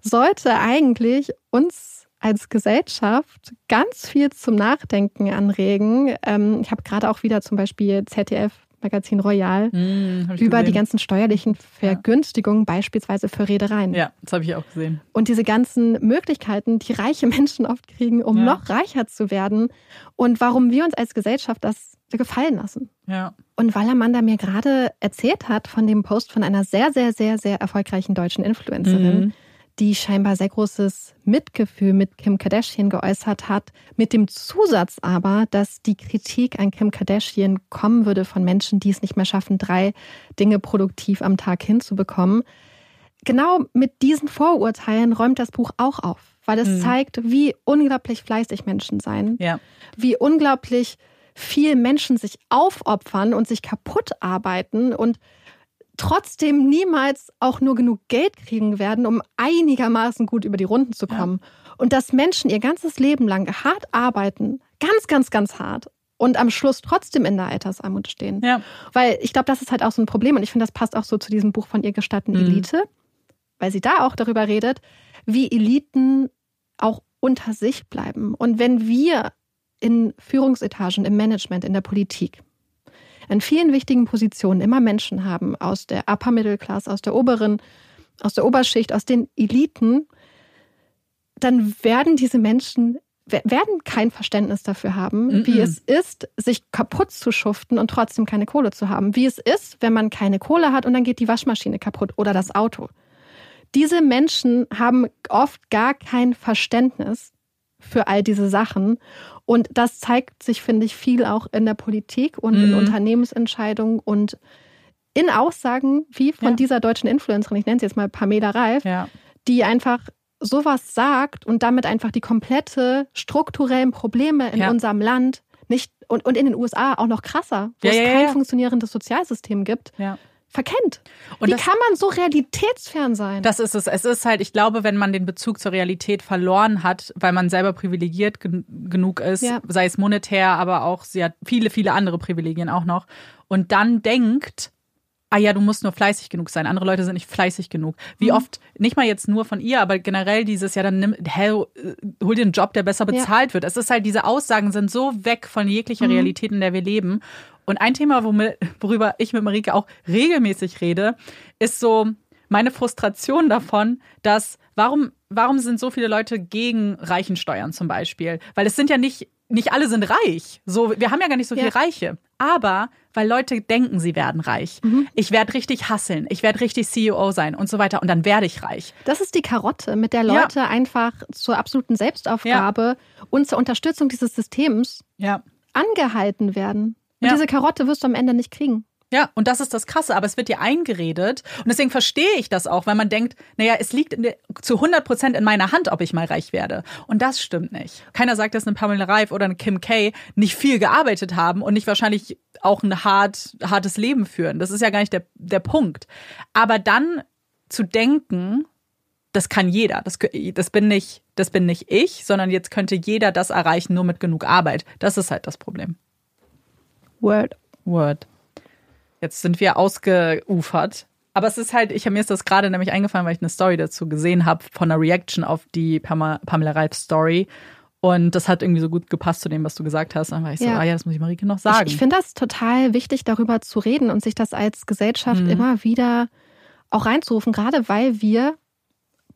sollte eigentlich uns als Gesellschaft ganz viel zum Nachdenken anregen. Ähm, ich habe gerade auch wieder zum Beispiel ZDF Magazin Royal ich über die gesehen. ganzen steuerlichen Vergünstigungen beispielsweise für Reedereien. Ja, das habe ich auch gesehen. Und diese ganzen Möglichkeiten, die reiche Menschen oft kriegen, um Ja. noch reicher zu werden. Und warum wir uns als Gesellschaft das gefallen lassen. Ja. Und weil Amanda mir gerade erzählt hat von dem Post von einer sehr, sehr, sehr, sehr erfolgreichen deutschen Influencerin, Mhm. Die scheinbar sehr großes Mitgefühl mit Kim Kardashian geäußert hat, mit dem Zusatz aber, dass die Kritik an Kim Kardashian kommen würde von Menschen, die es nicht mehr schaffen, drei Dinge produktiv am Tag hinzubekommen. Genau mit diesen Vorurteilen räumt das Buch auch auf, weil es Mhm. zeigt, wie unglaublich fleißig Menschen sein, Ja. wie unglaublich viel Menschen sich aufopfern und sich kaputt arbeiten und trotzdem niemals auch nur genug Geld kriegen werden, um einigermaßen gut über die Runden zu kommen. Und dass Menschen ihr ganzes Leben lang hart arbeiten, ganz, ganz, ganz hart und am Schluss trotzdem in der Altersarmut stehen. Ja. Weil ich glaube, das ist halt auch so ein Problem und ich finde, das passt auch so zu diesem Buch von ihr gestatten Mhm. Elite, weil sie da auch darüber redet, wie Eliten auch unter sich bleiben. Und wenn wir in Führungsetagen, im Management, in der Politik, in vielen wichtigen Positionen immer Menschen haben aus der Upper Middle Class, aus der oberen, aus der Oberschicht, aus den Eliten, dann werden diese Menschen we- werden kein Verständnis dafür haben, Mhm. wie es ist, sich kaputt zu schuften und trotzdem keine Kohle zu haben. Wie es ist, wenn man keine Kohle hat und dann geht die Waschmaschine kaputt oder das Auto. Diese Menschen haben oft gar kein Verständnis für all diese Sachen. Und das zeigt sich, finde ich, viel auch in der Politik und in Mhm. Unternehmensentscheidungen und in Aussagen wie von Ja. dieser deutschen Influencerin, ich nenne sie jetzt mal Pamela Reif, Ja. die einfach sowas sagt und damit einfach die komplette strukturellen Probleme in Ja. unserem Land nicht und, und in den USA auch noch krasser, wo es kein funktionierendes Sozialsystem gibt. Verkennt. Und Wie das- kann man so realitätsfern sein? Das ist es. Es ist halt, ich glaube, wenn man den Bezug zur Realität verloren hat, weil man selber privilegiert gen genug ist, Ja. sei es monetär, aber auch sie hat viele, viele andere Privilegien auch noch, und dann denkt, ah ja, du musst nur fleißig genug sein. Andere Leute sind nicht fleißig genug. Wie oft, nicht mal jetzt nur von ihr, aber generell dieses, ja, dann nimm, hä, äh, hol dir einen Job, der besser bezahlt wird. Es ist halt, diese Aussagen sind so weg von jeglicher Realität, in der wir leben. Und ein Thema, worüber ich mit Marike auch regelmäßig rede, ist so meine Frustration davon, dass warum, warum sind so viele Leute gegen Reichensteuern zum Beispiel? Weil es sind ja nicht, nicht alle sind reich. So, wir haben ja gar nicht so Ja. viele Reiche. Aber weil Leute denken, sie werden reich. Ich werde richtig hasseln, ich werde richtig CEO sein und so weiter und dann werde ich reich. Das ist die Karotte, mit der Ja. Leute einfach zur absoluten Selbstaufgabe und zur Unterstützung dieses Systems Ja. angehalten werden. Und Ja. diese Karotte wirst du am Ende nicht kriegen. Ja, und das ist das Krasse, aber es wird dir eingeredet. Und deswegen verstehe ich das auch, weil man denkt, naja, es liegt zu 100 Prozent in meiner Hand, ob ich mal reich werde. Und das stimmt nicht. Keiner sagt, dass eine Pamela Reif oder eine Kim K nicht viel gearbeitet haben und nicht wahrscheinlich auch ein hart, hartes Leben führen. Das ist ja gar nicht der, der Punkt. Aber dann zu denken, das kann jeder. Das, das, bin nicht, das bin nicht ich, sondern jetzt könnte jeder das erreichen, nur mit genug Arbeit. Das ist halt das Problem. Word. Word. Jetzt sind wir ausgeufert. Aber es ist halt, ich mir ist das gerade nämlich eingefallen, weil ich eine Story dazu gesehen habe von einer Reaction auf die Pamela, Pamela Reif Story. Und das hat irgendwie so gut gepasst zu dem, was du gesagt hast. Dann war ich so, Ja. ah ja, das muss ich Marike noch sagen. Ich, ich finde das total wichtig, darüber zu reden und sich das als Gesellschaft Mhm. immer wieder auch reinzurufen, gerade weil wir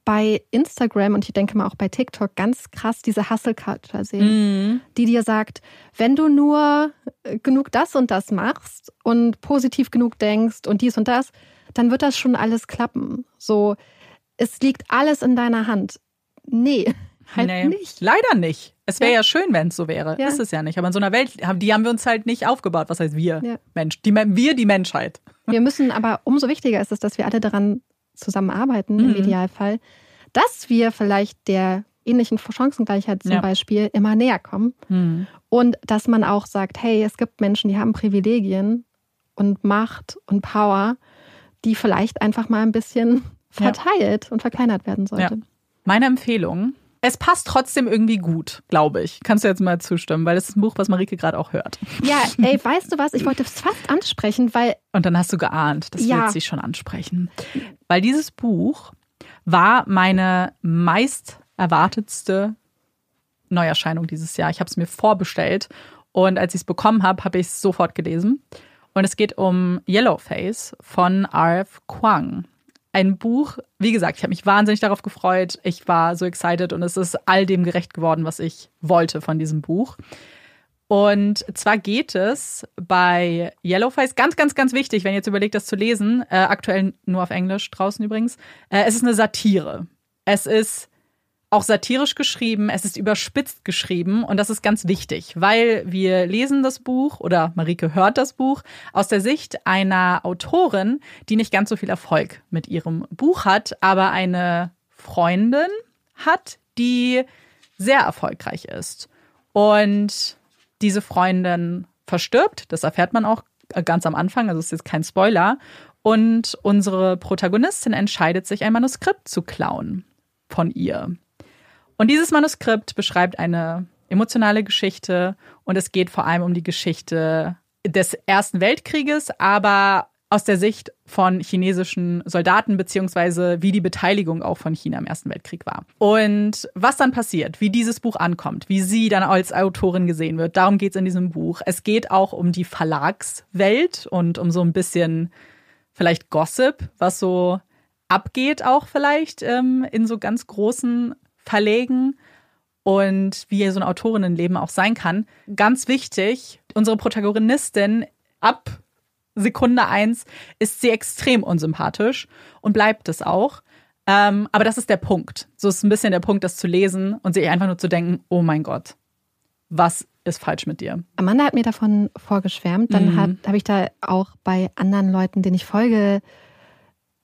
bei Instagram und ich denke mal auch bei TikTok ganz krass diese Hustle Culture sehen, Mhm. die dir sagt, wenn du nur äh, genug das und das machst und positiv genug denkst und dies und das, dann wird das schon alles klappen. So, es liegt alles in deiner Hand. Nee, halt Nee, nicht. Leider nicht. Es wäre Ja. ja. schön, wenn es so wäre. Ja. Ist es ja nicht. Aber in so einer Welt, die haben wir uns halt nicht aufgebaut. Was heißt wir? Ja. Mensch, die, wir, die Menschheit. Wir müssen aber umso wichtiger ist es, dass wir alle daran zusammenarbeiten, im Mhm. Idealfall, dass wir vielleicht der ähnlichen Chancengleichheit zum Ja. Beispiel immer näher kommen Mhm. und dass man auch sagt, hey, es gibt Menschen, die haben Privilegien und Macht und Power, die vielleicht einfach mal ein bisschen Ja. verteilt und verkleinert werden sollte. Meine Empfehlung es passt trotzdem irgendwie gut, glaube ich. Kannst du jetzt mal zustimmen, weil das ist ein Buch, was Marike gerade auch hört. Ja, ey, weißt du was? Ich wollte es fast ansprechen, weil. Und dann hast du geahnt, das Ja. wird sie schon ansprechen. Weil dieses Buch war meine meist erwartetste Neuerscheinung dieses Jahr. Ich habe es mir vorbestellt und als ich es bekommen habe, habe ich es sofort gelesen. Und es geht um Yellowface von R.F. Kuang. Ein Buch, wie gesagt, ich habe mich wahnsinnig darauf gefreut. Ich war so excited und es ist all dem gerecht geworden, was ich wollte von diesem Buch. Und zwar geht es bei Yellowface, ganz, ganz, ganz wichtig, wenn ihr jetzt überlegt, das zu lesen, äh, aktuell nur auf Englisch draußen übrigens, äh, es ist eine Satire. Es ist auch satirisch geschrieben, es ist überspitzt geschrieben und das ist ganz wichtig, weil wir lesen das Buch oder Marike hört das Buch aus der Sicht einer Autorin, die nicht ganz so viel Erfolg mit ihrem Buch hat, aber eine Freundin hat, die sehr erfolgreich ist. Und diese Freundin verstirbt, das erfährt man auch ganz am Anfang, also ist jetzt kein Spoiler. Und unsere Protagonistin entscheidet sich, ein Manuskript zu klauen von ihr. Und dieses Manuskript beschreibt eine emotionale Geschichte und es geht vor allem um die Geschichte des Ersten Weltkrieges, aber aus der Sicht von chinesischen Soldaten, beziehungsweise wie die Beteiligung auch von China im Ersten Weltkrieg war. Und was dann passiert, wie dieses Buch ankommt, wie sie dann als Autorin gesehen wird, darum geht es in diesem Buch. Es geht auch um die Verlagswelt und um so ein bisschen vielleicht Gossip, was so abgeht auch vielleicht ähm, in so ganz großen Verlegen und wie so ein Autorinnenleben auch sein kann. Ganz wichtig, unsere Protagonistin ab Sekunde eins ist sie extrem unsympathisch und bleibt es auch. Ähm, aber das ist der Punkt. So ist ein bisschen der Punkt, das zu lesen und sich einfach nur zu denken, oh mein Gott, was ist falsch mit dir? Amanda hat mir davon vorgeschwärmt. Dann Mhm. habe ich da auch bei anderen Leuten, denen ich folge,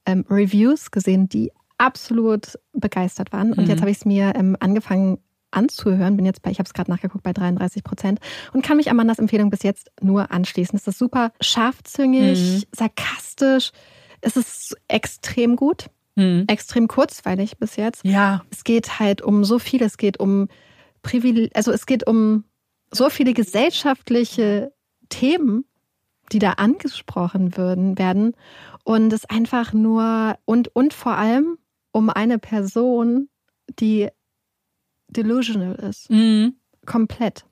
ähm, Reviews gesehen, die absolut begeistert waren. Und Mhm. jetzt habe ich es mir ähm, angefangen anzuhören. Bin jetzt bei, ich habe es gerade nachgeguckt, bei 33 Prozent und kann mich Amandas Empfehlung bis jetzt nur anschließen. Es ist super scharfzüngig, Mhm. sarkastisch. Es ist extrem gut, Hm. extrem kurzweilig bis jetzt. Ja, Es geht halt um so viel. Es geht um Privileg, also es geht um so viele gesellschaftliche Themen, die da angesprochen würden, werden. Und es einfach nur und, und vor allem um eine Person, die delusional ist. Mhm. Komplett.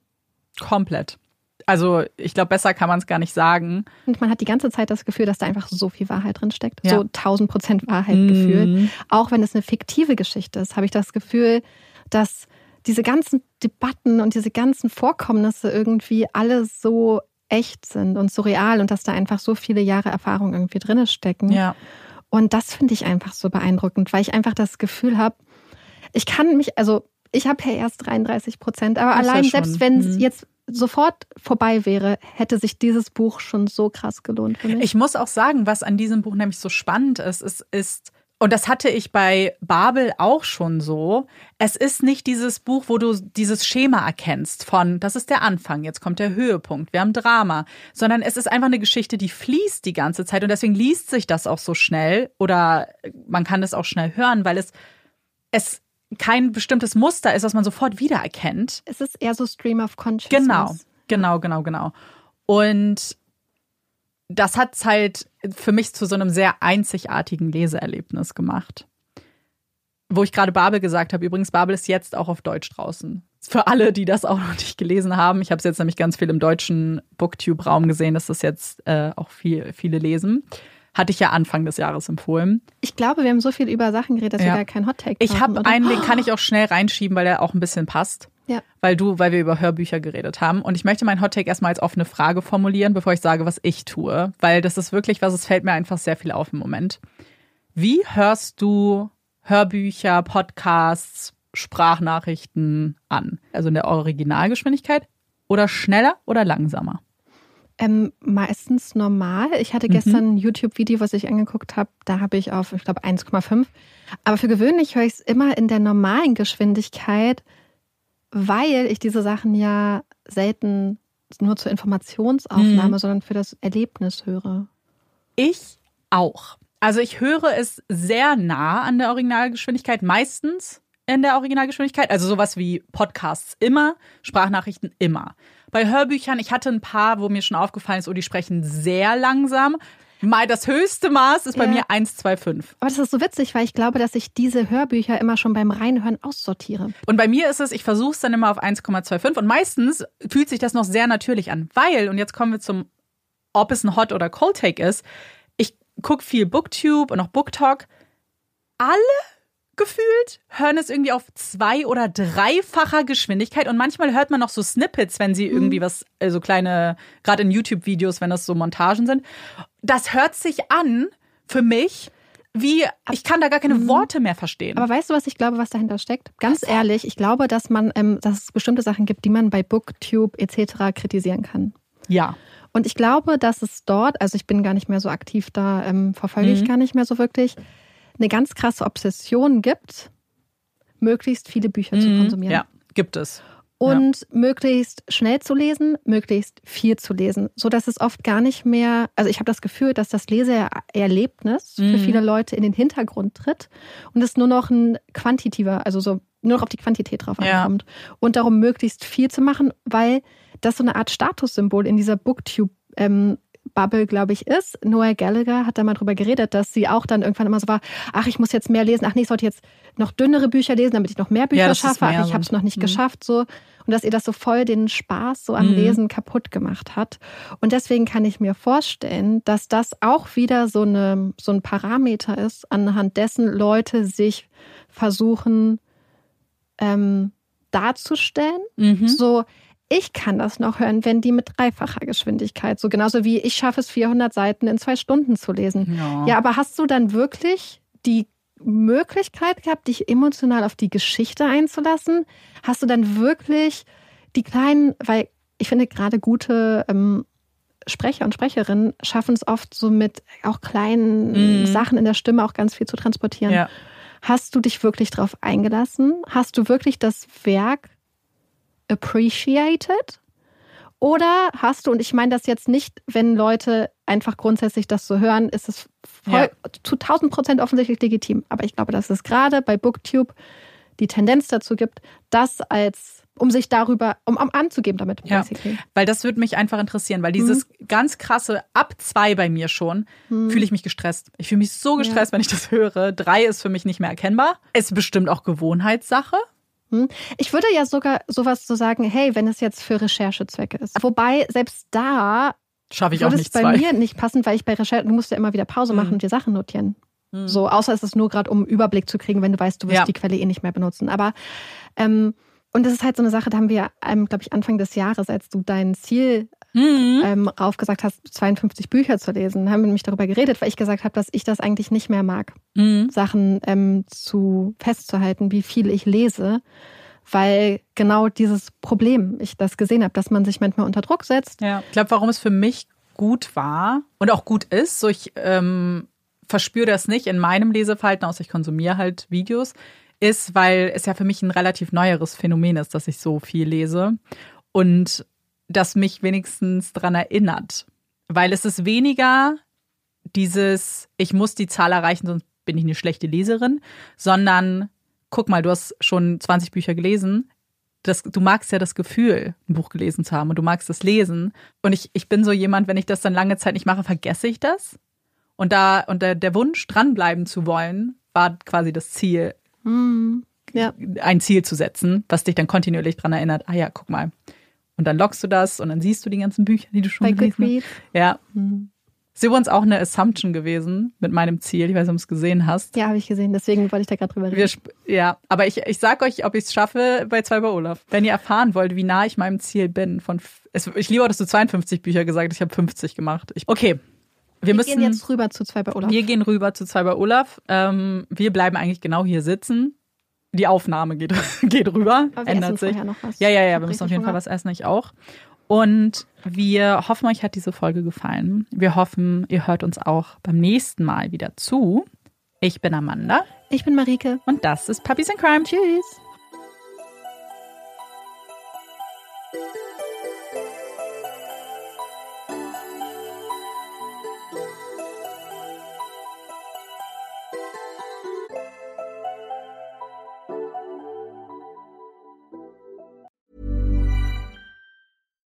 komplett. Also ich glaube, besser kann man es gar nicht sagen. Und man hat die ganze Zeit das Gefühl, dass da einfach so viel Wahrheit drin steckt. Ja. So 1000 Prozent Wahrheit gefühlt. Mhm. auch wenn es eine fiktive Geschichte ist, habe ich das Gefühl, dass diese ganzen Debatten und diese ganzen Vorkommnisse irgendwie alle so echt sind und so real und dass da einfach so viele Jahre Erfahrung irgendwie drin stecken. Ja. Und das finde ich einfach so beeindruckend, weil ich einfach das Gefühl habe, ich kann mich, also ich habe ja erst 33 Prozent, aber Das ja allein schon, selbst wenn es mhm. jetzt sofort vorbei wäre, hätte sich dieses Buch schon so krass gelohnt für mich. Ich muss auch sagen, was an diesem Buch nämlich so spannend ist, es ist, und das hatte ich bei Babel auch schon so, es ist nicht dieses Buch, wo du dieses Schema erkennst von, das ist der Anfang, jetzt kommt der Höhepunkt, wir haben Drama, sondern es ist einfach eine Geschichte, die fließt die ganze Zeit und deswegen liest sich das auch so schnell oder man kann es auch schnell hören, weil es, es kein bestimmtes Muster ist, was man sofort wiedererkennt. es ist eher so Stream of Consciousness. Genau, genau, genau, genau. Und das hat es halt für mich zu so einem sehr einzigartigen Leseerlebnis gemacht. Wo ich gerade Babel gesagt habe, übrigens, Babel ist jetzt auch auf Deutsch draußen. Für alle, die das auch noch nicht gelesen haben. Ich habe es jetzt nämlich ganz viel im deutschen Booktube-Raum gesehen, dass das jetzt äh, auch viel, viele lesen. Hatte ich ja Anfang des Jahres empfohlen. Ich glaube, wir haben so viel über Sachen geredet, dass Ja. wir gar keinen Hottake Ich haben. habe einen, den kann ich auch schnell reinschieben, weil der auch ein bisschen passt. Ja. Weil du, weil wir über Hörbücher geredet haben. Und ich möchte meinen Hottake erstmal als offene Frage formulieren, bevor ich sage, was ich tue. Weil das ist wirklich was, es fällt mir einfach sehr viel auf im Moment. Wie hörst du Hörbücher, Podcasts, Sprachnachrichten an? Also in der Originalgeschwindigkeit? Oder schneller oder langsamer? Ähm, meistens normal. Ich Mhm. hatte gestern ein YouTube-Video, was ich angeguckt habe. Da habe ich auf, ich glaube, 1,5. Aber für gewöhnlich höre ich es immer in der normalen Geschwindigkeit, weil ich diese Sachen ja selten nur zur Informationsaufnahme, Mhm. sondern für das Erlebnis höre. Ich auch. Also ich höre es sehr nah an der Originalgeschwindigkeit, meistens in der Originalgeschwindigkeit. Also sowas wie Podcasts immer, Sprachnachrichten immer. Bei Hörbüchern, ich hatte ein paar, wo mir schon aufgefallen ist, oh, die sprechen sehr langsam. Mal das höchste Maß ist bei Ja. mir 1,25. Aber das ist so witzig, weil ich glaube, dass ich diese Hörbücher immer schon beim Reinhören aussortiere. Und bei mir ist es, ich versuche es dann immer auf 1,25 und meistens fühlt sich das noch sehr natürlich an, weil, und jetzt kommen wir zum, ob es ein Hot oder Cold Take ist, ich gucke viel Booktube und auch Booktalk. Alle gefühlt hören es irgendwie auf zwei- oder dreifacher Geschwindigkeit und manchmal hört man noch so Snippets, wenn sie irgendwie was, so kleine, gerade in YouTube-Videos, wenn das so Montagen sind. Das hört sich an für mich wie, ich kann da gar keine Worte mehr verstehen. Aber weißt du, was ich glaube, was dahinter steckt? Ganz ehrlich, ich glaube, dass man, ähm, dass es bestimmte Sachen gibt, die man bei Booktube etc. kritisieren kann. ja. Und ich glaube, dass es dort, also ich bin gar nicht mehr so aktiv da, ähm, verfolge ich gar nicht mehr so wirklich, eine ganz krasse Obsession gibt, möglichst viele Bücher zu konsumieren. Ja, gibt es. Und möglichst schnell zu lesen, möglichst viel zu lesen, so dass es oft gar nicht mehr, also ich habe das Gefühl, dass das Leseerlebnis für Mhm. viele Leute in den Hintergrund tritt und es nur noch ein quantitativer, also so nur noch auf die Quantität drauf Ja. ankommt und darum möglichst viel zu machen, weil das so eine Art Statussymbol in dieser Booktube ähm, Bubble, glaube ich, ist. Noel Gallagher hat da mal drüber geredet, dass sie auch dann irgendwann immer so war, ach, ich muss jetzt mehr lesen, ach nee, ich sollte jetzt noch dünnere Bücher lesen, damit ich noch mehr Bücher ist schaffe, mehr ach, ich habe es noch nicht Mhm. geschafft, so. Und dass ihr das so voll den Spaß so am Mhm. Lesen kaputt gemacht hat. Und deswegen kann ich mir vorstellen, dass das auch wieder so, eine, so ein Parameter ist, anhand dessen Leute sich versuchen ähm, darzustellen. Mhm. So, ich kann das noch hören, wenn die mit dreifacher Geschwindigkeit, so genauso wie ich schaffe es, 400 Seiten in zwei Stunden zu lesen. Ja. Ja, aber hast du dann wirklich die Möglichkeit gehabt, dich emotional auf die Geschichte einzulassen? Hast du dann wirklich die kleinen, weil ich finde gerade gute ähm, Sprecher und Sprecherinnen schaffen es oft so mit auch kleinen Mhm. Sachen in der Stimme auch ganz viel zu transportieren. Ja. Hast du dich wirklich darauf eingelassen? Hast du wirklich das Werk appreciated? Oder hast du, und ich meine das jetzt nicht, wenn Leute einfach grundsätzlich das so hören, ist es voll, zu 1000 Prozent offensichtlich legitim. Aber ich glaube, dass es gerade bei Booktube die Tendenz dazu gibt, das als, um sich darüber, um, um anzugeben damit. Ja. basically. Weil das würde mich einfach interessieren, weil dieses Mhm. ganz krasse ab zwei bei mir schon, fühle ich mich gestresst. Ich fühle mich so gestresst, wenn ich das höre. Drei ist für mich nicht mehr erkennbar. Ist bestimmt auch Gewohnheitssache. Hm? Ich würde ja sogar sowas so sagen, hey, wenn es jetzt für Recherchezwecke ist. Wobei, selbst da Schaffe ich auch würde es nicht bei zwei. mir nicht passen, weil ich bei Recherche, du musst ja immer wieder Pause machen Mhm. und dir Sachen notieren. So, außer es ist nur gerade, um einen Überblick zu kriegen, wenn du weißt, du wirst Ja. die Quelle eh nicht mehr benutzen. Aber ähm, und das ist halt so eine Sache, da haben wir, ähm, glaube ich, Anfang des Jahres, als du dein Ziel Mhm. ähm, raufgesagt hast, 52 Bücher zu lesen, haben wir nämlich darüber geredet, weil ich gesagt habe, dass ich das eigentlich nicht mehr mag, Mhm. Sachen ähm, zu festzuhalten, wie viel ich lese, weil genau dieses Problem ich das gesehen habe, dass man sich manchmal unter Druck setzt. Ja. Ich glaube, warum es für mich gut war und auch gut ist, so ich ähm, verspüre das nicht in meinem Leseverhalten, außer ich konsumiere halt Videos, ist, weil es ja für mich ein relativ neueres Phänomen ist, dass ich so viel lese und das mich wenigstens dran erinnert. Weil es ist weniger dieses, ich muss die Zahl erreichen, sonst bin ich eine schlechte Leserin, sondern guck mal, du hast schon 20 Bücher gelesen. Das, du magst ja das Gefühl, ein Buch gelesen zu haben und du magst das Lesen. Und ich, ich bin so jemand, wenn ich das dann lange Zeit nicht mache, vergesse ich das. Und da, und der, der Wunsch, dranbleiben zu wollen, war quasi das Ziel, Hm. Ja. ein Ziel zu setzen, was dich dann kontinuierlich dran erinnert, ah ja, guck mal. Und dann lockst du das und dann siehst du die ganzen Bücher, die du schon Bei gelesen hast. Goodreads. Ja. Hm. Ist übrigens auch eine Assumption gewesen mit meinem Ziel. Ich weiß nicht, ob du es gesehen hast. Ja, habe ich gesehen, deswegen wollte ich da gerade drüber Wir, reden. sp- ja, aber ich, ich sag euch, ob ich es schaffe bei zwei bei Olaf. Wenn ihr erfahren wollt, wie nah ich meinem Ziel bin, von es, ich liebe auch, dass du 52 Bücher gesagt hast, ich habe 50 gemacht. Ich, okay, wir, Wir müssen gehen jetzt rüber zu zwei bei Olaf. wir gehen rüber zu zwei bei Olaf. Ähm, wir bleiben eigentlich genau hier sitzen. Die Aufnahme geht, geht rüber, Aber wir ändert sich. noch was. Ja, ja, ja, wir müssen auf jeden Fall Hunger. was essen, ich auch. Und wir hoffen, euch hat diese Folge gefallen. Wir hoffen, ihr hört uns auch beim nächsten Mal wieder zu. Ich bin Amanda Ich bin Marike. und das ist Puppies in Crime. Tschüss.